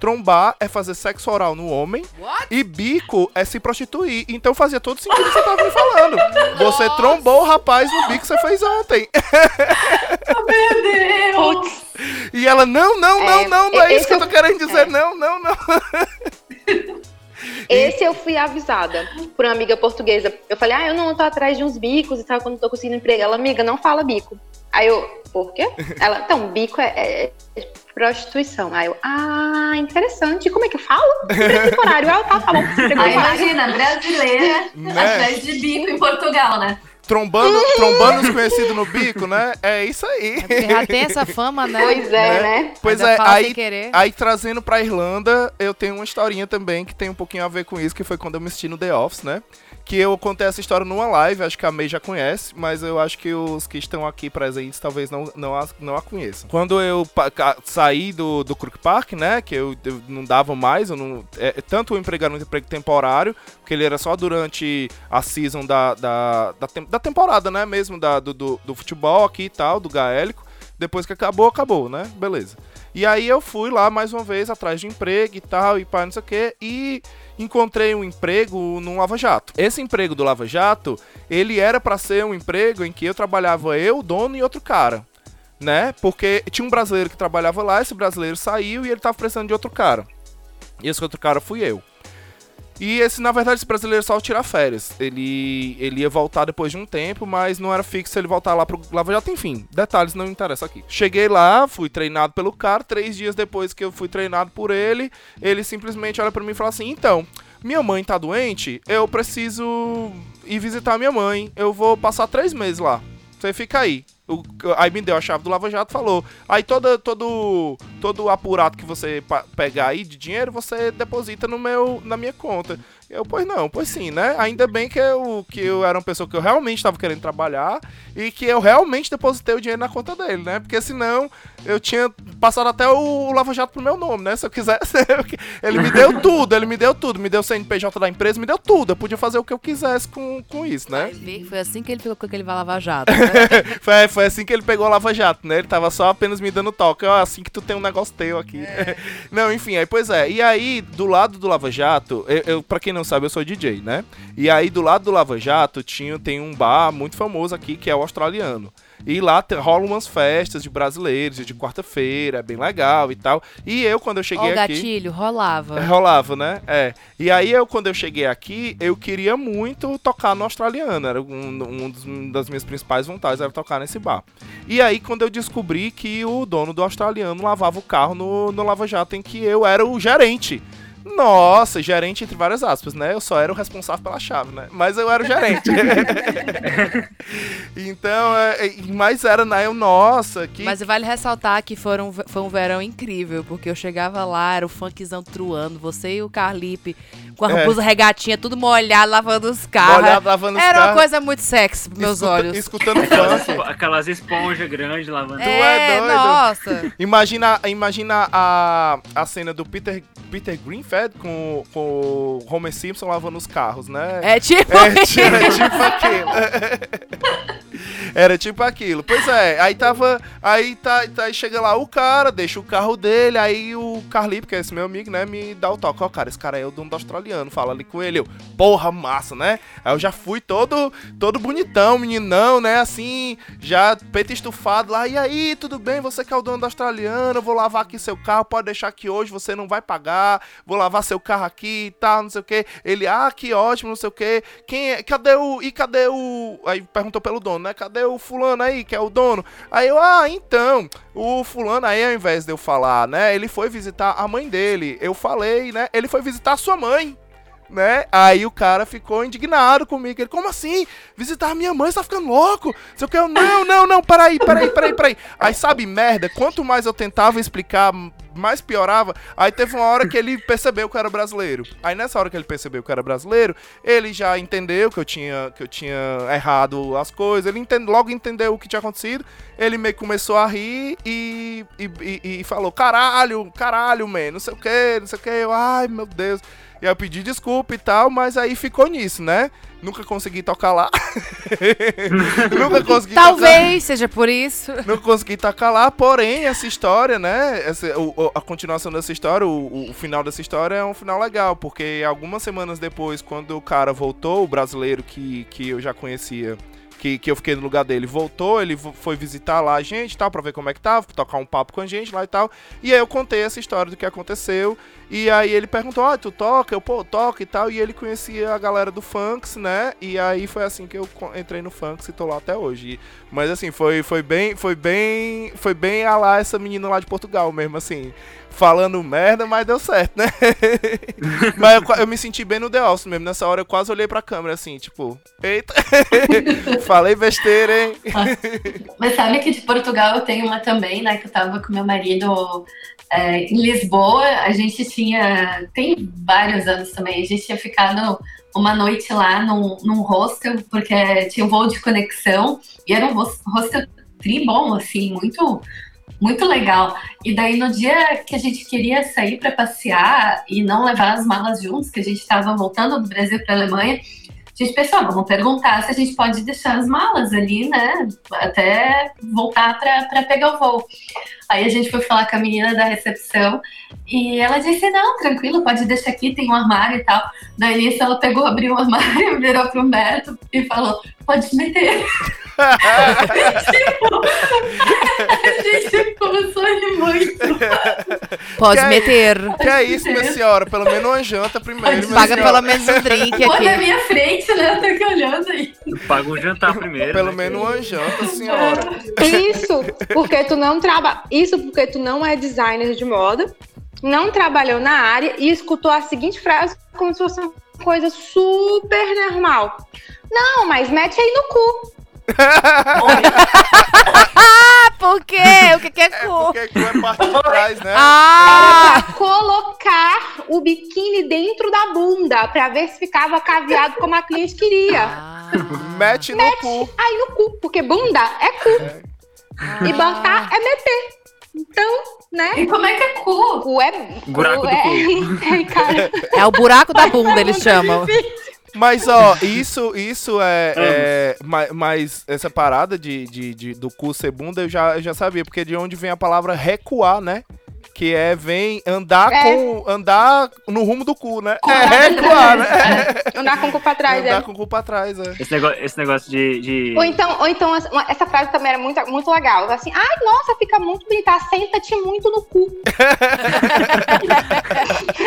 Trombar é fazer sexo oral no homem e bico é se prostituir. Então fazia todo sentido o que você tava me falando. Você trombou o rapaz no bico que você fez ontem. Meu Deus! E ela, não, não, não, É, não, não é isso que eu tô eu- querendo dizer. é. Não, não, não. esse eu fui avisada por uma amiga portuguesa. Eu falei, ah, eu não tô atrás de uns bicos e tal, quando tô conseguindo emprego. Ela, amiga, não fala bico. Aí eu, por quê? Ela, então, bico é, é prostituição. Aí eu, ah, interessante. Como é que eu falo? Temporário. Ah, tá, tá bom. Emprego Ah, imagina, brasileira Né? atrás de bico em Portugal, né? Trombando, trombando os conhecidos no bico, né? É isso aí. Porque já tem essa fama, né? Pois é, né? Pois Ainda é, aí, querer. aí trazendo pra Irlanda, eu tenho uma historinha também que tem um pouquinho a ver com isso, que foi quando eu me assisti no The Office, né? Que eu contei essa história numa live, acho que a May já conhece, mas eu acho que os que estão aqui presentes talvez não, não, a, não a conheçam. Quando eu saí do, do Crook Park, né? Que eu, eu não dava mais, eu não, é, tanto o emprego era um emprego temporário, porque ele era só durante a season da, da, da, tem- da temporada, né? Mesmo da, do, do, do futebol aqui e tal, do gaélico. Depois que acabou, acabou, né? Beleza. E aí eu fui lá mais uma vez atrás de emprego e tal, e pá, não sei o quê, e encontrei um emprego no Lava Jato. Esse emprego do Lava Jato, ele era pra ser um emprego em que eu trabalhava eu, o dono e outro cara. Né? Porque tinha um brasileiro que trabalhava lá, esse brasileiro saiu e ele tava precisando de outro cara. E esse outro cara fui eu. E esse, na verdade, esse brasileiro só tirar férias. Ele, ele ia voltar depois de um tempo, mas não era fixo ele voltar lá pro Lava Jato. Enfim, detalhes não interessam aqui. Cheguei lá, fui treinado pelo cara. Três dias depois que eu fui treinado por ele, ele simplesmente olha pra mim e fala assim: Então, minha mãe tá doente, eu preciso ir visitar minha mãe. Eu vou passar três meses lá. Você fica aí. O- aí me deu a chave do Lava Jato falou. Aí toda, todo, todo apurado que você pegar aí de dinheiro, você deposita no meu, na minha conta. Eu, pois não, pois sim, né? Ainda bem que eu, que eu era uma pessoa que eu realmente estava querendo trabalhar e que eu realmente depositei o dinheiro na conta dele, né? Porque senão eu tinha passado até o Lava Jato pro meu nome, né? Se eu quisesse. ele me deu tudo, ele me deu tudo. Me deu o CNPJ da empresa, me deu tudo. Eu podia fazer o que eu quisesse com, com isso, né? Foi assim que ele ficou com aquele Lava Jato. né? Foi, foi assim que ele pegou o Lava Jato, né? Ele tava só apenas me dando toque. Ó, assim que tu tem um negócio teu aqui. Não, enfim, aí pois é. E aí, do lado do Lava Jato, eu, eu, pra quem não sabe, eu sou DJ, né? E aí do lado do Lava Jato tinha, tem um bar muito famoso aqui que é o australiano. E lá rolam umas festas de brasileiros, de quarta-feira, é bem legal e tal. E eu, quando eu cheguei Ó, aqui. gatilho, rolava. É, rolava, né? É. E aí eu, quando eu cheguei aqui, eu queria muito tocar no australiano. Era um, um das minhas principais vontades era tocar nesse bar. E aí, quando eu descobri que o dono do australiano lavava o carro no, no Lava Jato, em que eu era o gerente. Nossa, gerente entre várias aspas, né? Eu só era o responsável pela chave, né? Mas eu era o gerente. então, é, é, mas era, né? Eu, nossa, que. Mas vale ressaltar que foram, foi um verão incrível, porque eu chegava lá, era o funkzão truando, você e o Carlipe, com a É. blusa regatinha, tudo molhado, lavando os carros. Molhado, lavando os Era uma carros. coisa muito sexy pros meus escuta- olhos. Escutando Aquelas, funk. aquelas esponjas grandes lavando. é É, doido? nossa. Imagina, imagina a, a cena do Peter, Peter Greenfeld com, com o Homer Simpson lavando os carros, né? É tipo. É, era tipo aquilo. Era tipo aquilo. Pois é, aí tava. Aí tá, tá, chega lá o cara, deixa o carro dele, aí o Carlipe, que é esse meu amigo, né, me dá o toque. Ó, cara, esse cara é o dono do australiano. Fala ali com ele. Eu, porra, massa, né? Aí eu já fui todo, todo bonitão, meninão, né? Assim, já peito estufado lá. E aí, tudo bem? Você que é o dono do australiano, vou lavar aqui seu carro, pode deixar que hoje você não vai pagar. Vou lavar seu carro aqui e tal, não sei o que. Ele, ah, que ótimo, não sei o que. Quem é? Cadê o. E cadê o. Aí perguntou pelo dono, né? Cadê o fulano aí, que é o dono? Aí eu, ah, então, o fulano aí, ao invés de eu falar, né? Ele foi visitar a mãe dele. Eu falei, né? Ele foi visitar sua mãe. Né? Aí o cara ficou indignado comigo. Ele, como assim? Visitar minha mãe, você tá ficando louco? Que eu, não, não, não, peraí, peraí, peraí, peraí. Aí sabe, merda, quanto mais eu tentava explicar, mais piorava. Aí teve uma hora que ele percebeu que eu era brasileiro. Aí nessa hora que ele percebeu que eu era brasileiro, ele já entendeu que eu tinha, que eu tinha errado as coisas. Ele entende, logo entendeu o que tinha acontecido. Ele meio que começou a rir e, e, e- e falou: caralho, caralho, man, não sei o que, não sei o que. Ai, meu Deus. E eu pedi desculpa e tal, mas aí ficou nisso, né? Nunca consegui tocar lá. Nunca consegui tocar. Talvez seja por isso. Não consegui tocar lá, porém, essa história, né? Essa, o- a continuação dessa história, o, o final dessa história é um final legal, porque algumas semanas depois, quando o cara voltou, o brasileiro que, que eu já conhecia, que, que eu fiquei no lugar dele, voltou, ele foi visitar lá a gente tal, pra ver como é que tava, tocar um papo com a gente lá e tal. E aí eu contei essa história do que aconteceu. E aí ele perguntou, ah, tu toca? Eu, pô, toca e tal. E ele conhecia a galera do Funks, né? E aí foi assim que eu entrei no Funks e tô lá até hoje. Mas assim, foi, foi bem, foi bem, foi bem a lá essa menina lá de Portugal mesmo, assim. Falando merda, mas deu certo, né? mas eu, eu me senti bem no The Office mesmo. Nessa hora eu quase olhei pra câmera assim, tipo, eita, falei besteira, hein? Mas sabe que de Portugal eu tenho uma também, né? Que eu tava com meu marido é, em Lisboa. A gente tinha. Tem vários anos também. A gente tinha ficado uma noite lá num, num hostel, porque tinha um voo de conexão. E era um hos- hostel tri bom, assim, muito. Muito legal. E daí, no dia que a gente queria sair para passear e não levar as malas juntos, que a gente estava voltando do Brasil para Alemanha, a gente pensou, ah, vamos perguntar se a gente pode deixar as malas ali, né? Até voltar para pegar o voo. Aí a gente foi falar com a menina da recepção e ela disse: Não, tranquilo, pode deixar aqui, tem um armário e tal. Daí nisso ela pegou, abriu o armário, virou pro Humberto e falou: Pode meter. tipo, a gente começou a rir muito. Pode Que aí? meter. que é isso, minha senhora? Pelo menos uma janta primeiro, Paga senhora. pelo menos um drink Pô, na aqui. minha frente, né? Eu tô aqui olhando aí. Paga um jantar primeiro. Pelo né? menos uma janta, senhora. Isso porque tu não trabalha. Isso porque tu não é designer de moda, não trabalhou na área e escutou a seguinte frase como se fosse uma coisa super normal. Não, mas mete aí no cu. Ah, por quê? O que, que é É cu? porque tu é parte de trás, né? Ah! Pra colocar o biquíni dentro da bunda pra ver se ficava caveado como a cliente queria. Ah. Mete no cu. Aí no cu, porque bunda é cu e botar é meter. Então, né? E como é que é cu? Cu é. Buraco do é, cu. é, cara. É o buraco da bunda, eles chamam. Mas, ó, isso, isso é. é ma- mas essa parada de, de, de- do cu ser bunda eu já, eu já sabia, porque de onde vem a palavra recuar, né? Que é vem andar É. com. andar no rumo do cu, né? Com É, nada claro, né? atrás. Andar com o cu pra trás, Andar é. com o cu pra trás, é. Esse negócio, esse negócio de. de... Ou então, ou então essa- frase também era muito, muito legal. Assim, ai, nossa, fica muito bonita, senta-te muito no cu.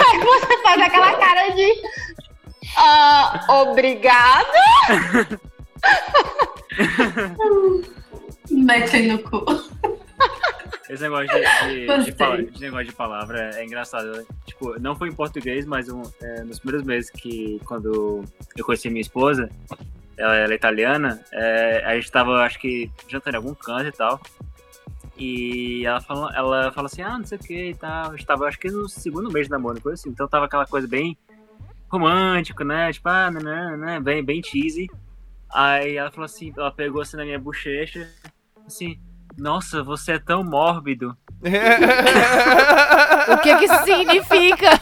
Aí você faz aquela cara de. Ah, obrigada. Mete no cu. Esse negócio de, de, de, Gostei. pala- de negócio de palavra é engraçado. Tipo, não foi em português, mas um, é, nos primeiros meses que quando eu conheci minha esposa, ela, ela é italiana, é, a gente tava, acho que, jantando em algum canto e tal. E ela falou, ela falou assim, ah, não sei o que e tal. A gente tava, acho que no segundo mês de namoro, coisa assim. Então tava aquela coisa bem romântico, né? Tipo, ah, né, né, bem, bem cheesy. Aí ela falou assim, ela pegou assim na minha bochecha, assim, nossa, você é tão mórbido. O que que isso significa?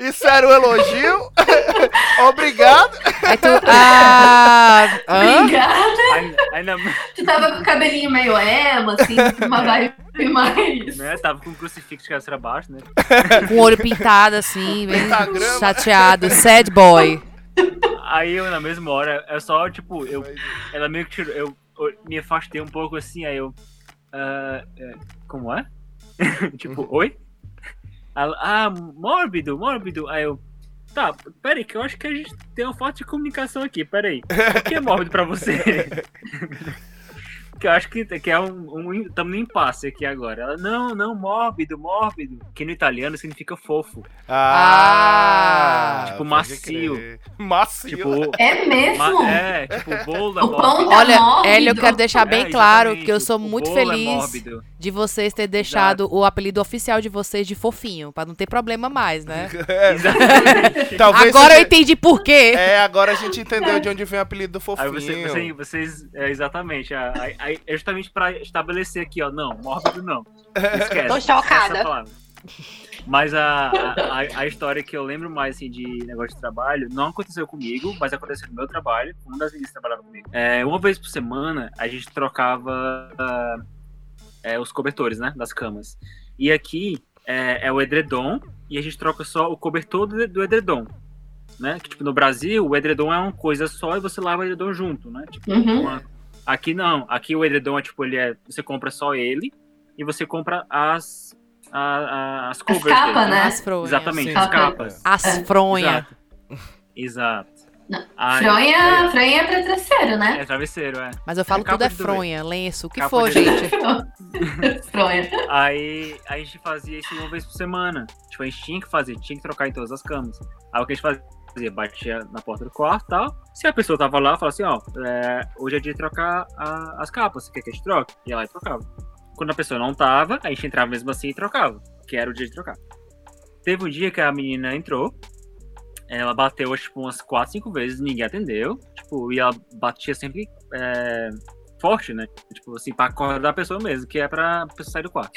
Isso era um elogio? Obrigado. Aí tu. Ah. Hã? Obrigada. Ainda, ainda Tu tava com o cabelinho meio emo, assim, uma vibe mais. né, tava com o crucifixo de cabeça pra baixo, né? Com o olho pintado assim, bem Pentagrama. chateado. Sad boy. Aí eu, na mesma hora, é só, tipo, eu, ela meio que tirou, eu, eu me afastei um pouco assim, aí eu, é, como é? tipo, oi? Ela, ah, mórbido, mórbido. Aí eu, tá, peraí, que eu acho que a gente tem uma falta de comunicação aqui, peraí. O que é mórbido pra você? que eu acho que, que é um, um. Estamos no impasse aqui agora. Ela, não, não, mórbido, mórbido. Que no italiano significa fofo. Ah, Tipo, pode macio. crer. Macio. Tipo, É mesmo? ma- é, tipo, bolo é O pão tá Olha. Hélio, eu quero deixar bem É, claro que eu sou o muito é feliz mórbido. de vocês terem deixado o apelido oficial de vocês de fofinho, pra não ter problema mais, né? Exatamente. Talvez Agora eu seja- entendi por quê. É, agora a gente entendeu de onde vem o apelido do Aí fofinho. você, você- vocês, é, exatamente, a- aí- aí é justamente pra estabelecer aqui, ó, não, mórbido não. Esquece. Tô chocada. Mas a, a, a- história que eu lembro mais assim, de negócio de trabalho não aconteceu comigo, mas aconteceu no meu trabalho, com uma das meninas que trabalhava comigo. É, uma vez por semana a gente trocava ah, é, os cobertores, né? Das camas. E aqui é, é o edredom e a gente troca só o cobertor do, do edredom. Né? Que, tipo, no Brasil, o edredom é uma coisa só e você lava o edredom junto, né? Tipo, Uhum. uma- Aqui não. Aqui o edredom é tipo, ele é. Você compra só ele e você compra as. a- a- as covers capas, dele, né? As fronhas. Exatamente, Sim, as capas. As É. fronhas. Exato. Aí- Fronha, fronha é pra terceiro, né? É travesseiro, é. Mas eu falo É tudo é fronha, lenço, o que Capa for, gente. fronha. Aí a gente fazia isso uma vez por semana. Tipo, a gente tinha que fazer, tinha que trocar em todas as camas. Aí o que a gente fazia? Batia na porta do quarto e tal. Se a pessoa tava lá, falava assim, ó, é, hoje é dia de trocar a- as capas, você quer que a gente troque? E ela trocava. Quando a pessoa não tava, a gente entrava mesmo assim e trocava. Que era o dia de trocar. Teve um dia que a menina entrou. Ela bateu, acho, tipo, umas 4, 5 vezes, ninguém atendeu. Tipo, e ela batia sempre é, forte, né? Tipo assim, pra acordar a pessoa mesmo, que é pra pessoa sair do quarto.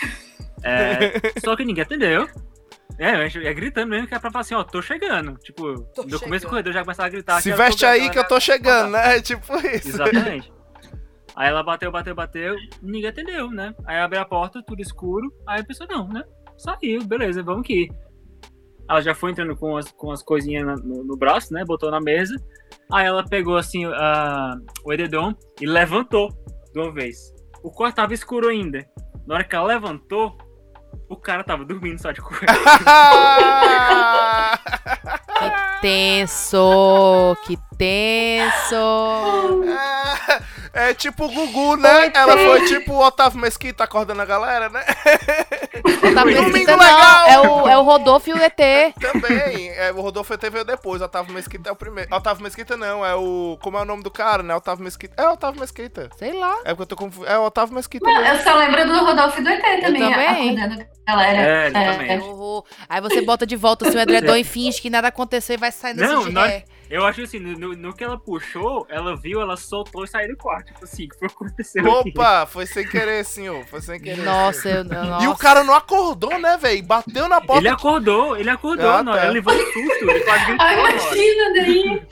É, só que ninguém atendeu. É, a gente ia gritando mesmo, que é pra falar assim, ó, tô chegando. Tipo, Tô no começo do corredor já começava a gritar. Se veste aí que eu tô chegando, né? Tipo isso. Exatamente. Aí ela bateu, bateu, bateu, ninguém atendeu, né? Aí abriu a porta, tudo escuro. Aí a pessoa, não, né? Saiu, beleza, vamos aqui. Ela já foi entrando com as, com as coisinhas no, no braço, né? Botou na mesa. Aí ela pegou assim a, o edredom e levantou de uma vez. O quarto tava escuro ainda. Na hora que ela levantou, o cara tava dormindo só de cueca. Que tenso, que tenso. É, é tipo o Gugu, né? Ela foi tipo o Otávio Mesquita acordando a galera, né? Tá Domingo não, legal. é o, é o Rodolfo e o ET. Também. É, o Rodolfo ET veio depois. O Otávio Mesquita é o primeiro. Otávio Mesquita não, é o. Como é o nome do cara, né? Otávio Mesquita. É o Otávio Mesquita. Sei lá. É porque eu tô confuso. É o Otávio Mesquita. Não, eu só lembro do Rodolfo e do ET também, também. acordando a galera. É, ele também. Aí você bota de volta o seu edredom e finge que nada aconteceu e vai saindo Não, assim de nós-. Eu acho assim, no, no, que ela puxou, ela viu, ela soltou e saiu do quarto. Tipo assim, o que foi aconteceu Opa, aqui? foi sem querer, senhor. Foi sem querer. Nossa, eu não. E o cara não acordou, né, velho? Bateu na porta. Ele acordou, ele acordou, ah, não, tá. ele levou um susto. Ele quase gritou. imagina daí.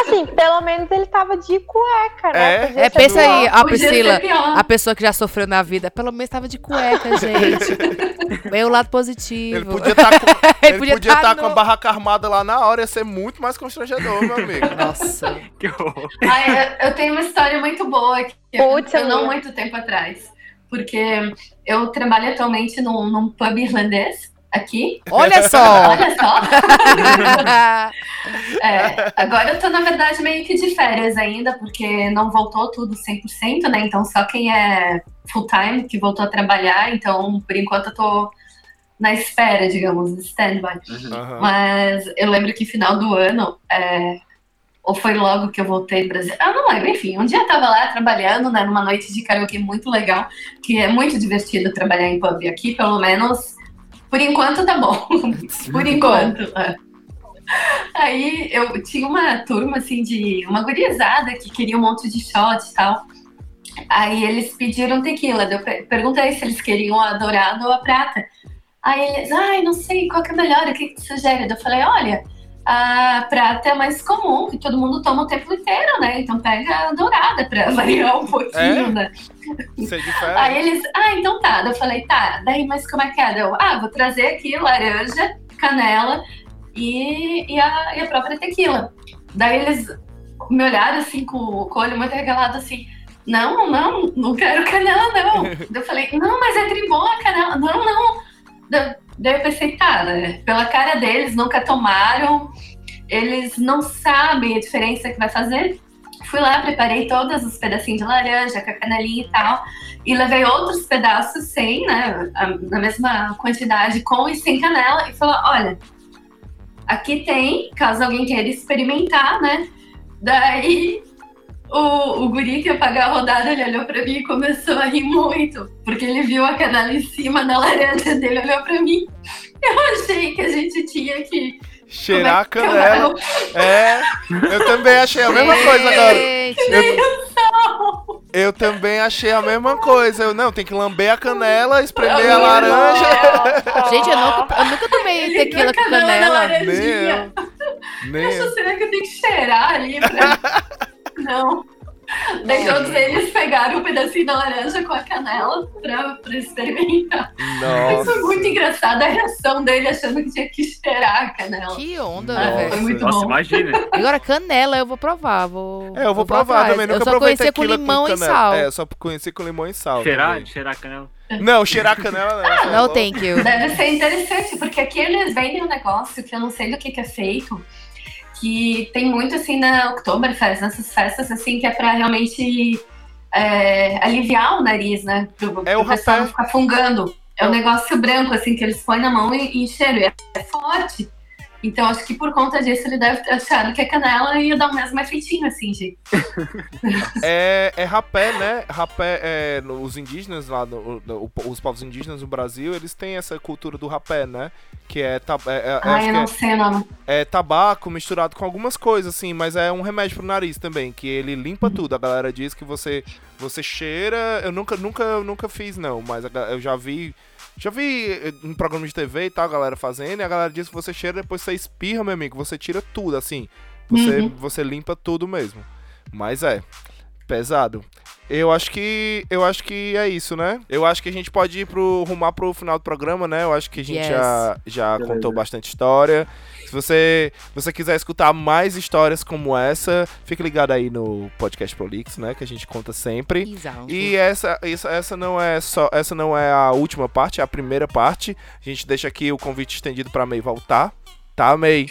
Assim, pelo menos ele tava de cueca, né? É, é pensa aí, a Priscila, a pessoa que já sofreu na vida, pelo menos tava de cueca, gente. Bem o lado positivo. Ele podia estar tá podia tá, tá no... com a barraca armada lá na hora, ia ser muito mais constrangedor, meu amigo. Nossa. que horror. Ai, eu, eu, tenho uma história muito boa que Putz, eu não muito tempo atrás. Porque eu trabalho atualmente num, num pub irlandês aqui. Olha só! Olha só! é, agora eu tô, na verdade, meio que de férias ainda, porque não voltou tudo 100%, né? Então só quem é full time que voltou a trabalhar. Então, por enquanto, eu tô na espera, digamos, stand-by. Uhum. Mas eu lembro que final do ano, é, ou foi logo que eu voltei para Brasil, ah, não lembro, enfim, um dia eu tava lá trabalhando, né, numa noite de karaokê muito legal, que é muito divertido trabalhar em pub aqui, pelo menos, por enquanto tá bom, por enquanto. É. Aí eu tinha uma turma, assim, de uma gurizada que queria um monte de shot e tal, Aí eles pediram tequila. Eu perguntei se eles queriam a dourada ou a prata. Aí eles, ai, não sei qual que é melhor, o que, que sugere? Eu falei, olha, a prata é mais comum, que todo mundo toma o tempo inteiro, né? Então pega a dourada pra variar um pouquinho, é? né? Aí eles, ah, então tá. Eu falei, tá, daí, mas como é que é? Eu, ah, vou trazer aqui laranja, canela e, e, a, e a própria tequila. Daí eles me olharam assim com o olho muito regalado assim não, não, não quero canela, não. eu falei, não, mas é tribom a canela. Não, não. Pensei, tá, né? Pela cara deles, nunca tomaram, eles não sabem a diferença que vai fazer. Fui lá, preparei todos os pedacinhos de laranja, com a canelinha e tal, e levei outros pedaços sem, né? Na mesma quantidade, com e sem canela, e falei, olha, aqui tem, caso alguém queira experimentar, né? Daí o, o guri que ia pagar a rodada, ele olhou pra mim e começou a rir muito. Porque ele viu a canela em cima da laranja dele, olhou pra mim. Eu achei que a gente tinha que. Cheirar a canela. É, eu também achei a mesma coisa agora. Eu, eu também achei a mesma coisa. Eu, não, tem que lamber a canela, espremer a laranja. Gente, eu nunca, eu nunca tomei ele tequila com canela. Nem eu. Nem eu. Será que eu tenho que cheirar ali pra... Não. Daí todos eles pegaram um pedacinho da laranja com a canela pra, pra experimentar. Nossa. foi muito engraçado a reação dele achando que tinha que cheirar a canela. Que onda, ah, velho. Foi muito Nossa, bom. imagina. Agora, canela eu vou provar. Vou, é, eu vou, vou provar também. Nunca eu só conheci com limão com e sal. É, só conheci com limão e sal. Cheirar, cheirar canela. Não, cheirar canela não. Não, thank you. Deve ser interessante, porque aqui eles vendem um negócio que eu não sei do que, que é feito que tem muito assim na Oktoberfest, nessas festas assim, que é para realmente é, aliviar o nariz, né? Pro, é o pessoal não ficar fungando. É um negócio branco, assim, que eles põem na mão e, e cheiro. E é forte. Então, acho que por conta disso ele deve ter achado que a canela ia dar o mesmo efeitinho, assim, gente. é, é rapé, né? Rapé, é, os indígenas lá, no, no, os povos indígenas no Brasil, eles têm essa cultura do rapé, né? Que é. é, é ah, eu não é, sei o nome. É tabaco misturado com algumas coisas, assim, mas é um remédio pro nariz também, que ele limpa tudo. A galera diz que você, você cheira. Eu nunca, nunca, nunca fiz, não, mas eu já vi já vi eh, um programa de TV e tal, a galera fazendo, e a galera diz que você cheira, depois você espirra, meu amigo, você tira tudo, assim. Você, uhum. você limpa tudo mesmo. Mas é, pesado. Eu acho que. Eu acho que é isso, né? Eu acho que a gente pode ir pro rumar pro final do programa, né? Eu acho que a gente yes. já, já contou bastante história. Se você, você quiser escutar mais histórias como essa, fique ligado aí no podcast Prolix, né? Que a gente conta sempre. Exato. E essa, essa, essa não é só. Essa não é a última parte, é a primeira parte. A gente deixa aqui o convite estendido pra May voltar. Tá, May?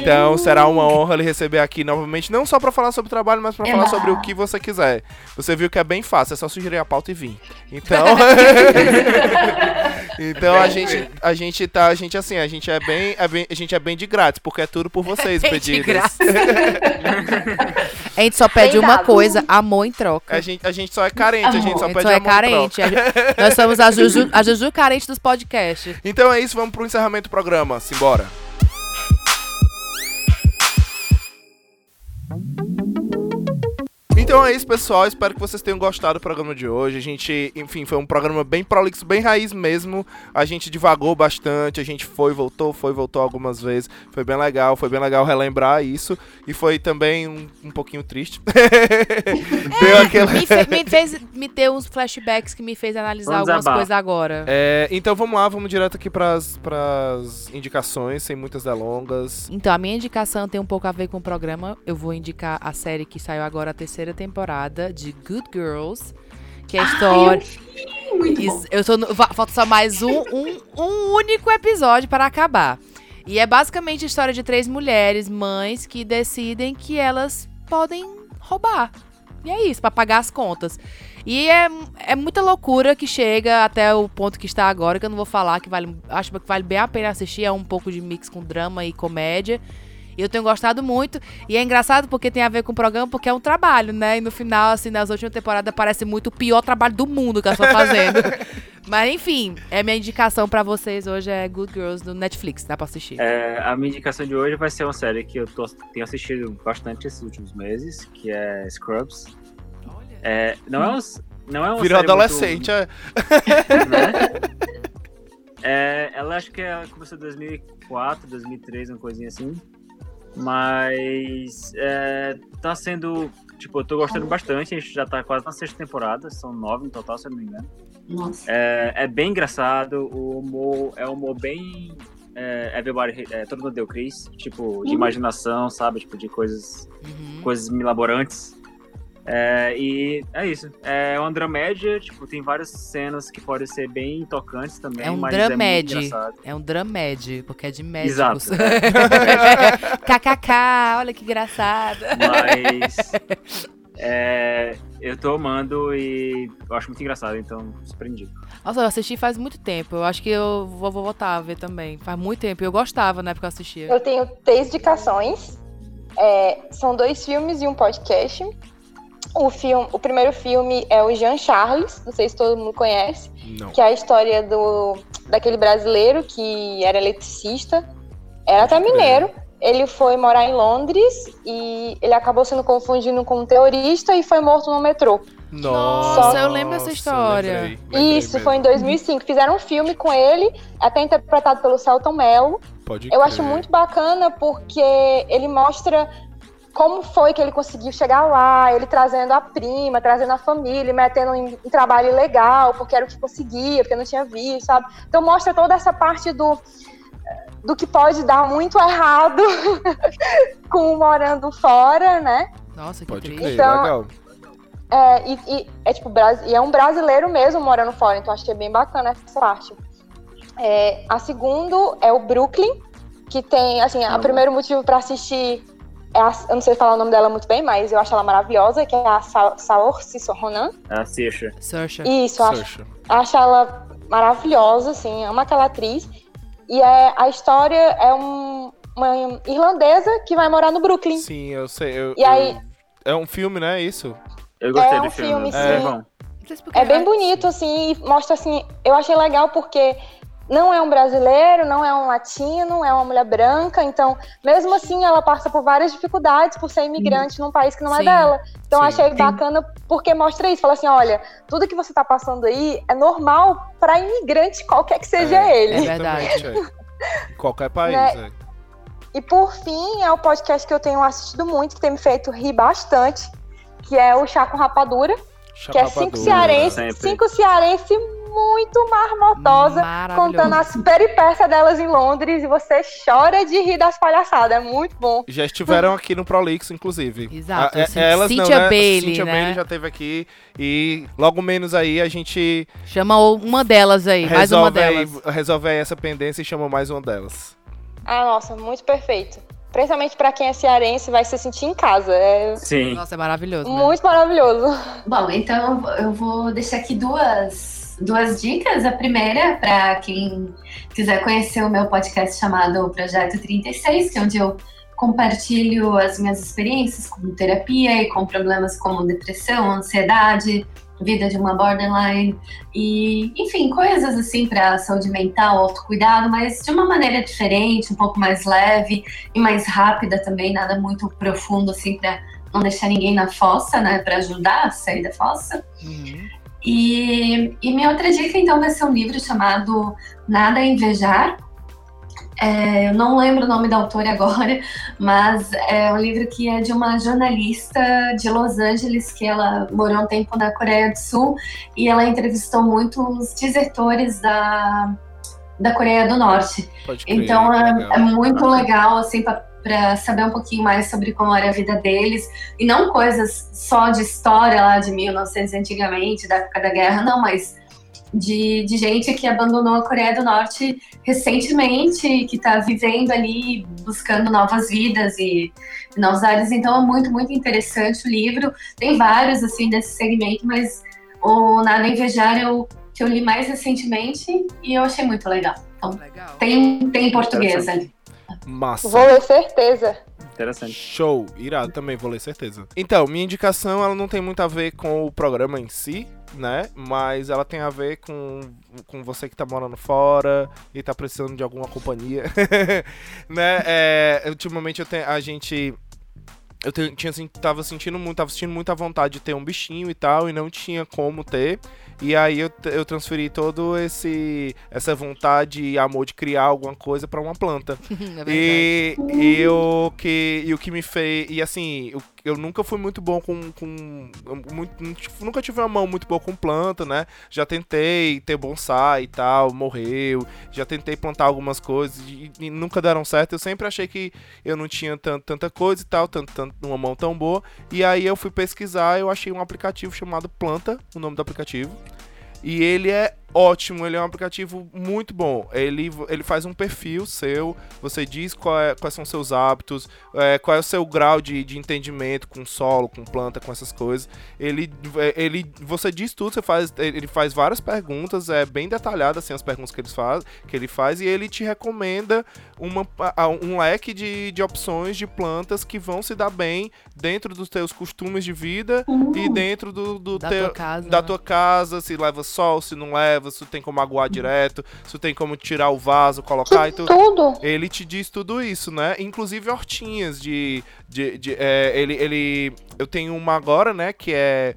Então será uma honra lhe receber aqui novamente, não só para falar sobre o trabalho, mas para falar sobre o que você quiser. Você viu que é bem fácil, é só sugerir a pauta e vir. Então, então a gente, a gente tá, a gente assim, a gente é bem, é bem, a gente é bem de grátis, porque é tudo por vocês é pedidos. a gente só pede uma coisa, amor em troca. A gente, a gente só é carente, amor. a gente só pede só é amor carente. Nós somos a Juju, a Juju carente dos podcasts. Então é isso, vamos pro encerramento do programa. Simbora. Então é isso, pessoal. Espero que vocês tenham gostado do programa de hoje. A gente, enfim, foi um programa bem prolixo, bem raiz mesmo. A gente divagou bastante, a gente foi, voltou, foi, voltou algumas vezes. Foi bem legal, foi bem legal relembrar isso. E foi também um, um pouquinho triste. Deu aquela... me, fe me, fez me ter uns flashbacks que me fez analisar vamos algumas coisas agora. É, então vamos lá, vamos direto aqui pras, pras indicações, sem muitas delongas. Então, a minha indicação tem um pouco a ver com o programa. Eu vou indicar a série que saiu agora, a terceira terceira temporada de Good Girls. Que é a história. Ai, muito bom. Eu tô no... Falta só mais um, um, um único episódio para acabar. E é basicamente a história de três mulheres, mães, que decidem que elas podem roubar. E é isso, para pagar as contas. E é, é muita loucura que chega até o ponto que está agora, que eu não vou falar, que vale, acho que vale bem a pena assistir. É um pouco de mix com drama e comédia. E eu tenho gostado muito. E é engraçado porque tem a ver com o programa, porque é um trabalho, né? E no final, assim, nas últimas temporadas, parece muito o pior trabalho do mundo que elas estão fazendo. Mas enfim, é minha indicação para vocês hoje é Good Girls do Netflix, dá pra assistir. É, a minha indicação de hoje vai ser uma série que eu tô, tenho assistido bastante esses últimos meses, que é Scrubs. É, não é um, não é uma Virou adolescente, muito, é. Né? é. Ela acho que ela começou em 2004, 2003, uma coisinha assim. Mas é, tá sendo. Tipo, eu tô gostando bastante. A gente já tá quase na sexta temporada, são nove no total, se eu não me engano. Nossa. É, é bem engraçado, o humor é um humor bem. É, everybody, é, todo mundo deu Chris, tipo, de uhum. imaginação, sabe? Tipo, de coisas, uhum. coisas milaborantes. É, e é isso. É uma dramédia, tipo, tem várias cenas que podem ser bem tocantes também, é um mas dramédia. é muito engraçado. É um dramédia, porque é de médicos. Exato. KKK, olha que engraçado. Mas é, eu tô amando e eu acho muito engraçado, então surpreendi. Nossa, eu assisti faz muito tempo. Eu acho que eu vou, vou voltar a ver também. Faz muito tempo. Eu gostava na época que eu assistia. Eu tenho três indicações. É, são dois filmes e um podcast. O, filme, o primeiro filme é o Jean Charles, não sei se todo mundo conhece, não. que é a história do, daquele brasileiro que era eletricista, era até mineiro. Ele foi morar em Londres e ele acabou sendo confundido com um terrorista e foi morto no metrô. Nossa, Nossa eu lembro dessa história. Lembrei, lembrei Isso, mesmo. foi em 2005. Fizeram um filme com ele, até interpretado pelo Celton Mello. Pode eu acho muito bacana porque ele mostra como foi que ele conseguiu chegar lá, ele trazendo a prima, trazendo a família, metendo em, em trabalho legal, porque era o que conseguia, porque não tinha visto, sabe? Então mostra toda essa parte do do que pode dar muito errado com morando fora, né? Nossa, que pode triste. Então, legal. É, e, e, é tipo, e é um brasileiro mesmo morando fora, então achei bem bacana essa parte. É, a segundo é o Brooklyn, que tem, assim, o primeiro motivo para assistir é eu não sei falar o nome dela muito bem, mas eu acho ela maravilhosa, que é a Sa Saoirse Ronan. A Saoirse. Saoirse. Isso, acho, acho ela maravilhosa, assim, amo aquela atriz. E é, a história é um, uma irlandesa que vai morar no Brooklyn. Sim, eu sei. Eu, e aí, é um filme, né? Isso? Eu gostei é do um filme. filme, é, sim. bom. É bem bonito, assim, e mostra assim. Eu achei legal porque não é um brasileiro, não é um latino, é uma mulher branca, então, mesmo assim, ela passa por várias dificuldades por ser imigrante num país que não Sim. é dela. Então, Sim. achei bacana porque mostra isso. Fala assim: olha, tudo que você tá passando aí é normal para imigrante, qualquer que seja É, ele. É verdade. é. Em Qualquer país, Né? é. E por fim, é o podcast que eu tenho assistido muito, que tem me feito rir bastante, que é o Chá com Rapadura, que é cinco Chapadura. cearenses, sempre. cinco cearenses muito marmotosa, contando as peripécias delas em Londres, e você chora de rir das palhaçadas, é muito bom. Já estiveram aqui no Prolix, inclusive. Exato, A- é- Cin- elas Cynthia não, né? Bailey, Cynthia né? Bailey já esteve aqui e logo menos aí a gente Chama uma delas aí, mais uma resolve, aí, delas. resolve aí essa pendência e chama mais uma delas. Ah, nossa, muito perfeito. Principalmente pra quem é cearense, vai se sentir em casa. É Sim. Nossa, é maravilhoso. muito maravilhoso. Bom, então eu vou deixar aqui duas, duas dicas. A primeira, para quem quiser conhecer o meu podcast chamado Projeto 36, que é onde eu compartilho as minhas experiências com terapia e com problemas como depressão, ansiedade, vida de uma borderline e, enfim, coisas assim para saúde mental, autocuidado, mas de uma maneira diferente, um pouco mais leve e mais rápida também, nada muito profundo assim para não deixar ninguém na fossa, né, para ajudar a sair da fossa. Uhum. E, e minha outra dica então vai ser um livro chamado Nada a Invejar, é, eu não lembro o nome da autora agora, mas é um livro que é de uma jornalista de Los Angeles que ela morou um tempo na Coreia do Sul e ela entrevistou muitos desertores da, da Coreia do Norte. então é, é, muito legal assim para saber um pouquinho mais sobre como era a vida deles e não coisas só de história lá de 1900 antigamente, da época da guerra, não, mas de, de gente que abandonou a Coreia do Norte recentemente, que está vivendo ali, buscando novas vidas e, e novos áreas. Então é muito, muito interessante o livro. Tem vários, assim, desse segmento, mas o Nada Invejar é o que eu li mais recentemente e eu achei muito legal. Então, legal. Tem, tem em português ali. Massa. Vou ler certeza. Interessante. Show, irado também, vou ler certeza. Então, minha indicação, ela não tem muito a ver com o programa em si, né? Mas ela tem a ver com, com você que tá morando fora e tá precisando de alguma companhia, né? É, ultimamente eu tenho, a gente eu tinha, tava sentindo muito, tava sentindo muita vontade de ter um bichinho e tal, e não tinha como ter. E aí eu, eu transferi todo esse essa vontade e amor de criar alguma coisa para uma planta. é e, e, o que, e o que me fez. E assim, o eu nunca fui muito bom com. com muito, nunca tive uma mão muito boa com planta, né? Já tentei ter bonsai e tal, morreu. Já tentei plantar algumas coisas e, e nunca deram certo. Eu sempre achei que eu não tinha tanto, tanta coisa e tal, tanto, tanto, uma mão tão boa. E aí eu fui pesquisar, eu achei um aplicativo chamado Planta, o nome do aplicativo. E ele é ótimo, ele é um aplicativo muito bom. Ele, ele faz um perfil seu, você diz é, quais são seus hábitos, é, qual é o seu grau de, de entendimento com solo, com planta, com essas coisas. Ele, é, ele, você diz tudo, você faz, ele faz várias perguntas, é bem detalhado assim as perguntas que ele faz, que ele faz e ele te recomenda uma, um leque de, de opções de plantas que vão se dar bem dentro dos teus costumes de vida uhum. e dentro do, do da, teu, tua casa, da né? tua casa, se leva sol, se não leva se tem como aguar direto, se tem como tirar o vaso, colocar e tudo. Tudo. Ele te diz tudo isso, né? Inclusive hortinhas de. de, de é, ele, ele. Eu tenho uma agora, né? Que é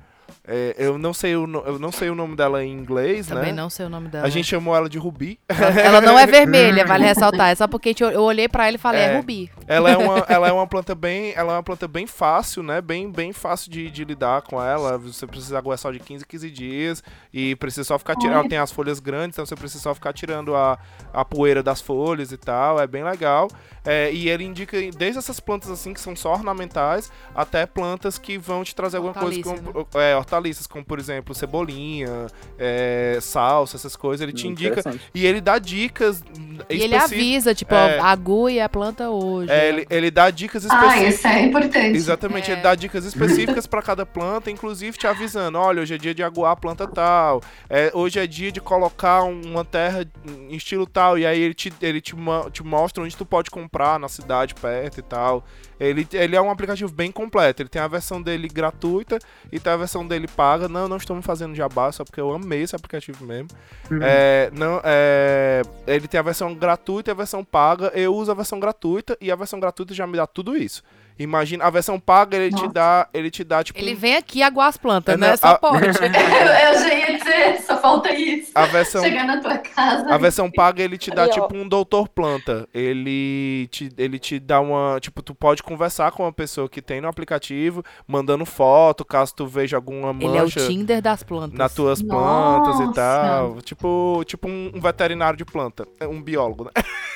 é, eu, não sei o, eu não sei o nome dela em inglês, Também né? Também não sei o nome dela. A gente chamou ela de Rubi. Ela, ela não é vermelha, vale ressaltar. É só porque eu olhei para ela e falei, é, é, Rubi. Ela é, uma, ela é uma planta bem. Ela é uma planta bem fácil, né? Bem, bem fácil de, de lidar com ela. Você precisa aguar só de 15 15 dias. E precisa só ficar tirando. Ela tem as folhas grandes, então você precisa só ficar tirando a, a poeira das folhas e tal. É bem legal. É, e ele indica desde essas plantas assim que são só ornamentais até plantas que vão te trazer alguma coisa como né? é, hortaliças, como por exemplo cebolinha, é, salsa, essas coisas. Ele te hum, indica e ele dá dicas. E ele avisa, tipo, é, ague a planta hoje. É, ele, ele dá dicas específicas. Ah, isso é importante. Exatamente, ele dá dicas específicas para cada planta, inclusive te avisando: olha, hoje é dia de aguar a planta tal, é, hoje é dia de colocar uma terra em estilo tal, e aí ele te, ele te, te mostra onde tu pode comprar comprar na cidade perto e tal. Ele, ele é um aplicativo bem completo. Ele tem a versão dele gratuita e tem a versão dele paga. Não, não estamos fazendo jabá, só porque eu amei esse aplicativo mesmo. Uhum. É, não, é, ele tem a versão gratuita e a versão paga. Eu uso a versão gratuita e a versão gratuita já me dá tudo isso. Imagina, a versão paga ele Nossa. te dá, ele te dá tipo Ele vem aqui aguar as plantas, é, né? Só a... pode. eu, eu já ia dizer, só falta isso. A versão chegar na tua casa. A versão paga ele te dá Aí, tipo um doutor planta. Ele te ele te dá uma, tipo, tu pode conversar com uma pessoa que tem no aplicativo, mandando foto, caso tu veja alguma mancha. Ele é o Tinder das plantas. Nas tuas Nossa. plantas e tal. Tipo, tipo um, veterinário de planta, é um biólogo, né?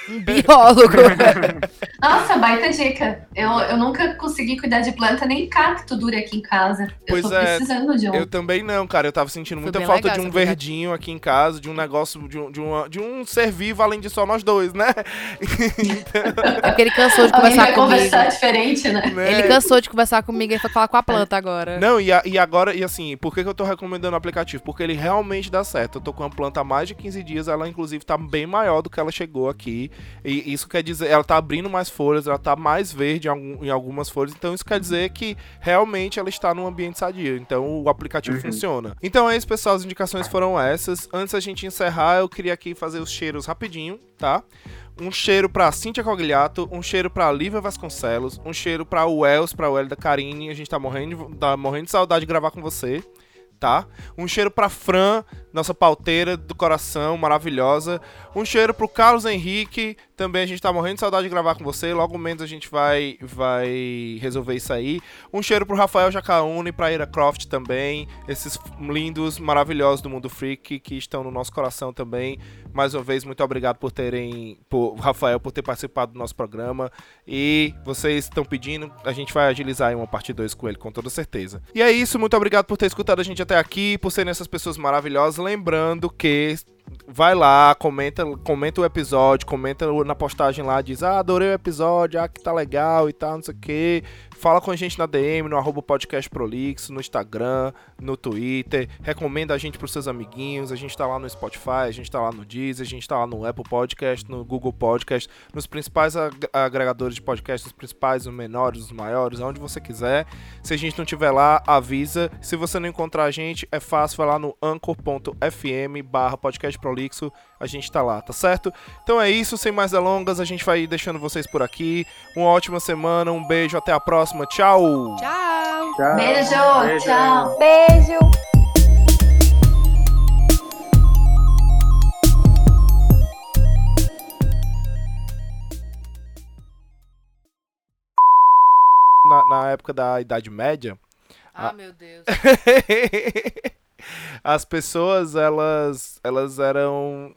Um biólogo. Nossa, baita dica. Eu, eu nunca consegui cuidar de planta, nem cacto dura aqui em casa. Pois eu tô é, precisando de um. Eu também não, cara. Eu tava sentindo muita falta de um verdinho aqui em casa, de um negócio, de um, de, uma, de um ser vivo além de só nós dois, né? então... É porque ele cansou de conversar comigo. conversar diferente, né? né? Ele cansou de conversar comigo e foi falar com a planta agora. Não, e, a, e agora, e assim, por que, que eu tô recomendando o aplicativo? Porque ele realmente dá certo. Eu tô com a planta há mais de 15 dias, ela inclusive tá bem maior do que ela chegou aqui. E isso quer dizer, ela tá abrindo mais folhas, ela tá mais verde em algumas folhas. Então isso quer dizer que realmente ela está num ambiente sadio. Então o aplicativo uhum. funciona. Então é isso, pessoal. Indicações foram essas. Antes da gente encerrar, eu queria aqui fazer os cheiros rapidinho, tá? Um cheiro pra Cintia Cogliato, um cheiro pra Lívia Vasconcelos, um cheiro pra Wells, pra Welda Karine. A gente tá morrendo, tá morrendo de saudade de gravar com você tá? Um cheiro pra Fran, nossa pauteira do coração, maravilhosa. Um cheiro pro Carlos Henrique, também a gente tá morrendo de saudade de gravar com você. Logo menos a gente vai vai resolver isso aí. Um cheiro pro Rafael Jacaúna e pra Ira Croft também. Esses lindos, maravilhosos do Mundo Freak que estão no nosso coração também. Mais uma vez, muito obrigado por terem. Por, Rafael, por ter participado do nosso programa. E vocês estão pedindo, a gente vai agilizar aí uma parte 2 com ele, com toda certeza. E é isso, muito obrigado por ter escutado a gente até aqui, por serem essas pessoas maravilhosas. Lembrando que vai lá, comenta, comenta o episódio, comenta na postagem lá, diz, ah, adorei o episódio, ah, que tá legal e tal, não sei o que. Fala com a gente na DM, no arroba podcast prolixo, no Instagram, no Twitter. Recomenda a gente pros seus amiguinhos. A gente tá lá no Spotify, a gente tá lá no Deezer, a gente tá lá no Apple Podcast, no Google Podcast, nos principais ag agregadores de podcast, os principais, os menores, os maiores, aonde você quiser. Se a gente não tiver lá, avisa. Se você não encontrar a gente, é fácil, vai lá no anchor.fm barra podcast prolixo a gente tá lá, tá certo? Então é isso, sem mais delongas, a gente vai deixando vocês por aqui. Uma ótima semana, um beijo, até a próxima. Tchau! Tchau! tchau. Beijo, beijo, tchau! Beijo! Na, na época da Idade Média. Ah, a... meu Deus. as pessoas, elas, elas eram.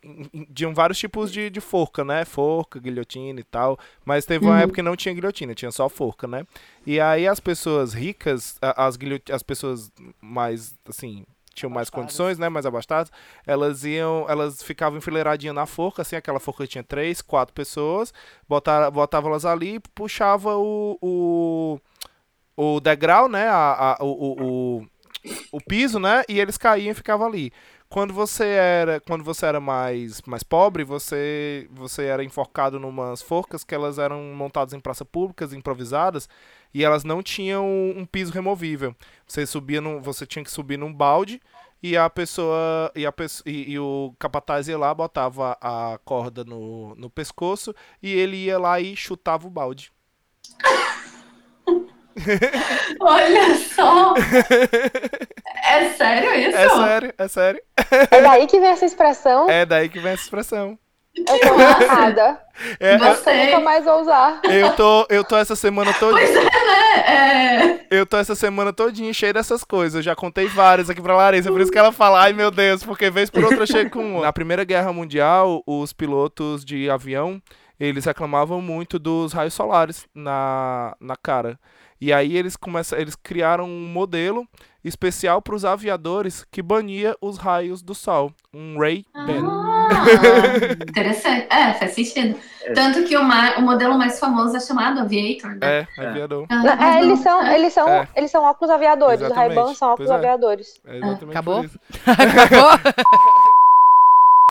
tinham vários tipos de, de forca, né? Forca, guilhotina e tal. Mas teve uma uhum. época que não tinha guilhotina, tinha só forca, né? E aí as pessoas ricas, as, as pessoas mais, assim, tinham mais condições, né, mais abastadas, elas iam, elas ficavam enfileiradinhas na forca, assim, aquela forca tinha três, quatro pessoas, botavam, botavam elas ali e puxava o, o, o degrau, né, a, a o, o, o piso, né? E eles caíam e ficavam ali. Quando você era, quando você era mais, mais pobre, você, você era enforcado numas forcas que elas eram montadas em praças públicas, improvisadas, e elas não tinham um piso removível. Você subia num, você tinha que subir num balde e a pessoa e, a, e, e o capataz ia lá, botava a corda no, no pescoço e ele ia lá e chutava o balde. Olha só! É sério isso? É sério, é sério. É daí que vem essa expressão? É daí que vem essa expressão. Eu tô errada. É, Você. Nunca mais vou usar. Eu tô, eu tô essa semana toda. Pois é, né? É... Eu tô essa semana todinha cheio dessas coisas. Eu já contei várias aqui pra Larissa, por isso que ela fala, ai meu Deus, porque vez por outra eu chego com. Na Primeira Guerra Mundial, os pilotos de avião, eles reclamavam muito dos raios solares na, na cara. E aí eles começam, eles criaram um modelo especial para os aviadores que bania os raios do sol, um Ray Ban. Ah, interessante. É, faz sentido. É. Tanto que o, o, modelo mais famoso é chamado Aviator, né? É, é. aviador. Ah, é, eles são, é. eles são, é. eles são óculos aviadores. Os Ray-Ban são óculos aviadores. exatamente Acabou? Acabou?